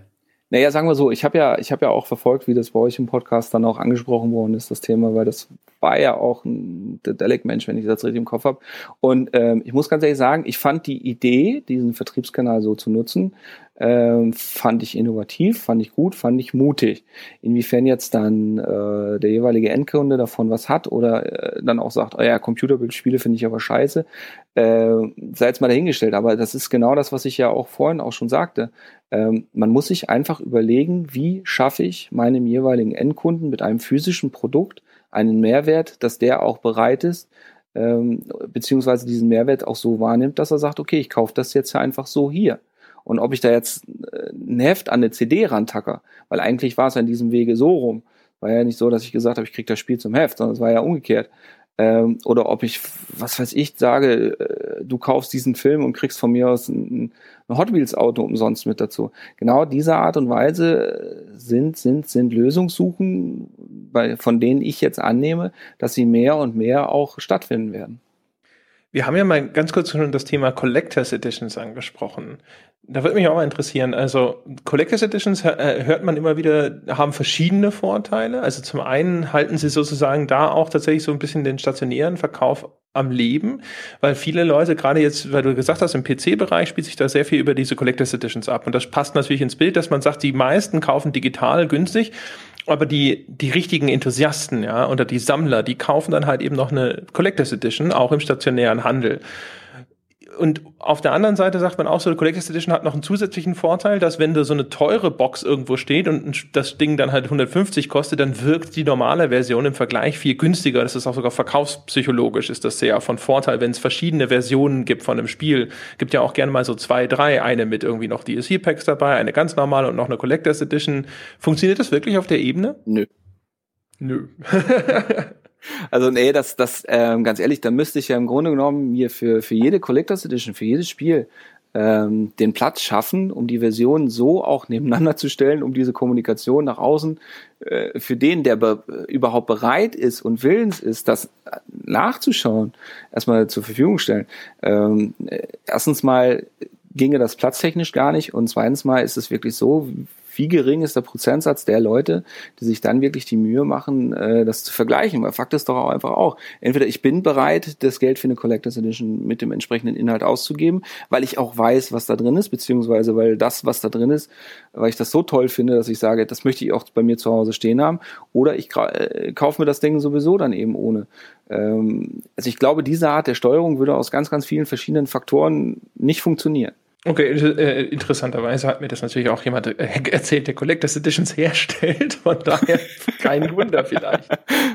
Naja, sagen wir so, ich habe ja, ich habe ja auch verfolgt, wie das bei euch im Podcast dann auch angesprochen worden ist, das Thema, weil das war ja auch ein Dedelic-Mensch, wenn ich das richtig im Kopf habe. Und ähm, ich muss ganz ehrlich sagen, ich fand die Idee, diesen Vertriebskanal so zu nutzen, ähm, fand ich innovativ, fand ich gut, fand ich mutig. Inwiefern jetzt dann äh, der jeweilige Endkunde davon was hat oder äh, dann auch sagt, oh ja, Computerbildspiele finde ich aber scheiße, äh, sei jetzt mal dahingestellt. Aber das ist genau das, was ich ja auch vorhin auch schon sagte. Ähm, man muss sich einfach überlegen, wie schaffe ich meinem jeweiligen Endkunden mit einem physischen Produkt einen Mehrwert, dass der auch bereit ist, ähm, beziehungsweise diesen Mehrwert auch so wahrnimmt, dass er sagt, okay, ich kaufe das jetzt einfach so hier. Und ob ich da jetzt äh, ein Heft an eine CD rantacker, weil eigentlich war es ja in diesem Wege so rum. War ja nicht so, dass ich gesagt habe, ich krieg das Spiel zum Heft, sondern es war ja umgekehrt. Ähm, oder ob ich, was weiß ich, sage, äh, du kaufst diesen Film und kriegst von mir aus ein, ein Hot Wheels Auto umsonst mit dazu. Genau diese Art und Weise sind, sind, sind Lösungssuchen, bei, von denen ich jetzt annehme, dass sie mehr und mehr auch stattfinden werden. Wir haben ja mal ganz kurz schon das Thema Collectors Editions angesprochen. Da würde mich auch mal interessieren. Also Collectors Editions äh, hört man immer wieder, haben verschiedene Vorteile. Also zum einen halten sie sozusagen da auch tatsächlich so ein bisschen den stationären Verkauf am Leben, weil viele Leute, gerade jetzt, weil du gesagt hast, im PC-Bereich spielt sich da sehr viel über diese Collectors Editions ab. Und das passt natürlich ins Bild, dass man sagt, die meisten kaufen digital günstig aber die, die richtigen Enthusiasten, ja, oder die Sammler, die kaufen dann halt eben noch eine Collectors Edition, auch im stationären Handel und auf der anderen Seite sagt man auch so, die Collector's Edition hat noch einen zusätzlichen Vorteil, dass wenn da so eine teure Box irgendwo steht und das Ding dann halt 150 kostet, dann wirkt die normale Version im Vergleich viel günstiger. Das ist auch sogar verkaufspsychologisch ist das sehr von Vorteil, wenn es verschiedene Versionen gibt von einem Spiel. Gibt ja auch gerne mal so zwei, drei, eine mit irgendwie noch DLC-Packs dabei, eine ganz normale und noch eine Collector's Edition. Funktioniert das wirklich auf der Ebene? Nö. Nö. Also nee, das, das ähm, ganz ehrlich, da müsste ich ja im Grunde genommen mir für, für jede Collectors Edition, für jedes Spiel ähm, den Platz schaffen, um die Versionen so auch nebeneinander zu stellen, um diese Kommunikation nach außen äh, für den, der be überhaupt bereit ist und willens ist, das nachzuschauen, erstmal zur Verfügung stellen. Ähm, erstens mal ginge das platztechnisch gar nicht und zweitens mal ist es wirklich so, wie gering ist der Prozentsatz der Leute, die sich dann wirklich die Mühe machen, äh, das zu vergleichen. Weil Fakt ist doch auch einfach auch, entweder ich bin bereit, das Geld für eine Collectors Edition mit dem entsprechenden Inhalt auszugeben, weil ich auch weiß, was da drin ist, beziehungsweise weil das, was da drin ist, weil ich das so toll finde, dass ich sage, das möchte ich auch bei mir zu Hause stehen haben, oder ich äh, kaufe mir das Ding sowieso dann eben ohne. Ähm, also ich glaube, diese Art der Steuerung würde aus ganz, ganz vielen verschiedenen Faktoren nicht funktionieren. Okay, äh, interessanterweise hat mir das natürlich auch jemand äh, erzählt, der Collectors Editions herstellt. Von daher kein Wunder vielleicht.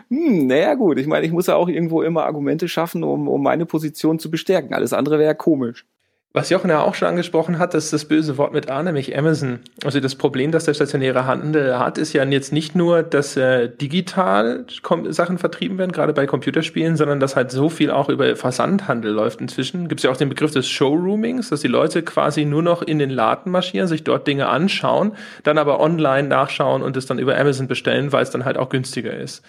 Hm, naja gut, ich meine, ich muss ja auch irgendwo immer Argumente schaffen, um, um meine Position zu bestärken. Alles andere wäre komisch. Was Jochen ja auch schon angesprochen hat, ist das böse Wort mit A, nämlich Amazon. Also das Problem, das der stationäre Handel hat, ist ja jetzt nicht nur, dass äh, digital Sachen vertrieben werden, gerade bei Computerspielen, sondern dass halt so viel auch über Versandhandel läuft inzwischen. Gibt es ja auch den Begriff des Showroomings, dass die Leute quasi nur noch in den Laden marschieren, sich dort Dinge anschauen, dann aber online nachschauen und es dann über Amazon bestellen, weil es dann halt auch günstiger ist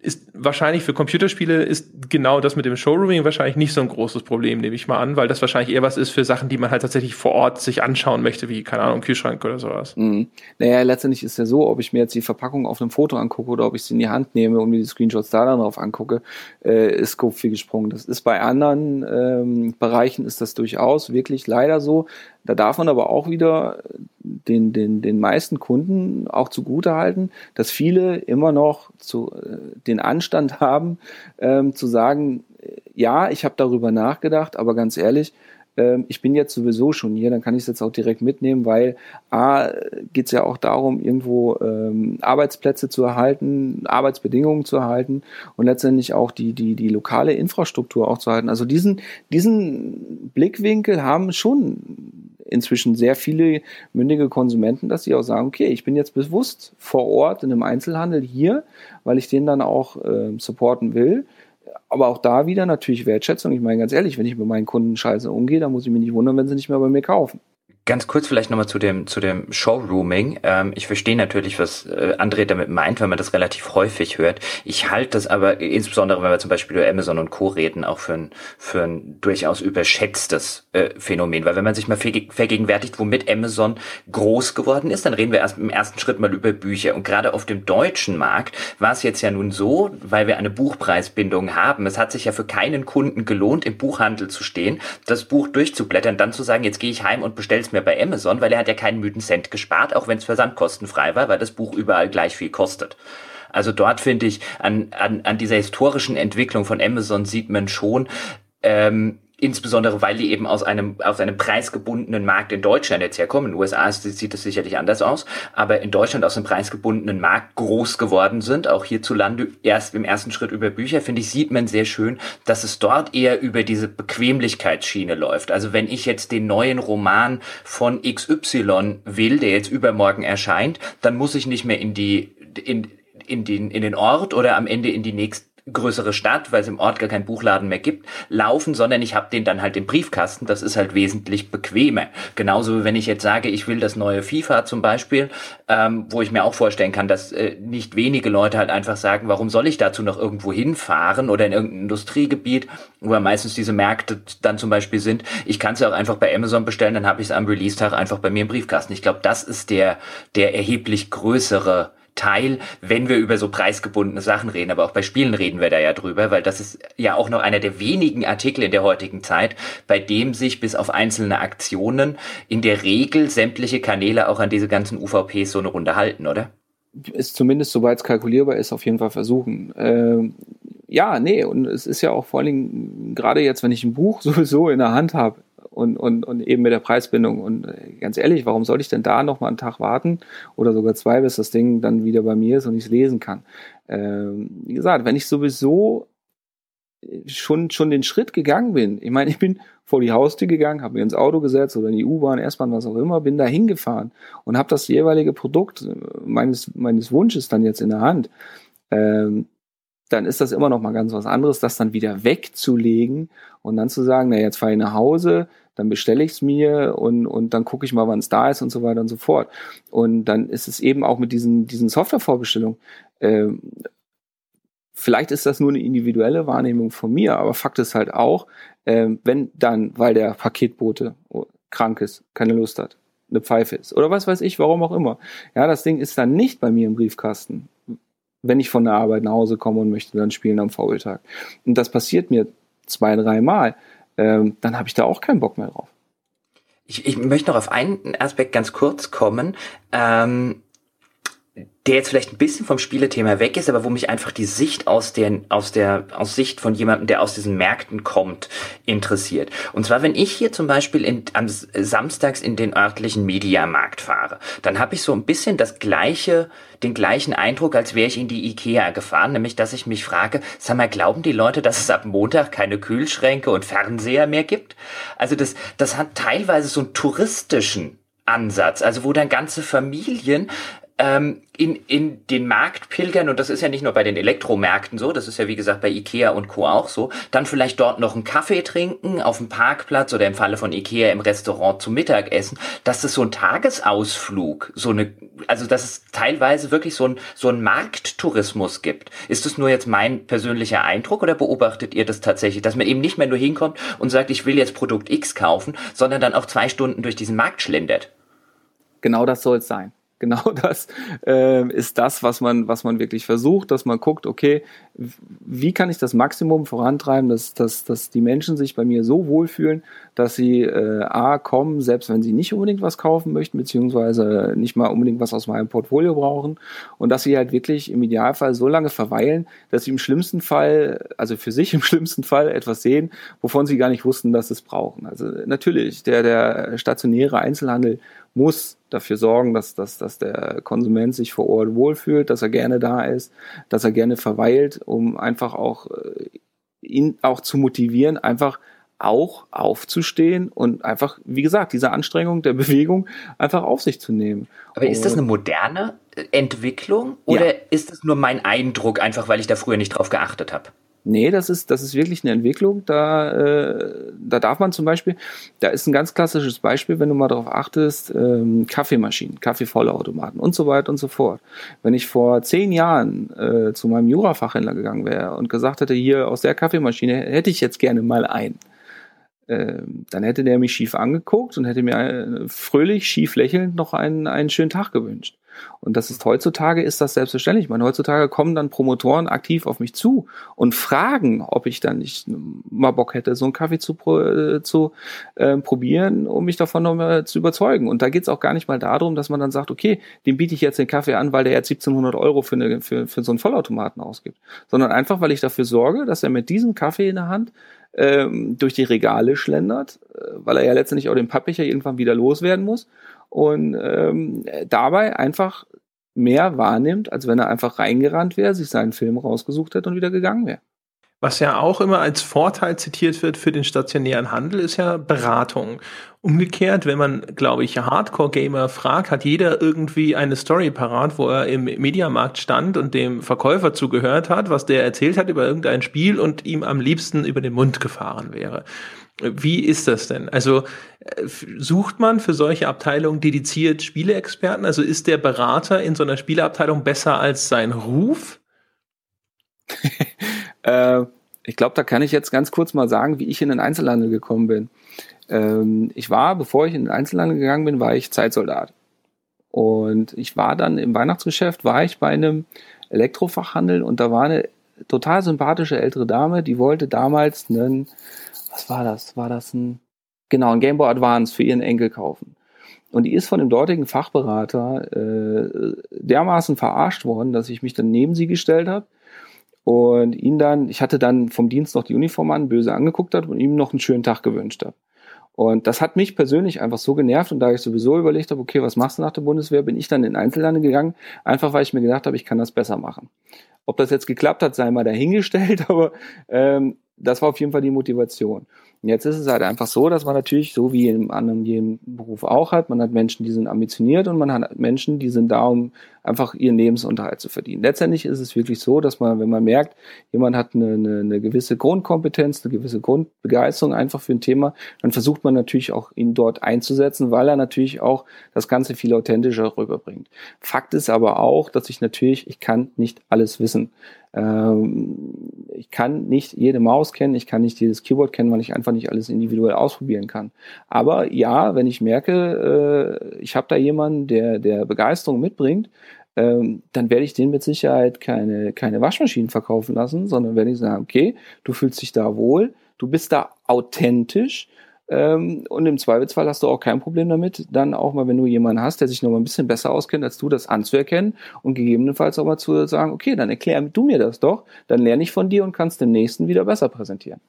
ist wahrscheinlich für Computerspiele ist genau das mit dem Showrooming wahrscheinlich nicht so ein großes Problem, nehme ich mal an, weil das wahrscheinlich eher was ist für Sachen, die man halt tatsächlich vor Ort sich anschauen möchte, wie, keine Ahnung, Kühlschrank oder sowas. Mhm. Naja, letztendlich ist ja so, ob ich mir jetzt die Verpackung auf einem Foto angucke oder ob ich sie in die Hand nehme und mir die Screenshots da dann drauf angucke, äh, ist Scope viel gesprungen. Das ist bei anderen ähm, Bereichen ist das durchaus wirklich leider so. Da darf man aber auch wieder den, den, den meisten Kunden auch zugute halten, dass viele immer noch zu, äh, den Anstand haben, ähm, zu sagen, äh, ja, ich habe darüber nachgedacht, aber ganz ehrlich, ähm, ich bin jetzt sowieso schon hier, dann kann ich es jetzt auch direkt mitnehmen, weil A geht es ja auch darum, irgendwo ähm, Arbeitsplätze zu erhalten, Arbeitsbedingungen zu erhalten und letztendlich auch die, die, die lokale Infrastruktur auch zu erhalten. Also diesen, diesen Blickwinkel haben schon inzwischen sehr viele mündige Konsumenten, dass sie auch sagen, okay, ich bin jetzt bewusst vor Ort in einem Einzelhandel hier, weil ich den dann auch äh, supporten will. Aber auch da wieder natürlich Wertschätzung. Ich meine ganz ehrlich, wenn ich mit meinen Kunden scheiße umgehe, dann muss ich mich nicht wundern, wenn sie nicht mehr bei mir kaufen. Ganz kurz vielleicht nochmal zu dem, zu dem Showrooming. Ähm, ich verstehe natürlich, was äh, André damit meint, wenn man das relativ häufig hört. Ich halte das aber, insbesondere wenn wir zum Beispiel über Amazon und Co. reden, auch für ein, für ein durchaus überschätztes äh, Phänomen. Weil wenn man sich mal vergegenwärtigt, womit Amazon groß geworden ist, dann reden wir erst im ersten Schritt mal über Bücher. Und gerade auf dem deutschen Markt war es jetzt ja nun so, weil wir eine Buchpreisbindung haben. Es hat sich ja für keinen Kunden gelohnt, im Buchhandel zu stehen, das Buch durchzublättern, dann zu sagen, jetzt gehe ich heim und bestelle es mehr bei Amazon, weil er hat ja keinen müden Cent gespart, auch wenn es versandkostenfrei war, weil das Buch überall gleich viel kostet. Also dort finde ich, an, an, an dieser historischen Entwicklung von Amazon sieht man schon, ähm, insbesondere weil die eben aus einem, aus einem preisgebundenen Markt in Deutschland jetzt herkommen. In den USA sieht es sicherlich anders aus, aber in Deutschland aus einem preisgebundenen Markt groß geworden sind, auch hierzulande erst im ersten Schritt über Bücher, finde ich, sieht man sehr schön, dass es dort eher über diese Bequemlichkeitsschiene läuft. Also wenn ich jetzt den neuen Roman von XY will, der jetzt übermorgen erscheint, dann muss ich nicht mehr in die, in, in den, in den Ort oder am Ende in die nächste größere Stadt, weil es im Ort gar keinen Buchladen mehr gibt, laufen, sondern ich habe den dann halt im Briefkasten. Das ist halt wesentlich bequemer. Genauso wie wenn ich jetzt sage, ich will das neue FIFA zum Beispiel, ähm, wo ich mir auch vorstellen kann, dass äh, nicht wenige Leute halt einfach sagen, warum soll ich dazu noch irgendwo hinfahren oder in irgendein Industriegebiet, wo meistens diese Märkte dann zum Beispiel sind. Ich kann es ja auch einfach bei Amazon bestellen, dann habe ich es am Release-Tag einfach bei mir im Briefkasten. Ich glaube, das ist der, der erheblich größere Teil, wenn wir über so preisgebundene Sachen reden, aber auch bei Spielen reden wir da ja drüber, weil das ist ja auch noch einer der wenigen Artikel in der heutigen Zeit, bei dem sich bis auf einzelne Aktionen in der Regel sämtliche Kanäle auch an diese ganzen UVPs so eine Runde halten, oder? Ist zumindest, soweit es kalkulierbar ist, auf jeden Fall versuchen. Ähm, ja, nee, und es ist ja auch vor allen Dingen, gerade jetzt, wenn ich ein Buch sowieso in der Hand habe, und, und, und eben mit der Preisbindung. Und äh, ganz ehrlich, warum soll ich denn da noch mal einen Tag warten oder sogar zwei, bis das Ding dann wieder bei mir ist und ich es lesen kann? Ähm, wie gesagt, wenn ich sowieso schon, schon den Schritt gegangen bin, ich meine, ich bin vor die Haustür gegangen, habe mir ins Auto gesetzt oder in die U-Bahn, S-Bahn, was auch immer, bin da hingefahren und habe das jeweilige Produkt äh, meines, meines Wunsches dann jetzt in der Hand. Ähm, dann ist das immer noch mal ganz was anderes, das dann wieder wegzulegen und dann zu sagen, na jetzt fahre ich nach Hause, dann bestelle ich es mir und, und dann gucke ich mal, wann es da ist und so weiter und so fort. Und dann ist es eben auch mit diesen, diesen Softwarevorbestellungen, äh, vielleicht ist das nur eine individuelle Wahrnehmung von mir, aber Fakt ist halt auch, äh, wenn dann, weil der Paketbote krank ist, keine Lust hat, eine Pfeife ist. Oder was weiß ich, warum auch immer. Ja, das Ding ist dann nicht bei mir im Briefkasten, wenn ich von der Arbeit nach Hause komme und möchte dann spielen am Faultag. Und das passiert mir zwei, dreimal. Ähm, dann habe ich da auch keinen Bock mehr drauf. Ich, ich möchte noch auf einen Aspekt ganz kurz kommen. Ähm, der jetzt vielleicht ein bisschen vom Spielethema weg ist, aber wo mich einfach die Sicht aus der, aus der, aus Sicht von jemandem, der aus diesen Märkten kommt, interessiert. Und zwar, wenn ich hier zum Beispiel in, am samstags in den örtlichen Mediamarkt fahre, dann habe ich so ein bisschen das gleiche, den gleichen Eindruck, als wäre ich in die Ikea gefahren, nämlich, dass ich mich frage, sag mal, glauben die Leute, dass es ab Montag keine Kühlschränke und Fernseher mehr gibt? Also das, das hat teilweise so einen touristischen Ansatz, also wo dann ganze Familien ähm, in, in den Markt pilgern, und das ist ja nicht nur bei den Elektromärkten so, das ist ja wie gesagt bei Ikea und Co. auch so, dann vielleicht dort noch einen Kaffee trinken auf dem Parkplatz oder im Falle von Ikea im Restaurant zum Mittagessen, dass das so ein Tagesausflug, so eine, also dass es teilweise wirklich so ein, so ein Markttourismus gibt. Ist das nur jetzt mein persönlicher Eindruck oder beobachtet ihr das tatsächlich, dass man eben nicht mehr nur hinkommt und sagt, ich will jetzt Produkt X kaufen, sondern dann auch zwei Stunden durch diesen Markt schlendert? Genau das soll es sein genau das äh, ist das, was man, was man wirklich versucht, dass man guckt, okay, wie kann ich das Maximum vorantreiben, dass, dass, dass die Menschen sich bei mir so wohlfühlen, dass sie äh, A kommen, selbst wenn sie nicht unbedingt was kaufen möchten, beziehungsweise nicht mal unbedingt was aus meinem Portfolio brauchen und dass sie halt wirklich im Idealfall so lange verweilen, dass sie im schlimmsten Fall, also für sich im schlimmsten Fall etwas sehen, wovon sie gar nicht wussten, dass sie es brauchen. Also natürlich, der, der stationäre Einzelhandel muss dafür sorgen, dass, dass, dass der Konsument sich vor Ort wohlfühlt, dass er gerne da ist, dass er gerne verweilt, um einfach auch äh, ihn auch zu motivieren, einfach auch aufzustehen und einfach, wie gesagt, diese Anstrengung der Bewegung einfach auf sich zu nehmen. Aber ist das eine moderne Entwicklung oder ja. ist das nur mein Eindruck, einfach weil ich da früher nicht drauf geachtet habe? Nee, das ist, das ist wirklich eine Entwicklung. Da, äh, da darf man zum Beispiel, da ist ein ganz klassisches Beispiel, wenn du mal darauf achtest, ähm, Kaffeemaschinen, Kaffeevollautomaten und so weiter und so fort. Wenn ich vor zehn Jahren äh, zu meinem Jurafachhändler gegangen wäre und gesagt hätte, hier aus der Kaffeemaschine hätte ich jetzt gerne mal einen, äh, dann hätte der mich schief angeguckt und hätte mir äh, fröhlich, schief lächelnd noch einen, einen schönen Tag gewünscht. Und das ist heutzutage ist das selbstverständlich. Ich meine, heutzutage kommen dann Promotoren aktiv auf mich zu und fragen, ob ich dann nicht mal Bock hätte, so einen Kaffee zu, äh, zu äh, probieren, um mich davon noch mal zu überzeugen. Und da geht es auch gar nicht mal darum, dass man dann sagt, okay, dem biete ich jetzt den Kaffee an, weil der jetzt 1700 Euro für, eine, für, für so einen Vollautomaten ausgibt. Sondern einfach, weil ich dafür sorge, dass er mit diesem Kaffee in der Hand ähm, durch die Regale schlendert, äh, weil er ja letztendlich auch den Pappbecher irgendwann wieder loswerden muss und ähm, dabei einfach mehr wahrnimmt, als wenn er einfach reingerannt wäre, sich seinen Film rausgesucht hätte und wieder gegangen wäre. Was ja auch immer als Vorteil zitiert wird für den stationären Handel, ist ja Beratung. Umgekehrt, wenn man, glaube ich, Hardcore-Gamer fragt, hat jeder irgendwie eine Story parat, wo er im Mediamarkt stand und dem Verkäufer zugehört hat, was der erzählt hat über irgendein Spiel und ihm am liebsten über den Mund gefahren wäre. Wie ist das denn? Also äh, sucht man für solche Abteilungen dediziert Spieleexperten? Also ist der Berater in so einer Spieleabteilung besser als sein Ruf? äh, ich glaube, da kann ich jetzt ganz kurz mal sagen, wie ich in den Einzelhandel gekommen bin. Ähm, ich war, bevor ich in den Einzelhandel gegangen bin, war ich Zeitsoldat. Und ich war dann im Weihnachtsgeschäft, war ich bei einem Elektrofachhandel und da war eine total sympathische ältere Dame, die wollte damals einen was war das? War das ein, genau, ein Game Boy Advance für ihren Enkel kaufen. Und die ist von dem dortigen Fachberater äh, dermaßen verarscht worden, dass ich mich dann neben sie gestellt habe und ihn dann, ich hatte dann vom Dienst noch die Uniform an, böse angeguckt hat und ihm noch einen schönen Tag gewünscht habe. Und das hat mich persönlich einfach so genervt und da ich sowieso überlegt habe, okay, was machst du nach der Bundeswehr, bin ich dann in Einzelhandel gegangen, einfach weil ich mir gedacht habe, ich kann das besser machen. Ob das jetzt geklappt hat, sei mal dahingestellt, aber ähm, das war auf jeden Fall die Motivation. Und jetzt ist es halt einfach so, dass man natürlich, so wie in anderen jedem Beruf auch hat, man hat Menschen, die sind ambitioniert und man hat Menschen, die sind da, um einfach ihren Lebensunterhalt zu verdienen. Letztendlich ist es wirklich so, dass man, wenn man merkt, jemand hat eine, eine, eine gewisse Grundkompetenz, eine gewisse Grundbegeisterung einfach für ein Thema, dann versucht man natürlich auch ihn dort einzusetzen, weil er natürlich auch das Ganze viel authentischer rüberbringt. Fakt ist aber auch, dass ich natürlich, ich kann nicht alles wissen. Ähm, ich kann nicht jede Maus kennen, ich kann nicht jedes Keyboard kennen, weil ich einfach nicht alles individuell ausprobieren kann. Aber ja, wenn ich merke, äh, ich habe da jemanden, der, der Begeisterung mitbringt, ähm, dann werde ich den mit Sicherheit keine, keine Waschmaschinen verkaufen lassen, sondern werde ich sagen, okay, du fühlst dich da wohl, du bist da authentisch, ähm, und im Zweifelsfall hast du auch kein Problem damit, dann auch mal, wenn du jemanden hast, der sich noch mal ein bisschen besser auskennt als du, das anzuerkennen und gegebenenfalls auch mal zu sagen, okay, dann erklär du mir das doch, dann lerne ich von dir und kannst dem nächsten wieder besser präsentieren.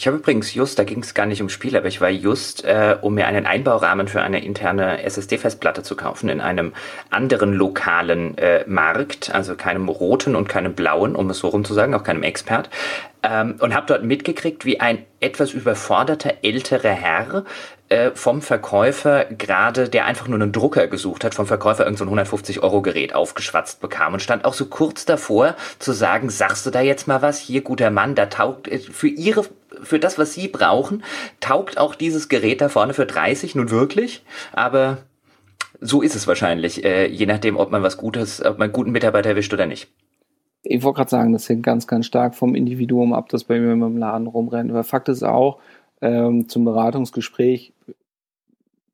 Ich habe übrigens just, da ging es gar nicht um Spiele, aber ich war just, äh, um mir einen Einbaurahmen für eine interne SSD-Festplatte zu kaufen, in einem anderen lokalen äh, Markt, also keinem roten und keinem blauen, um es so rum zu sagen, auch keinem Expert, ähm, und habe dort mitgekriegt, wie ein etwas überforderter älterer Herr äh, vom Verkäufer gerade, der einfach nur einen Drucker gesucht hat, vom Verkäufer irgendein so 150 Euro Gerät aufgeschwatzt bekam und stand auch so kurz davor zu sagen, sagst du da jetzt mal was? Hier, guter Mann, da taugt äh, für ihre für das, was sie brauchen, taugt auch dieses Gerät da vorne für 30 nun wirklich, aber so ist es wahrscheinlich, äh, je nachdem, ob man was Gutes, ob man einen guten Mitarbeiter erwischt oder nicht ich wollte gerade sagen, das hängt ganz, ganz stark vom Individuum ab, das bei mir im Laden rumrennt. Aber Fakt ist auch, ähm, zum Beratungsgespräch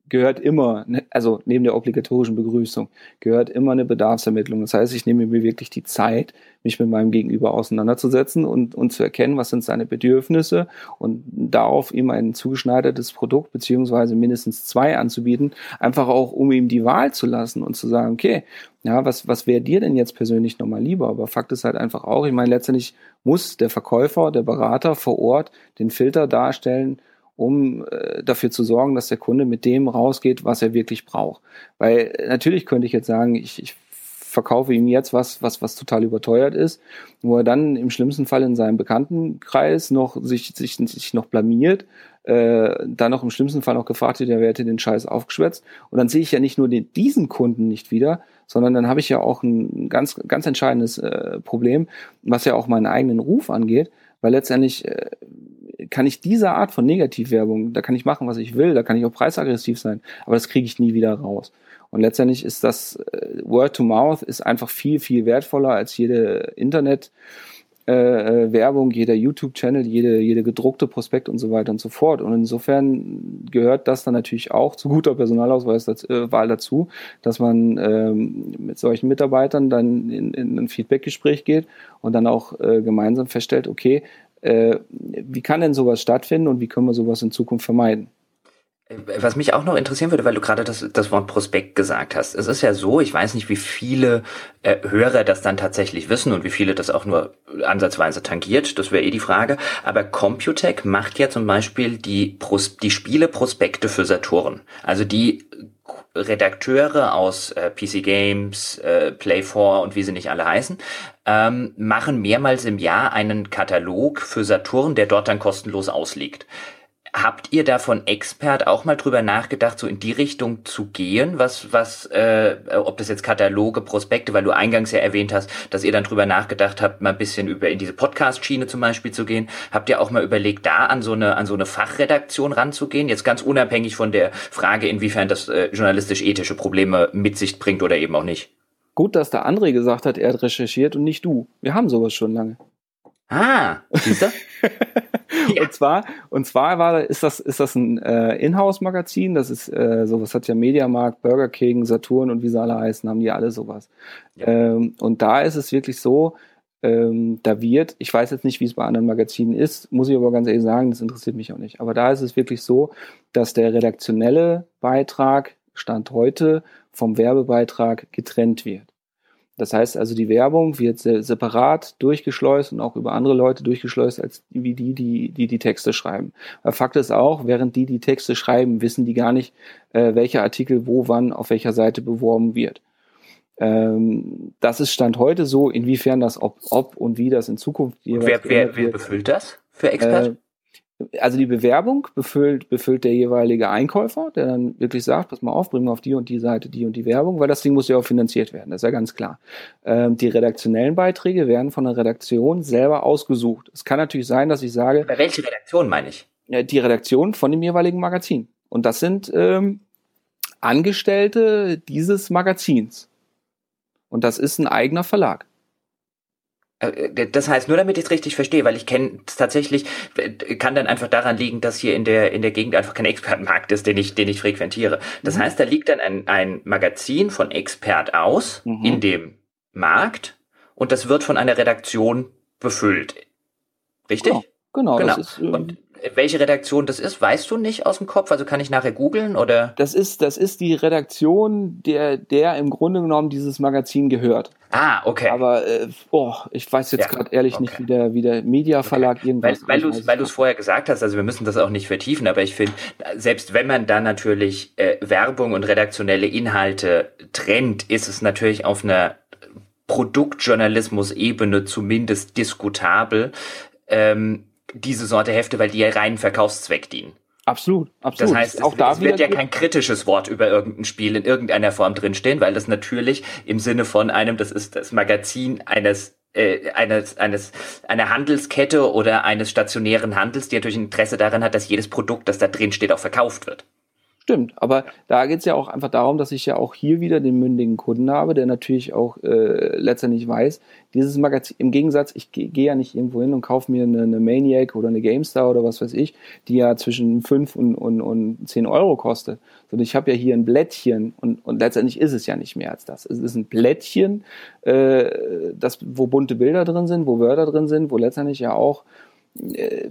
gehört immer, ne, also neben der obligatorischen Begrüßung, gehört immer eine Bedarfsermittlung. Das heißt, ich nehme mir wirklich die Zeit, mich mit meinem Gegenüber auseinanderzusetzen und, und zu erkennen, was sind seine Bedürfnisse und darauf ihm ein zugeschneidertes Produkt beziehungsweise mindestens zwei anzubieten, einfach auch, um ihm die Wahl zu lassen und zu sagen, okay, ja, was, was wäre dir denn jetzt persönlich nochmal lieber? Aber Fakt ist halt einfach auch, ich meine, letztendlich muss der Verkäufer, der Berater vor Ort den Filter darstellen, um äh, dafür zu sorgen, dass der Kunde mit dem rausgeht, was er wirklich braucht. Weil äh, natürlich könnte ich jetzt sagen, ich, ich verkaufe ihm jetzt was, was, was total überteuert ist, wo er dann im schlimmsten Fall in seinem Bekanntenkreis noch sich, sich, sich noch blamiert, äh, dann noch im schlimmsten Fall noch gefragt wird, wer hätte den Scheiß aufgeschwätzt? Und dann sehe ich ja nicht nur den, diesen Kunden nicht wieder, sondern dann habe ich ja auch ein ganz, ganz entscheidendes äh, Problem, was ja auch meinen eigenen Ruf angeht, weil letztendlich äh, kann ich diese Art von Negativwerbung, da kann ich machen, was ich will, da kann ich auch preisaggressiv sein, aber das kriege ich nie wieder raus. Und letztendlich ist das äh, Word to Mouth ist einfach viel, viel wertvoller als jede Internet. Äh, äh Werbung, jeder YouTube-Channel, jede, jede gedruckte Prospekt und so weiter und so fort. Und insofern gehört das dann natürlich auch zu guter Personalausweiswahl äh, dazu, dass man ähm, mit solchen Mitarbeitern dann in, in ein Feedbackgespräch geht und dann auch äh, gemeinsam feststellt, okay, äh, wie kann denn sowas stattfinden und wie können wir sowas in Zukunft vermeiden? Was mich auch noch interessieren würde, weil du gerade das, das Wort Prospekt gesagt hast. Es ist ja so, ich weiß nicht, wie viele äh, Hörer das dann tatsächlich wissen und wie viele das auch nur ansatzweise tangiert. Das wäre eh die Frage. Aber Computec macht ja zum Beispiel die, Pros die Spiele-Prospekte für Saturn. Also die Redakteure aus äh, PC Games, äh, Play 4 und wie sie nicht alle heißen, ähm, machen mehrmals im Jahr einen Katalog für Saturn, der dort dann kostenlos ausliegt. Habt ihr da von Expert auch mal drüber nachgedacht, so in die Richtung zu gehen, was, was, äh, ob das jetzt Kataloge, Prospekte, weil du eingangs ja erwähnt hast, dass ihr dann drüber nachgedacht habt, mal ein bisschen über in diese Podcast-Schiene zum Beispiel zu gehen. Habt ihr auch mal überlegt, da an so eine, an so eine Fachredaktion ranzugehen? Jetzt ganz unabhängig von der Frage, inwiefern das äh, journalistisch-ethische Probleme mit sich bringt oder eben auch nicht. Gut, dass der André gesagt hat, er hat recherchiert und nicht du. Wir haben sowas schon lange. Ah, siehst du? ja. Und zwar, und zwar war, ist das, ist das ein äh, Inhouse-Magazin. Das ist äh, sowas hat ja Mediamarkt, Burger King, Saturn und wie sie alle heißen, haben die alle sowas. Ja. Ähm, und da ist es wirklich so, ähm, da wird, ich weiß jetzt nicht, wie es bei anderen Magazinen ist, muss ich aber ganz ehrlich sagen, das interessiert mich auch nicht. Aber da ist es wirklich so, dass der redaktionelle Beitrag Stand heute vom Werbebeitrag getrennt wird. Das heißt also, die Werbung wird separat durchgeschleust und auch über andere Leute durchgeschleust, als wie die, die die, die Texte schreiben. Aber Fakt ist auch, während die die Texte schreiben, wissen die gar nicht, äh, welcher Artikel wo, wann, auf welcher Seite beworben wird. Ähm, das ist Stand heute so, inwiefern das, ob, ob und wie das in Zukunft wer, wer, wer befüllt das für Expert? Äh, also die Bewerbung befüllt, befüllt der jeweilige Einkäufer, der dann wirklich sagt, pass mal auf, bring mal auf die und die Seite die und die Werbung, weil das Ding muss ja auch finanziert werden, das ist ja ganz klar. Ähm, die redaktionellen Beiträge werden von der Redaktion selber ausgesucht. Es kann natürlich sein, dass ich sage. Bei welche Redaktion meine ich? Die Redaktion von dem jeweiligen Magazin. Und das sind ähm, Angestellte dieses Magazins. Und das ist ein eigener Verlag. Äh, das heißt, nur damit ich es richtig verstehe, weil ich kenne es tatsächlich, kann dann einfach daran liegen, dass hier in der, in der Gegend einfach kein Expertenmarkt ist, den ich, den ich frequentiere. Das mhm. heißt, da liegt dann ein, ein Magazin von Expert aus mhm. in dem Markt und das wird von einer Redaktion befüllt. Richtig? Genau, genau. genau. Ist, ähm, und welche Redaktion das ist, weißt du nicht aus dem Kopf? Also kann ich nachher googeln oder? Das ist, das ist die Redaktion, der, der im Grunde genommen dieses Magazin gehört. Ah, okay. Aber äh, oh, ich weiß jetzt ja, gerade ehrlich okay. nicht, wie der, wie der Media-Verlag okay. irgendwas. Weil, weil du weil du es vorher gesagt hast, also wir müssen das auch nicht vertiefen, aber ich finde, selbst wenn man da natürlich äh, Werbung und redaktionelle Inhalte trennt, ist es natürlich auf einer Produktjournalismus-Ebene zumindest diskutabel. Ähm, diese Sorte Hefte, weil die ja reinen Verkaufszweck dienen. Absolut, absolut. Das heißt, auch es, da es wird ja kein kritisches Wort über irgendein Spiel in irgendeiner Form drinstehen, weil das natürlich im Sinne von einem, das ist das Magazin eines äh, eines, eines, einer Handelskette oder eines stationären Handels, die natürlich Interesse daran hat, dass jedes Produkt, das da drin steht, auch verkauft wird. Stimmt, aber da geht es ja auch einfach darum, dass ich ja auch hier wieder den mündigen Kunden habe, der natürlich auch äh, letztendlich weiß, dieses Magazin, im Gegensatz, ich gehe geh ja nicht irgendwo hin und kaufe mir eine, eine, Maniac oder eine GameStar oder was weiß ich, die ja zwischen 5 und, und, und 10 Euro kostet. Sondern ich habe ja hier ein Blättchen und, und letztendlich ist es ja nicht mehr als das. Es ist ein Blättchen, äh, das, wo bunte Bilder drin sind, wo Wörter drin sind, wo letztendlich ja auch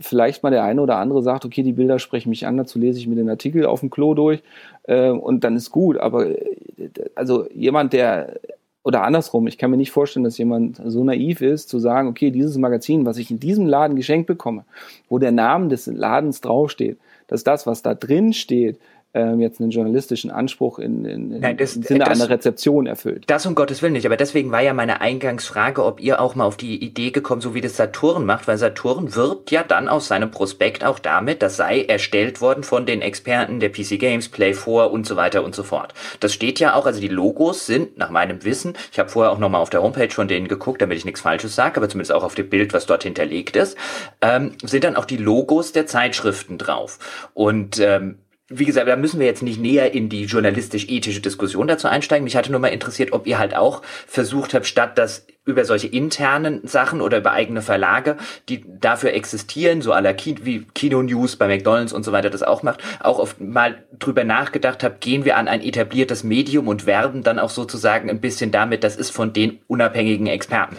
vielleicht mal der eine oder andere sagt, okay, die Bilder sprechen mich an, dazu lese ich mir den Artikel auf dem Klo durch äh, und dann ist gut. Aber äh, also jemand, der oder andersrum, ich kann mir nicht vorstellen, dass jemand so naiv ist, zu sagen, okay, dieses Magazin, was ich in diesem Laden geschenkt bekomme, wo der Name des Ladens draufsteht, dass das, was da drin steht, ähm, jetzt einen journalistischen Anspruch in, in, Nein, das, im Sinne das, einer Rezeption erfüllt. Das um Gottes Willen nicht, aber deswegen war ja meine Eingangsfrage, ob ihr auch mal auf die Idee gekommen, so wie das Saturn macht, weil Saturn wirbt ja dann aus seinem Prospekt auch damit, das sei erstellt worden von den Experten der PC Games, Play 4 und so weiter und so fort. Das steht ja auch, also die Logos sind nach meinem Wissen, ich habe vorher auch nochmal auf der Homepage von denen geguckt, damit ich nichts Falsches sage, aber zumindest auch auf dem Bild, was dort hinterlegt ist, ähm, sind dann auch die Logos der Zeitschriften drauf. Und ähm, wie gesagt, da müssen wir jetzt nicht näher in die journalistisch-ethische Diskussion dazu einsteigen. Mich hatte nur mal interessiert, ob ihr halt auch versucht habt, statt das über solche internen Sachen oder über eigene Verlage, die dafür existieren, so aller Ki wie Kino News bei McDonalds und so weiter das auch macht, auch oft mal drüber nachgedacht habt, gehen wir an ein etabliertes Medium und werben dann auch sozusagen ein bisschen damit, das ist von den unabhängigen Experten.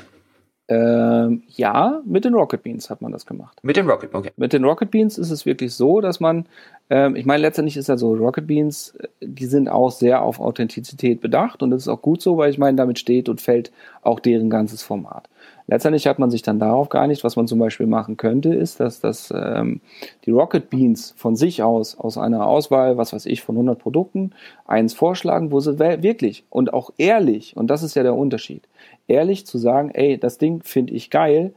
Ähm, ja, mit den Rocket Beans hat man das gemacht. Mit den Rocket, okay. Mit den Rocket Beans ist es wirklich so, dass man, ähm, ich meine, letztendlich ist ja so, Rocket Beans, äh, die sind auch sehr auf Authentizität bedacht und das ist auch gut so, weil ich meine, damit steht und fällt auch deren ganzes Format. Letztendlich hat man sich dann darauf geeinigt, was man zum Beispiel machen könnte, ist, dass, dass ähm, die Rocket Beans von sich aus, aus einer Auswahl, was weiß ich, von 100 Produkten, eins vorschlagen, wo sie wirklich und auch ehrlich, und das ist ja der Unterschied, ehrlich zu sagen, ey, das Ding finde ich geil,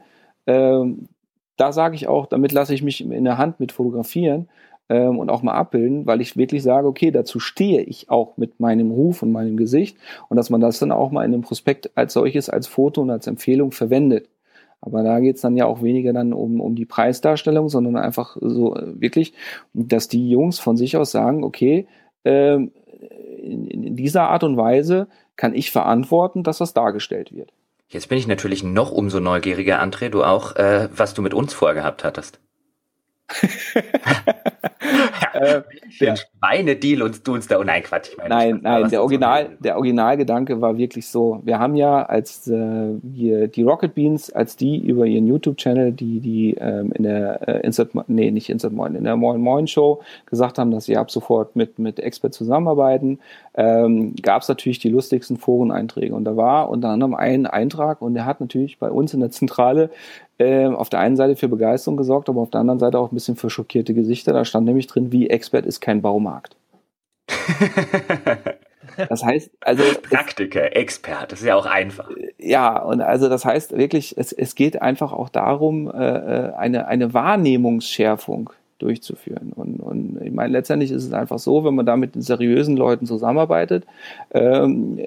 ähm, da sage ich auch, damit lasse ich mich in der Hand mit fotografieren ähm, und auch mal abbilden, weil ich wirklich sage, okay, dazu stehe ich auch mit meinem Ruf und meinem Gesicht und dass man das dann auch mal in dem Prospekt als solches, als Foto und als Empfehlung verwendet. Aber da geht's dann ja auch weniger dann um, um die Preisdarstellung, sondern einfach so äh, wirklich, dass die Jungs von sich aus sagen, okay, ähm, in, in dieser Art und Weise kann ich verantworten, dass das dargestellt wird. Jetzt bin ich natürlich noch umso neugieriger, André, du auch, äh, was du mit uns vorgehabt hattest. äh, der Schweine-Deal uns du uns da, oh nein, Quatsch. Ich meine, nein, nein, der Original, der Originalgedanke war wirklich so, wir haben ja als äh, hier, die Rocket Beans, als die über ihren YouTube-Channel, die, die ähm, in der äh, Insert, nee, nicht Insert Moin, in der Moin Moin Show gesagt haben, dass sie ab sofort mit, mit Expert zusammenarbeiten, ähm, gab es natürlich die lustigsten Foreneinträge. Und da war unter anderem ein Eintrag und der hat natürlich bei uns in der Zentrale äh, auf der einen Seite für Begeisterung gesorgt, aber auf der anderen Seite auch ein bisschen für schockierte Gesichter. Da stand nämlich drin, wie Expert ist kein Baumarkt. Das heißt, also. Praktiker, Expert, das ist ja auch einfach. Ja, und also das heißt wirklich, es, es geht einfach auch darum, äh, äh eine, eine Wahrnehmungsschärfung durchzuführen. Und, und ich meine, letztendlich ist es einfach so, wenn man da mit seriösen Leuten zusammenarbeitet, ähm,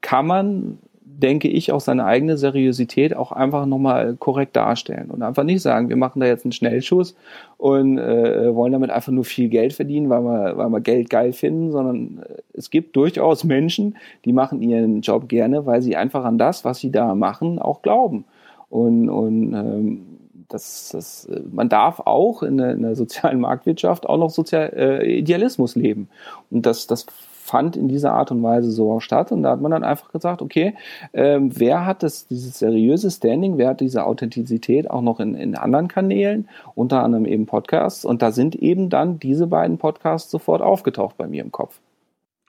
kann man denke ich, auch seine eigene Seriosität auch einfach nochmal korrekt darstellen und einfach nicht sagen, wir machen da jetzt einen Schnellschuss und äh, wollen damit einfach nur viel Geld verdienen, weil wir, weil wir Geld geil finden, sondern äh, es gibt durchaus Menschen, die machen ihren Job gerne, weil sie einfach an das, was sie da machen, auch glauben. Und, und ähm, das, das, man darf auch in der, in der sozialen Marktwirtschaft auch noch Sozial, äh, Idealismus leben. Und das, das fand in dieser Art und Weise so statt. Und da hat man dann einfach gesagt, okay, ähm, wer hat das, dieses seriöse Standing, wer hat diese Authentizität auch noch in, in anderen Kanälen, unter anderem eben Podcasts. Und da sind eben dann diese beiden Podcasts sofort aufgetaucht bei mir im Kopf.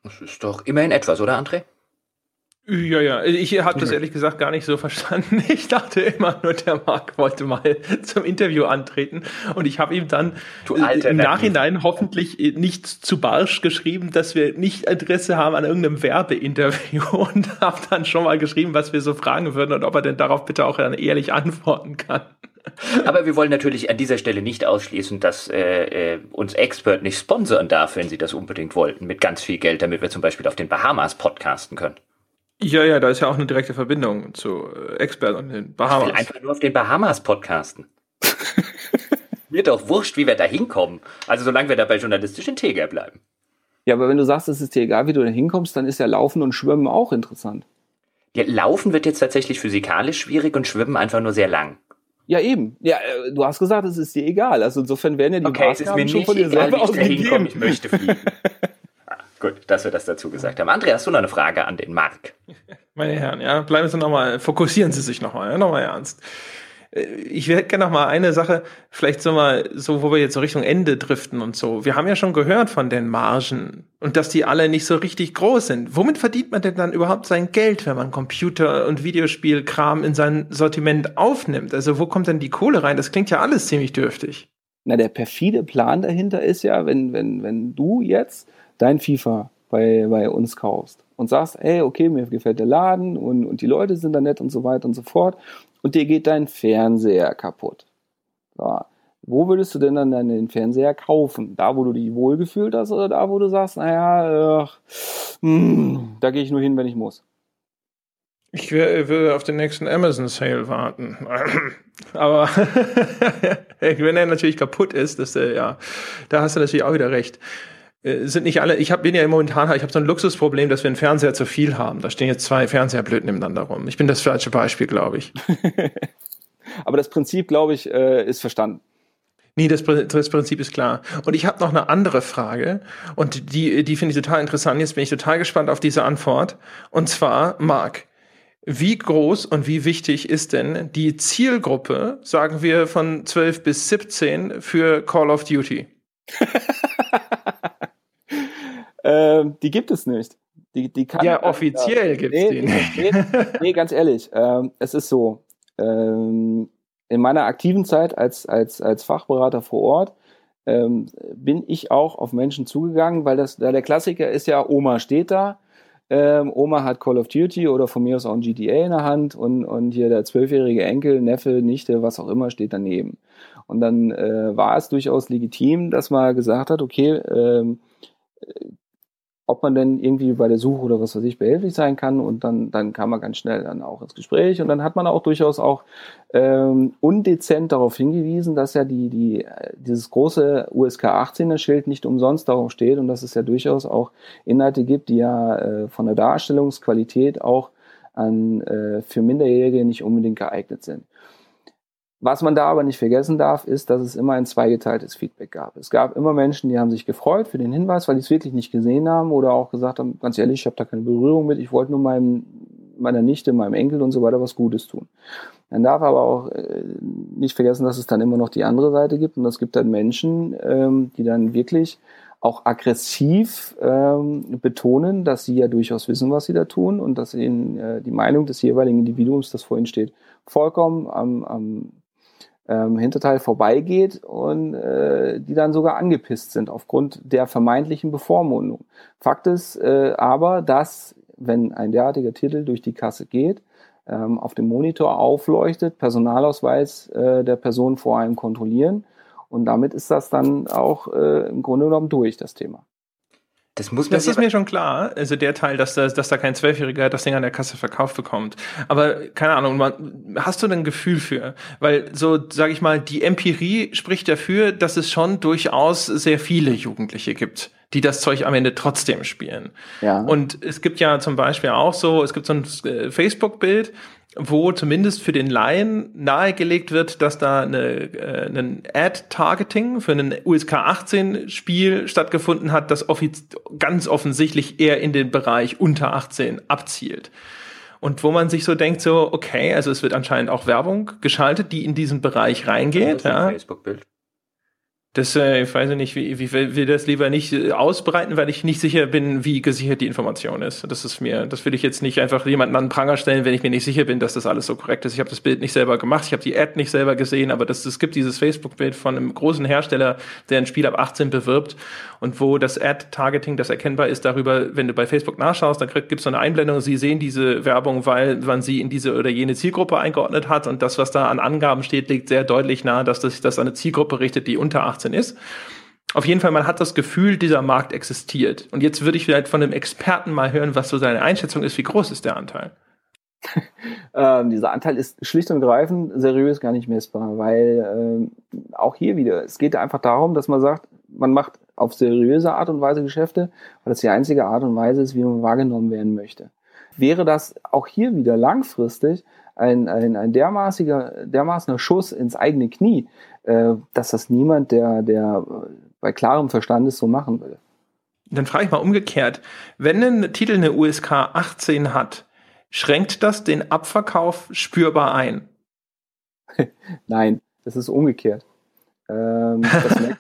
Das ist doch immerhin etwas, oder André? Ja, ja, ich habe das ehrlich gesagt gar nicht so verstanden. Ich dachte immer nur, der Marc wollte mal zum Interview antreten und ich habe ihm dann äh, im Nachhinein hoffentlich äh, nicht zu barsch geschrieben, dass wir nicht Adresse haben an irgendeinem Werbeinterview und habe dann schon mal geschrieben, was wir so fragen würden und ob er denn darauf bitte auch dann ehrlich antworten kann. Aber wir wollen natürlich an dieser Stelle nicht ausschließen, dass äh, äh, uns Expert nicht sponsern darf, wenn sie das unbedingt wollten, mit ganz viel Geld, damit wir zum Beispiel auf den Bahamas podcasten können. Ja, ja, da ist ja auch eine direkte Verbindung zu äh, Expert und den Bahamas. Ich will einfach nur auf den Bahamas podcasten. Mir doch wurscht, wie wir da hinkommen. Also solange wir da bei journalistischen Teger bleiben. Ja, aber wenn du sagst, es ist dir egal, wie du da hinkommst, dann ist ja Laufen und Schwimmen auch interessant. Ja, Laufen wird jetzt tatsächlich physikalisch schwierig und Schwimmen einfach nur sehr lang. Ja, eben. Ja, äh, du hast gesagt, es ist dir egal. Also insofern werden ja die okay, Maßnahmen schon von dir egal, selber ausgegeben. Ich möchte fliegen. Gut, dass wir das dazu gesagt haben. André, hast du noch eine Frage an den Marc? Meine Herren, ja, bleiben Sie nochmal, fokussieren Sie sich nochmal, ja, nochmal ernst. Äh, ich hätte gerne noch mal eine Sache, vielleicht so mal, so, wo wir jetzt so Richtung Ende driften und so. Wir haben ja schon gehört von den Margen und dass die alle nicht so richtig groß sind. Womit verdient man denn dann überhaupt sein Geld, wenn man Computer- und Videospielkram in sein Sortiment aufnimmt? Also wo kommt denn die Kohle rein? Das klingt ja alles ziemlich dürftig. Na, der perfide Plan dahinter ist ja, wenn, wenn, wenn du jetzt dein FIFA bei, bei uns kaufst und sagst, ey, okay, mir gefällt der Laden und, und die Leute sind da nett und so weiter und so fort und dir geht dein Fernseher kaputt. So. Wo würdest du denn dann deinen Fernseher kaufen? Da, wo du dich wohlgefühlt hast oder da, wo du sagst, naja, äh, hm, da gehe ich nur hin, wenn ich muss? Ich will auf den nächsten Amazon Sale warten. Aber wenn er natürlich kaputt ist, das, äh, ja, da hast du natürlich auch wieder recht. Äh, sind nicht alle, ich hab, bin ja momentan, ich habe so ein Luxusproblem, dass wir einen Fernseher zu viel haben. Da stehen jetzt zwei Fernseher blöd nebeneinander rum. Ich bin das falsche Beispiel, glaube ich. Aber das Prinzip, glaube ich, äh, ist verstanden. Nee, das, das Prinzip ist klar. Und ich habe noch eine andere Frage und die, die finde ich total interessant. Jetzt bin ich total gespannt auf diese Antwort. Und zwar, Marc, wie groß und wie wichtig ist denn die Zielgruppe, sagen wir von 12 bis 17 für Call of Duty? Ähm, die gibt es nicht. Die, die kann, ja, offiziell äh, gibt es nee, die nicht. Nee, nee, ganz ehrlich, ähm, es ist so. Ähm, in meiner aktiven Zeit als, als, als Fachberater vor Ort ähm, bin ich auch auf Menschen zugegangen, weil das, der Klassiker ist ja, Oma steht da, ähm, Oma hat Call of Duty oder von mir aus auch ein GTA in der Hand und, und hier der zwölfjährige Enkel, Neffe, Nichte, was auch immer, steht daneben. Und dann äh, war es durchaus legitim, dass man gesagt hat, okay, ähm, ob man denn irgendwie bei der Suche oder was weiß ich behilflich sein kann und dann, dann kam man ganz schnell dann auch ins Gespräch und dann hat man auch durchaus auch ähm, undezent darauf hingewiesen, dass ja die, die, dieses große USK 18er Schild nicht umsonst darauf steht und dass es ja durchaus auch Inhalte gibt, die ja äh, von der Darstellungsqualität auch an, äh, für Minderjährige nicht unbedingt geeignet sind. Was man da aber nicht vergessen darf, ist, dass es immer ein zweigeteiltes Feedback gab. Es gab immer Menschen, die haben sich gefreut für den Hinweis, weil die es wirklich nicht gesehen haben oder auch gesagt haben, ganz ehrlich, ich habe da keine Berührung mit, ich wollte nur meinem, meiner Nichte, meinem Enkel und so weiter was Gutes tun. Man darf aber auch äh, nicht vergessen, dass es dann immer noch die andere Seite gibt und es gibt dann Menschen, ähm, die dann wirklich auch aggressiv ähm, betonen, dass sie ja durchaus wissen, was sie da tun und dass ihnen äh, die Meinung des jeweiligen Individuums, das vor ihnen steht, vollkommen am, am ähm, Hinterteil vorbeigeht und äh, die dann sogar angepisst sind aufgrund der vermeintlichen Bevormundung. Fakt ist äh, aber, dass wenn ein derartiger Titel durch die Kasse geht, ähm, auf dem Monitor aufleuchtet, Personalausweis äh, der Person vor einem kontrollieren Und damit ist das dann auch äh, im Grunde genommen durch, das Thema. Das muss man. Das ist mir schon klar. Also der Teil, dass da, dass da kein Zwölfjähriger das Ding an der Kasse verkauft bekommt. Aber keine Ahnung, man, hast du ein Gefühl für? Weil so, sage ich mal, die Empirie spricht dafür, dass es schon durchaus sehr viele Jugendliche gibt die das Zeug am Ende trotzdem spielen. Ja. Und es gibt ja zum Beispiel auch so, es gibt so ein äh, Facebook-Bild, wo zumindest für den Laien nahegelegt wird, dass da eine, äh, ein Ad-Targeting für ein USK 18 Spiel stattgefunden hat, das offiz ganz offensichtlich eher in den Bereich unter 18 abzielt. Und wo man sich so denkt, so, okay, also es wird anscheinend auch Werbung geschaltet, die in diesen Bereich reingeht. Das ja. Facebook-Bild. Das, äh, ich weiß nicht, wie, wie will das lieber nicht äh, ausbreiten, weil ich nicht sicher bin, wie gesichert die Information ist. Das ist mir, das will ich jetzt nicht einfach jemanden an den Pranger stellen, wenn ich mir nicht sicher bin, dass das alles so korrekt ist. Ich habe das Bild nicht selber gemacht, ich habe die Ad nicht selber gesehen, aber das, es gibt dieses Facebook-Bild von einem großen Hersteller, der ein Spiel ab 18 bewirbt und wo das Ad-Targeting, das erkennbar ist darüber, wenn du bei Facebook nachschaust, dann gibt es so eine Einblendung, sie sehen diese Werbung, weil man sie in diese oder jene Zielgruppe eingeordnet hat und das, was da an Angaben steht, liegt sehr deutlich nahe, dass das, das an eine Zielgruppe richtet, die unter 18 18 ist. Auf jeden Fall, man hat das Gefühl, dieser Markt existiert. Und jetzt würde ich vielleicht von einem Experten mal hören, was so seine Einschätzung ist. Wie groß ist der Anteil? ähm, dieser Anteil ist schlicht und greifend seriös gar nicht messbar, weil ähm, auch hier wieder, es geht einfach darum, dass man sagt, man macht auf seriöse Art und Weise Geschäfte, weil das die einzige Art und Weise ist, wie man wahrgenommen werden möchte. Wäre das auch hier wieder langfristig ein, ein, ein dermaßiger, dermaßener Schuss ins eigene Knie, äh, dass das niemand, der, der bei klarem Verstand ist, so machen will. Dann frage ich mal umgekehrt, wenn ein Titel eine USK 18 hat, schränkt das den Abverkauf spürbar ein? Nein, das ist umgekehrt. Ähm, merkt,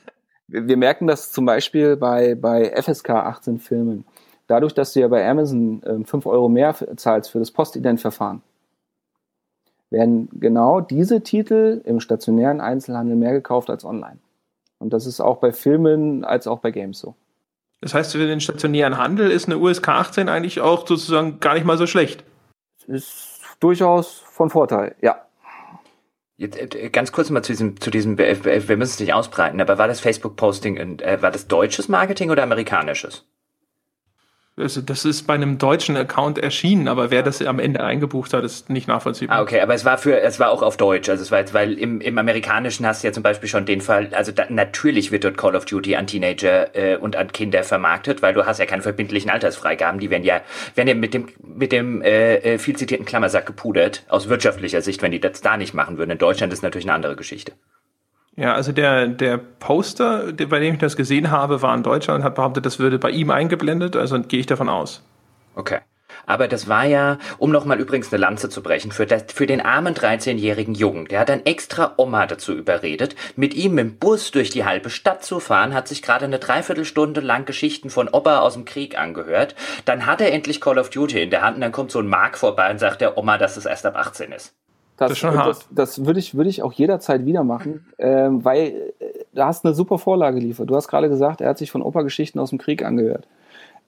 wir merken das zum Beispiel bei, bei FSK 18 Filmen. Dadurch, dass du ja bei Amazon ähm, 5 Euro mehr zahlst für das Postident-Verfahren, werden genau diese Titel im stationären Einzelhandel mehr gekauft als online. Und das ist auch bei Filmen als auch bei Games so. Das heißt, für den stationären Handel ist eine USK 18 eigentlich auch sozusagen gar nicht mal so schlecht. Ist durchaus von Vorteil, ja. Jetzt, äh, ganz kurz mal zu diesem, zu diesem, wir müssen es nicht ausbreiten, aber war das Facebook-Posting, äh, war das deutsches Marketing oder amerikanisches? Also das ist bei einem deutschen Account erschienen, aber wer das am Ende eingebucht hat, ist nicht nachvollziehbar. Ah, okay, aber es war für, es war auch auf Deutsch. Also es war weil im, im Amerikanischen hast du ja zum Beispiel schon den Fall, also da, natürlich wird dort Call of Duty an Teenager äh, und an Kinder vermarktet, weil du hast ja keine verbindlichen Altersfreigaben, die werden ja, werden ja mit dem, mit dem äh, äh viel zitierten Klammersack gepudert, aus wirtschaftlicher Sicht, wenn die das da nicht machen würden. In Deutschland ist natürlich eine andere Geschichte. Ja, also der, der Poster, bei dem ich das gesehen habe, war ein Deutscher und hat behauptet, das würde bei ihm eingeblendet, also gehe ich davon aus. Okay. Aber das war ja, um nochmal übrigens eine Lanze zu brechen, für, das, für den armen 13-jährigen Jungen. Der hat dann extra Oma dazu überredet, mit ihm dem Bus durch die halbe Stadt zu fahren, hat sich gerade eine Dreiviertelstunde lang Geschichten von Opa aus dem Krieg angehört. Dann hat er endlich Call of Duty in der Hand und dann kommt so ein Mark vorbei und sagt der Oma, dass es erst ab 18 ist. Das, das, ist schon hart. das, das würde ich, würde ich auch jederzeit wieder machen, ähm, weil äh, du hast eine super Vorlage geliefert. Du hast gerade gesagt, er hat sich von Opa-Geschichten aus dem Krieg angehört.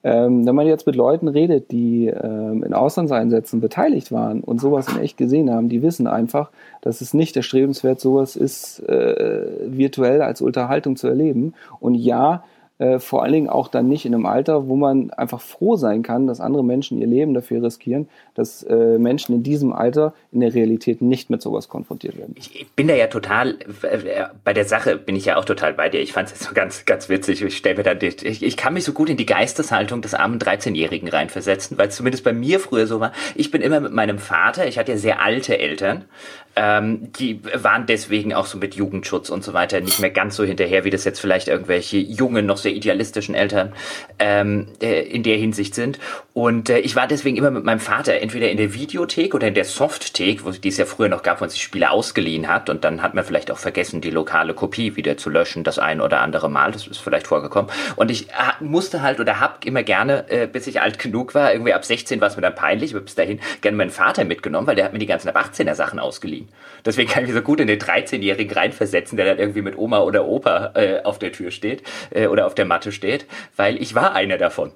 Ähm, wenn man jetzt mit Leuten redet, die ähm, in Auslandseinsätzen beteiligt waren und sowas in echt gesehen haben, die wissen einfach, dass es nicht erstrebenswert sowas ist, äh, virtuell als Unterhaltung zu erleben. Und ja, äh, vor allen Dingen auch dann nicht in einem Alter, wo man einfach froh sein kann, dass andere Menschen ihr Leben dafür riskieren, dass äh, Menschen in diesem Alter in der Realität nicht mit sowas konfrontiert werden. Ich bin da ja total, äh, bei der Sache bin ich ja auch total bei dir. Ich fand es jetzt so ganz, ganz witzig. Ich stelle mir dann, ich, ich kann mich so gut in die Geisteshaltung des armen 13-Jährigen reinversetzen, weil es zumindest bei mir früher so war. Ich bin immer mit meinem Vater, ich hatte ja sehr alte Eltern, ähm, die waren deswegen auch so mit Jugendschutz und so weiter nicht mehr ganz so hinterher, wie das jetzt vielleicht irgendwelche jungen, noch sehr idealistischen Eltern ähm, äh, in der Hinsicht sind. Und äh, ich war deswegen immer mit meinem Vater entweder in der Videothek oder in der Softthek, wo die es ja früher noch gab, wo man sich Spiele ausgeliehen hat. Und dann hat man vielleicht auch vergessen, die lokale Kopie wieder zu löschen, das ein oder andere Mal. Das ist vielleicht vorgekommen. Und ich äh, musste halt oder hab immer gerne, äh, bis ich alt genug war, irgendwie ab 16 war es mir dann peinlich, aber bis dahin gerne meinen Vater mitgenommen, weil der hat mir die ganzen ab 18er Sachen ausgeliehen ziehen. Deswegen kann ich mich so gut in den 13-Jährigen reinversetzen, der dann irgendwie mit Oma oder Opa äh, auf der Tür steht äh, oder auf der Matte steht, weil ich war einer davon.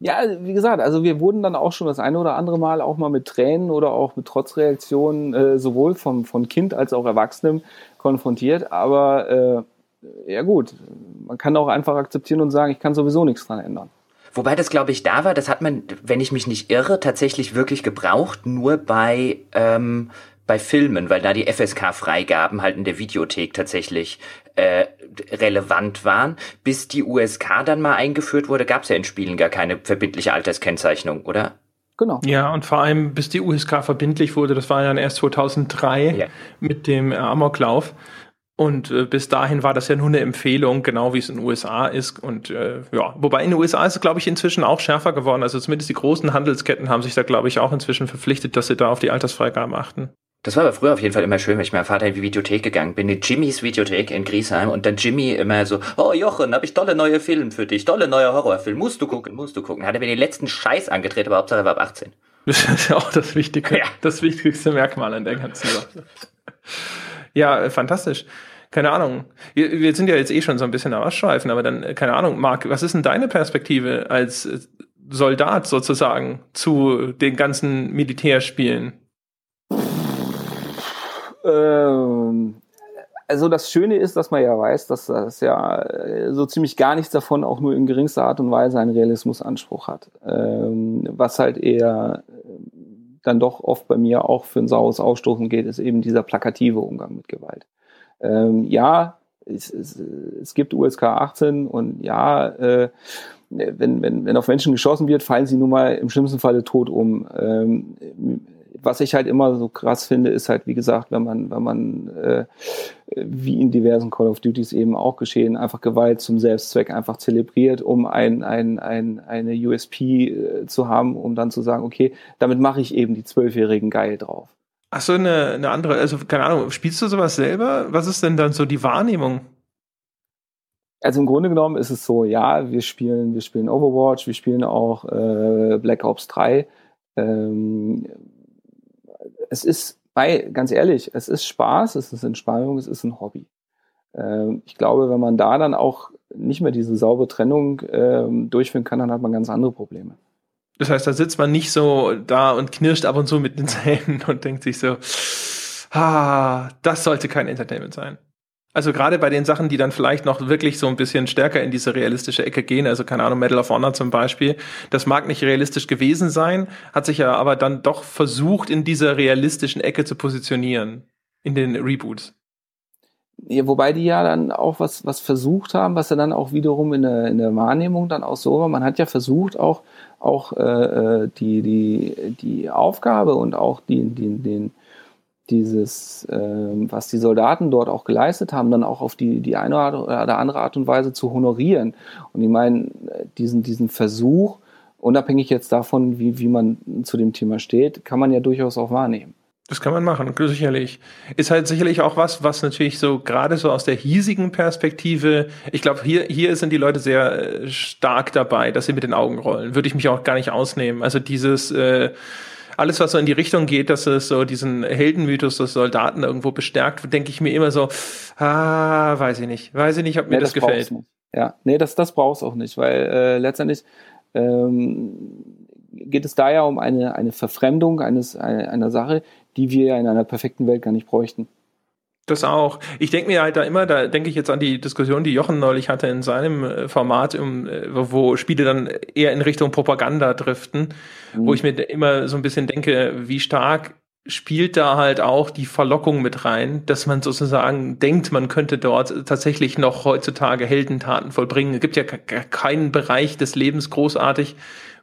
Ja, wie gesagt, also wir wurden dann auch schon das eine oder andere Mal auch mal mit Tränen oder auch mit Trotzreaktionen äh, sowohl vom, von Kind als auch Erwachsenem konfrontiert. Aber äh, ja gut, man kann auch einfach akzeptieren und sagen, ich kann sowieso nichts dran ändern. Wobei das, glaube ich, da war, das hat man, wenn ich mich nicht irre, tatsächlich wirklich gebraucht, nur bei, ähm, bei Filmen, weil da die FSK-Freigaben halt in der Videothek tatsächlich äh, relevant waren. Bis die USK dann mal eingeführt wurde, gab es ja in Spielen gar keine verbindliche Alterskennzeichnung, oder? Genau. Ja, und vor allem bis die USK verbindlich wurde, das war ja dann erst 2003 ja. mit dem Amoklauf. Und äh, bis dahin war das ja nur eine Empfehlung, genau wie es in den USA ist. Und äh, ja, wobei in den USA ist es, glaube ich, inzwischen auch schärfer geworden. Also zumindest die großen Handelsketten haben sich da, glaube ich, auch inzwischen verpflichtet, dass sie da auf die Altersfreigaben achten. Das war aber früher auf jeden Fall immer schön, wenn ich mit meinem Vater in die Videothek gegangen bin, in Jimmys Videothek in Griesheim und dann Jimmy immer so, oh Jochen, hab ich tolle neue Filme für dich, tolle neue Horrorfilme, musst du gucken, musst du gucken. Hat er mir den letzten Scheiß angedreht, aber Hauptsache er war ab 18. Das ist ja auch das wichtige, ja. das wichtigste Merkmal an der ganzen Sache. Ja, äh, fantastisch keine Ahnung. Wir, wir sind ja jetzt eh schon so ein bisschen am Ausschweifen, aber dann, äh, keine Ahnung, Marc, was ist denn deine Perspektive als äh, Soldat sozusagen zu den ganzen Militärspielen? Ähm, also das Schöne ist, dass man ja weiß, dass das ja äh, so ziemlich gar nichts davon auch nur in geringster Art und Weise einen Realismusanspruch hat. Ähm, was halt eher dann doch oft bei mir auch für ein saures Ausstoßen geht, ist eben dieser plakative Umgang mit Gewalt ähm, ja, es, es, es gibt USK 18 und ja, äh, wenn, wenn, wenn auf Menschen geschossen wird, fallen sie nun mal im schlimmsten Falle tot um. Ähm, was ich halt immer so krass finde, ist halt, wie gesagt, wenn man, wenn man, äh, wie in diversen Call of Duties eben auch geschehen, einfach Gewalt zum Selbstzweck einfach zelebriert, um ein, ein, ein, eine USP äh, zu haben, um dann zu sagen, okay, damit mache ich eben die Zwölfjährigen geil drauf. Ach so, eine, eine andere, also keine Ahnung, spielst du sowas selber? Was ist denn dann so die Wahrnehmung? Also im Grunde genommen ist es so, ja, wir spielen, wir spielen Overwatch, wir spielen auch äh, Black Ops 3. Ähm, es ist, bei, ganz ehrlich, es ist Spaß, es ist Entspannung, es ist ein Hobby. Ähm, ich glaube, wenn man da dann auch nicht mehr diese saubere Trennung ähm, durchführen kann, dann hat man ganz andere Probleme. Das heißt, da sitzt man nicht so da und knirscht ab und zu mit den Zähnen und denkt sich so, ah, das sollte kein Entertainment sein. Also gerade bei den Sachen, die dann vielleicht noch wirklich so ein bisschen stärker in diese realistische Ecke gehen, also keine Ahnung, Medal of Honor zum Beispiel, das mag nicht realistisch gewesen sein, hat sich ja aber dann doch versucht, in dieser realistischen Ecke zu positionieren, in den Reboots. Ja, wobei die ja dann auch was, was versucht haben, was ja dann auch wiederum in der, in der Wahrnehmung dann auch so war. Man hat ja versucht, auch auch äh, äh, die, die, die Aufgabe und auch die, die, den, dieses, äh, was die Soldaten dort auch geleistet haben, dann auch auf die, die eine oder andere Art und Weise zu honorieren. Und ich meine, diesen, diesen Versuch, unabhängig jetzt davon, wie, wie man zu dem Thema steht, kann man ja durchaus auch wahrnehmen. Das kann man machen, sicherlich. Ist halt sicherlich auch was, was natürlich so gerade so aus der hiesigen Perspektive, ich glaube, hier, hier sind die Leute sehr äh, stark dabei, dass sie mit den Augen rollen. Würde ich mich auch gar nicht ausnehmen. Also dieses, äh, alles, was so in die Richtung geht, dass es so diesen Heldenmythos des Soldaten irgendwo bestärkt, denke ich mir immer so, ah, weiß ich nicht. Weiß ich nicht, ob mir nee, das, das gefällt. Ja, nee, das, das brauchst auch nicht, weil äh, letztendlich ähm, geht es da ja um eine, eine Verfremdung eines, einer, einer Sache, die wir ja in einer perfekten Welt gar nicht bräuchten. Das auch. Ich denke mir halt da immer, da denke ich jetzt an die Diskussion, die Jochen neulich hatte in seinem äh, Format, äh, wo Spiele dann eher in Richtung Propaganda driften, mhm. wo ich mir immer so ein bisschen denke, wie stark spielt da halt auch die Verlockung mit rein, dass man sozusagen denkt, man könnte dort tatsächlich noch heutzutage Heldentaten vollbringen. Es gibt ja keinen Bereich des Lebens großartig,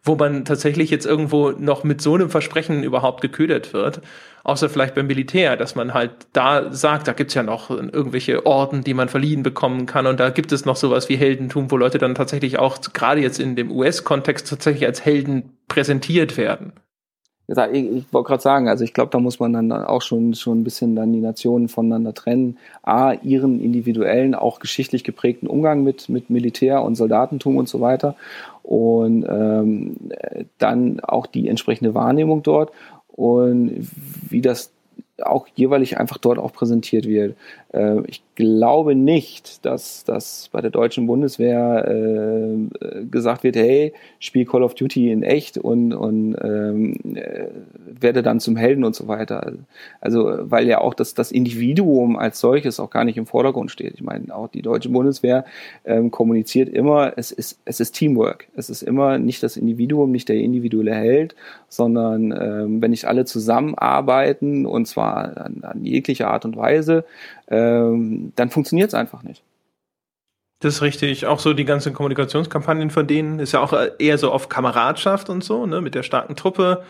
wo man tatsächlich jetzt irgendwo noch mit so einem Versprechen überhaupt geködert wird. Außer vielleicht beim Militär, dass man halt da sagt, da gibt's ja noch irgendwelche Orden, die man verliehen bekommen kann. Und da gibt es noch sowas wie Heldentum, wo Leute dann tatsächlich auch, gerade jetzt in dem US-Kontext, tatsächlich als Helden präsentiert werden. Ich, ich wollte gerade sagen, also ich glaube, da muss man dann auch schon, schon ein bisschen dann die Nationen voneinander trennen. A, ihren individuellen, auch geschichtlich geprägten Umgang mit, mit Militär und Soldatentum und so weiter. Und ähm, dann auch die entsprechende Wahrnehmung dort und wie das auch jeweilig einfach dort auch präsentiert wird. Äh, ich glaube nicht, dass, dass bei der deutschen Bundeswehr äh, gesagt wird, hey, spiel Call of Duty in echt und, und ähm, äh, werde dann zum Helden und so weiter. Also weil ja auch das, das Individuum als solches auch gar nicht im Vordergrund steht. Ich meine, auch die deutsche Bundeswehr ähm, kommuniziert immer, es ist, es ist Teamwork. Es ist immer nicht das Individuum, nicht der individuelle Held, sondern ähm, wenn nicht alle zusammenarbeiten und zwar an, an jegliche Art und Weise, ähm, dann funktioniert es einfach nicht. Das ist richtig. Auch so die ganzen Kommunikationskampagnen von denen ist ja auch eher so auf Kameradschaft und so, ne, mit der starken Truppe.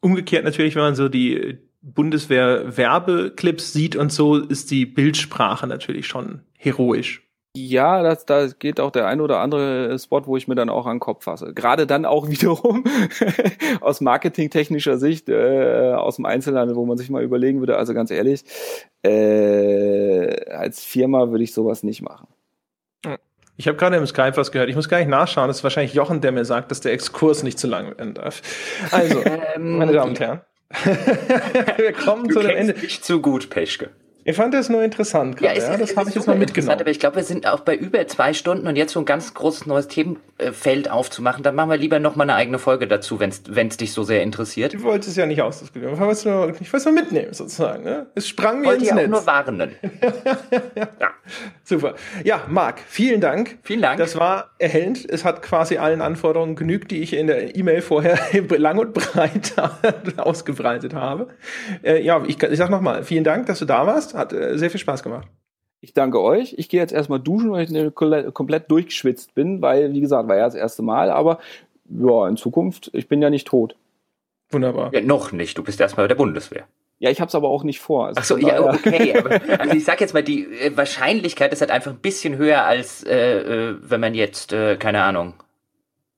Umgekehrt natürlich, wenn man so die Bundeswehr-Werbeclips sieht und so, ist die Bildsprache natürlich schon heroisch. Ja, das, da geht auch der ein oder andere Spot, wo ich mir dann auch an den Kopf fasse. Gerade dann auch wiederum aus marketingtechnischer Sicht, äh, aus dem Einzelhandel, wo man sich mal überlegen würde, also ganz ehrlich, äh, als Firma würde ich sowas nicht machen. Ich habe gerade im Skype was gehört. Ich muss gar nicht nachschauen. Das ist wahrscheinlich Jochen, der mir sagt, dass der Exkurs nicht zu lang werden darf. Also, ähm, meine Damen und Herren. Wir kommen du zu dem Ende. Nicht zu gut, Peschke. Ich fand das nur interessant gerade. Ja, ja? das habe ich jetzt mal mitgenommen. Aber ich glaube, wir sind auch bei über zwei Stunden und jetzt so ein ganz großes neues Themenfeld aufzumachen, dann machen wir lieber noch mal eine eigene Folge dazu, wenn es dich so sehr interessiert. Du wolltest es ja nicht ausdiskutieren. Ich wollte es nur, mitnehmen sozusagen. Ne? Es sprang mir ins Netz. auch nur warnen. ja. Super. Ja, Marc, vielen Dank. Vielen Dank. Das war erhellend. Es hat quasi allen Anforderungen genügt, die ich in der E-Mail vorher lang und breit ausgebreitet habe. Äh, ja, ich, ich sag noch mal, vielen Dank, dass du da warst. Hat äh, sehr viel Spaß gemacht. Ich danke euch. Ich gehe jetzt erstmal duschen, weil ich komplett durchgeschwitzt bin, weil, wie gesagt, war ja das erste Mal, aber ja, in Zukunft, ich bin ja nicht tot. Wunderbar. Ja, noch nicht. Du bist erstmal bei der Bundeswehr. Ja, ich habe es aber auch nicht vor. Also Ach so, ja, okay. aber, also ich sag jetzt mal, die äh, Wahrscheinlichkeit ist halt einfach ein bisschen höher, als äh, äh wenn man jetzt, äh, keine Ahnung,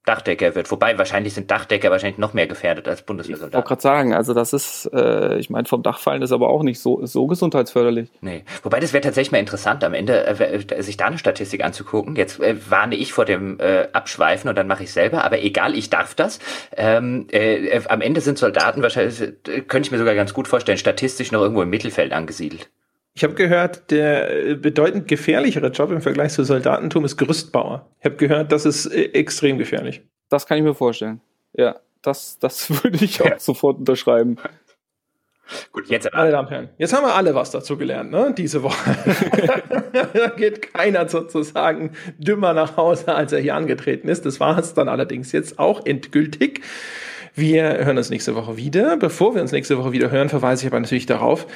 Dachdecker wird. Wobei wahrscheinlich sind Dachdecker wahrscheinlich noch mehr gefährdet als Bundeswehrsoldaten. Ich wollte gerade sagen, also das ist, äh, ich meine, vom Dach fallen ist aber auch nicht so, so gesundheitsförderlich. Nee. Wobei das wäre tatsächlich mal interessant, am Ende äh, sich da eine Statistik anzugucken. Jetzt äh, warne ich vor dem äh, Abschweifen und dann mache ich selber, aber egal, ich darf das. Ähm, äh, äh am Ende sind Soldaten wahrscheinlich, äh, könnte ich mir sogar ganz gut vorstellen, statistisch noch irgendwo im Mittelfeld angesiedelt. Ich habe gehört, der bedeutend gefährlichere Job im Vergleich zu Soldatentum ist Gerüstbauer. Ich habe gehört, das ist äh, extrem gefährlich. Das kann ich mir vorstellen. Ja, das, das würde ich auch ja. sofort unterschreiben. Gut, jetzt meine Damen und Herren, jetzt haben wir alle was dazu gelernt, ne? Diese Woche. da geht keiner sozusagen dümmer nach Hause, als er hier angetreten ist. Das war es dann allerdings jetzt auch endgültig. Wir hören uns nächste Woche wieder. Bevor wir uns nächste Woche wieder hören, verweise ich aber natürlich darauf,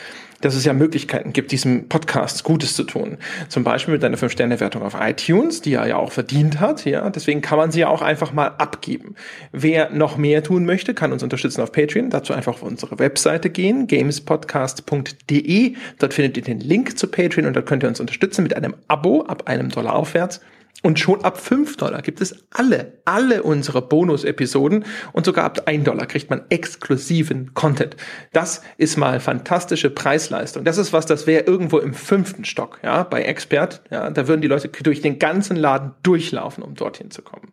dass es ja Möglichkeiten gibt, diesem Podcast Gutes zu tun. Zum Beispiel mit einer 5-Sterne-Wertung auf iTunes, die er ja auch verdient hat. Ja, deswegen kann man sie ja auch einfach mal abgeben. Wer noch mehr tun möchte, kann uns unterstützen auf Patreon. Dazu einfach auf unsere Webseite gehen, gamespodcast.de. Dort findet ihr den Link zu Patreon und dort könnt ihr uns unterstützen mit einem Abo ab einem Dollar aufwärts. Und schon ab 5 Dollar gibt es alle, alle unsere Bonus-Episoden und sogar ab 1 Dollar kriegt man exklusiven Content. Das ist mal fantastische Preisleistung. Das ist was, das wäre irgendwo im fünften Stock, ja, bei Expert. Ja, da würden die Leute durch den ganzen Laden durchlaufen, um dorthin zu kommen.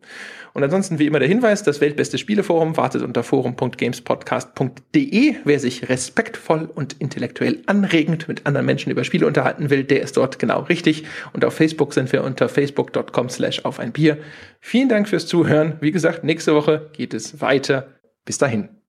Und ansonsten wie immer der Hinweis, das weltbeste Spieleforum wartet unter forum.gamespodcast.de. Wer sich respektvoll und intellektuell anregend mit anderen Menschen über Spiele unterhalten will, der ist dort genau richtig. Und auf Facebook sind wir unter facebook.com slash auf ein Bier. Vielen Dank fürs Zuhören. Wie gesagt, nächste Woche geht es weiter. Bis dahin.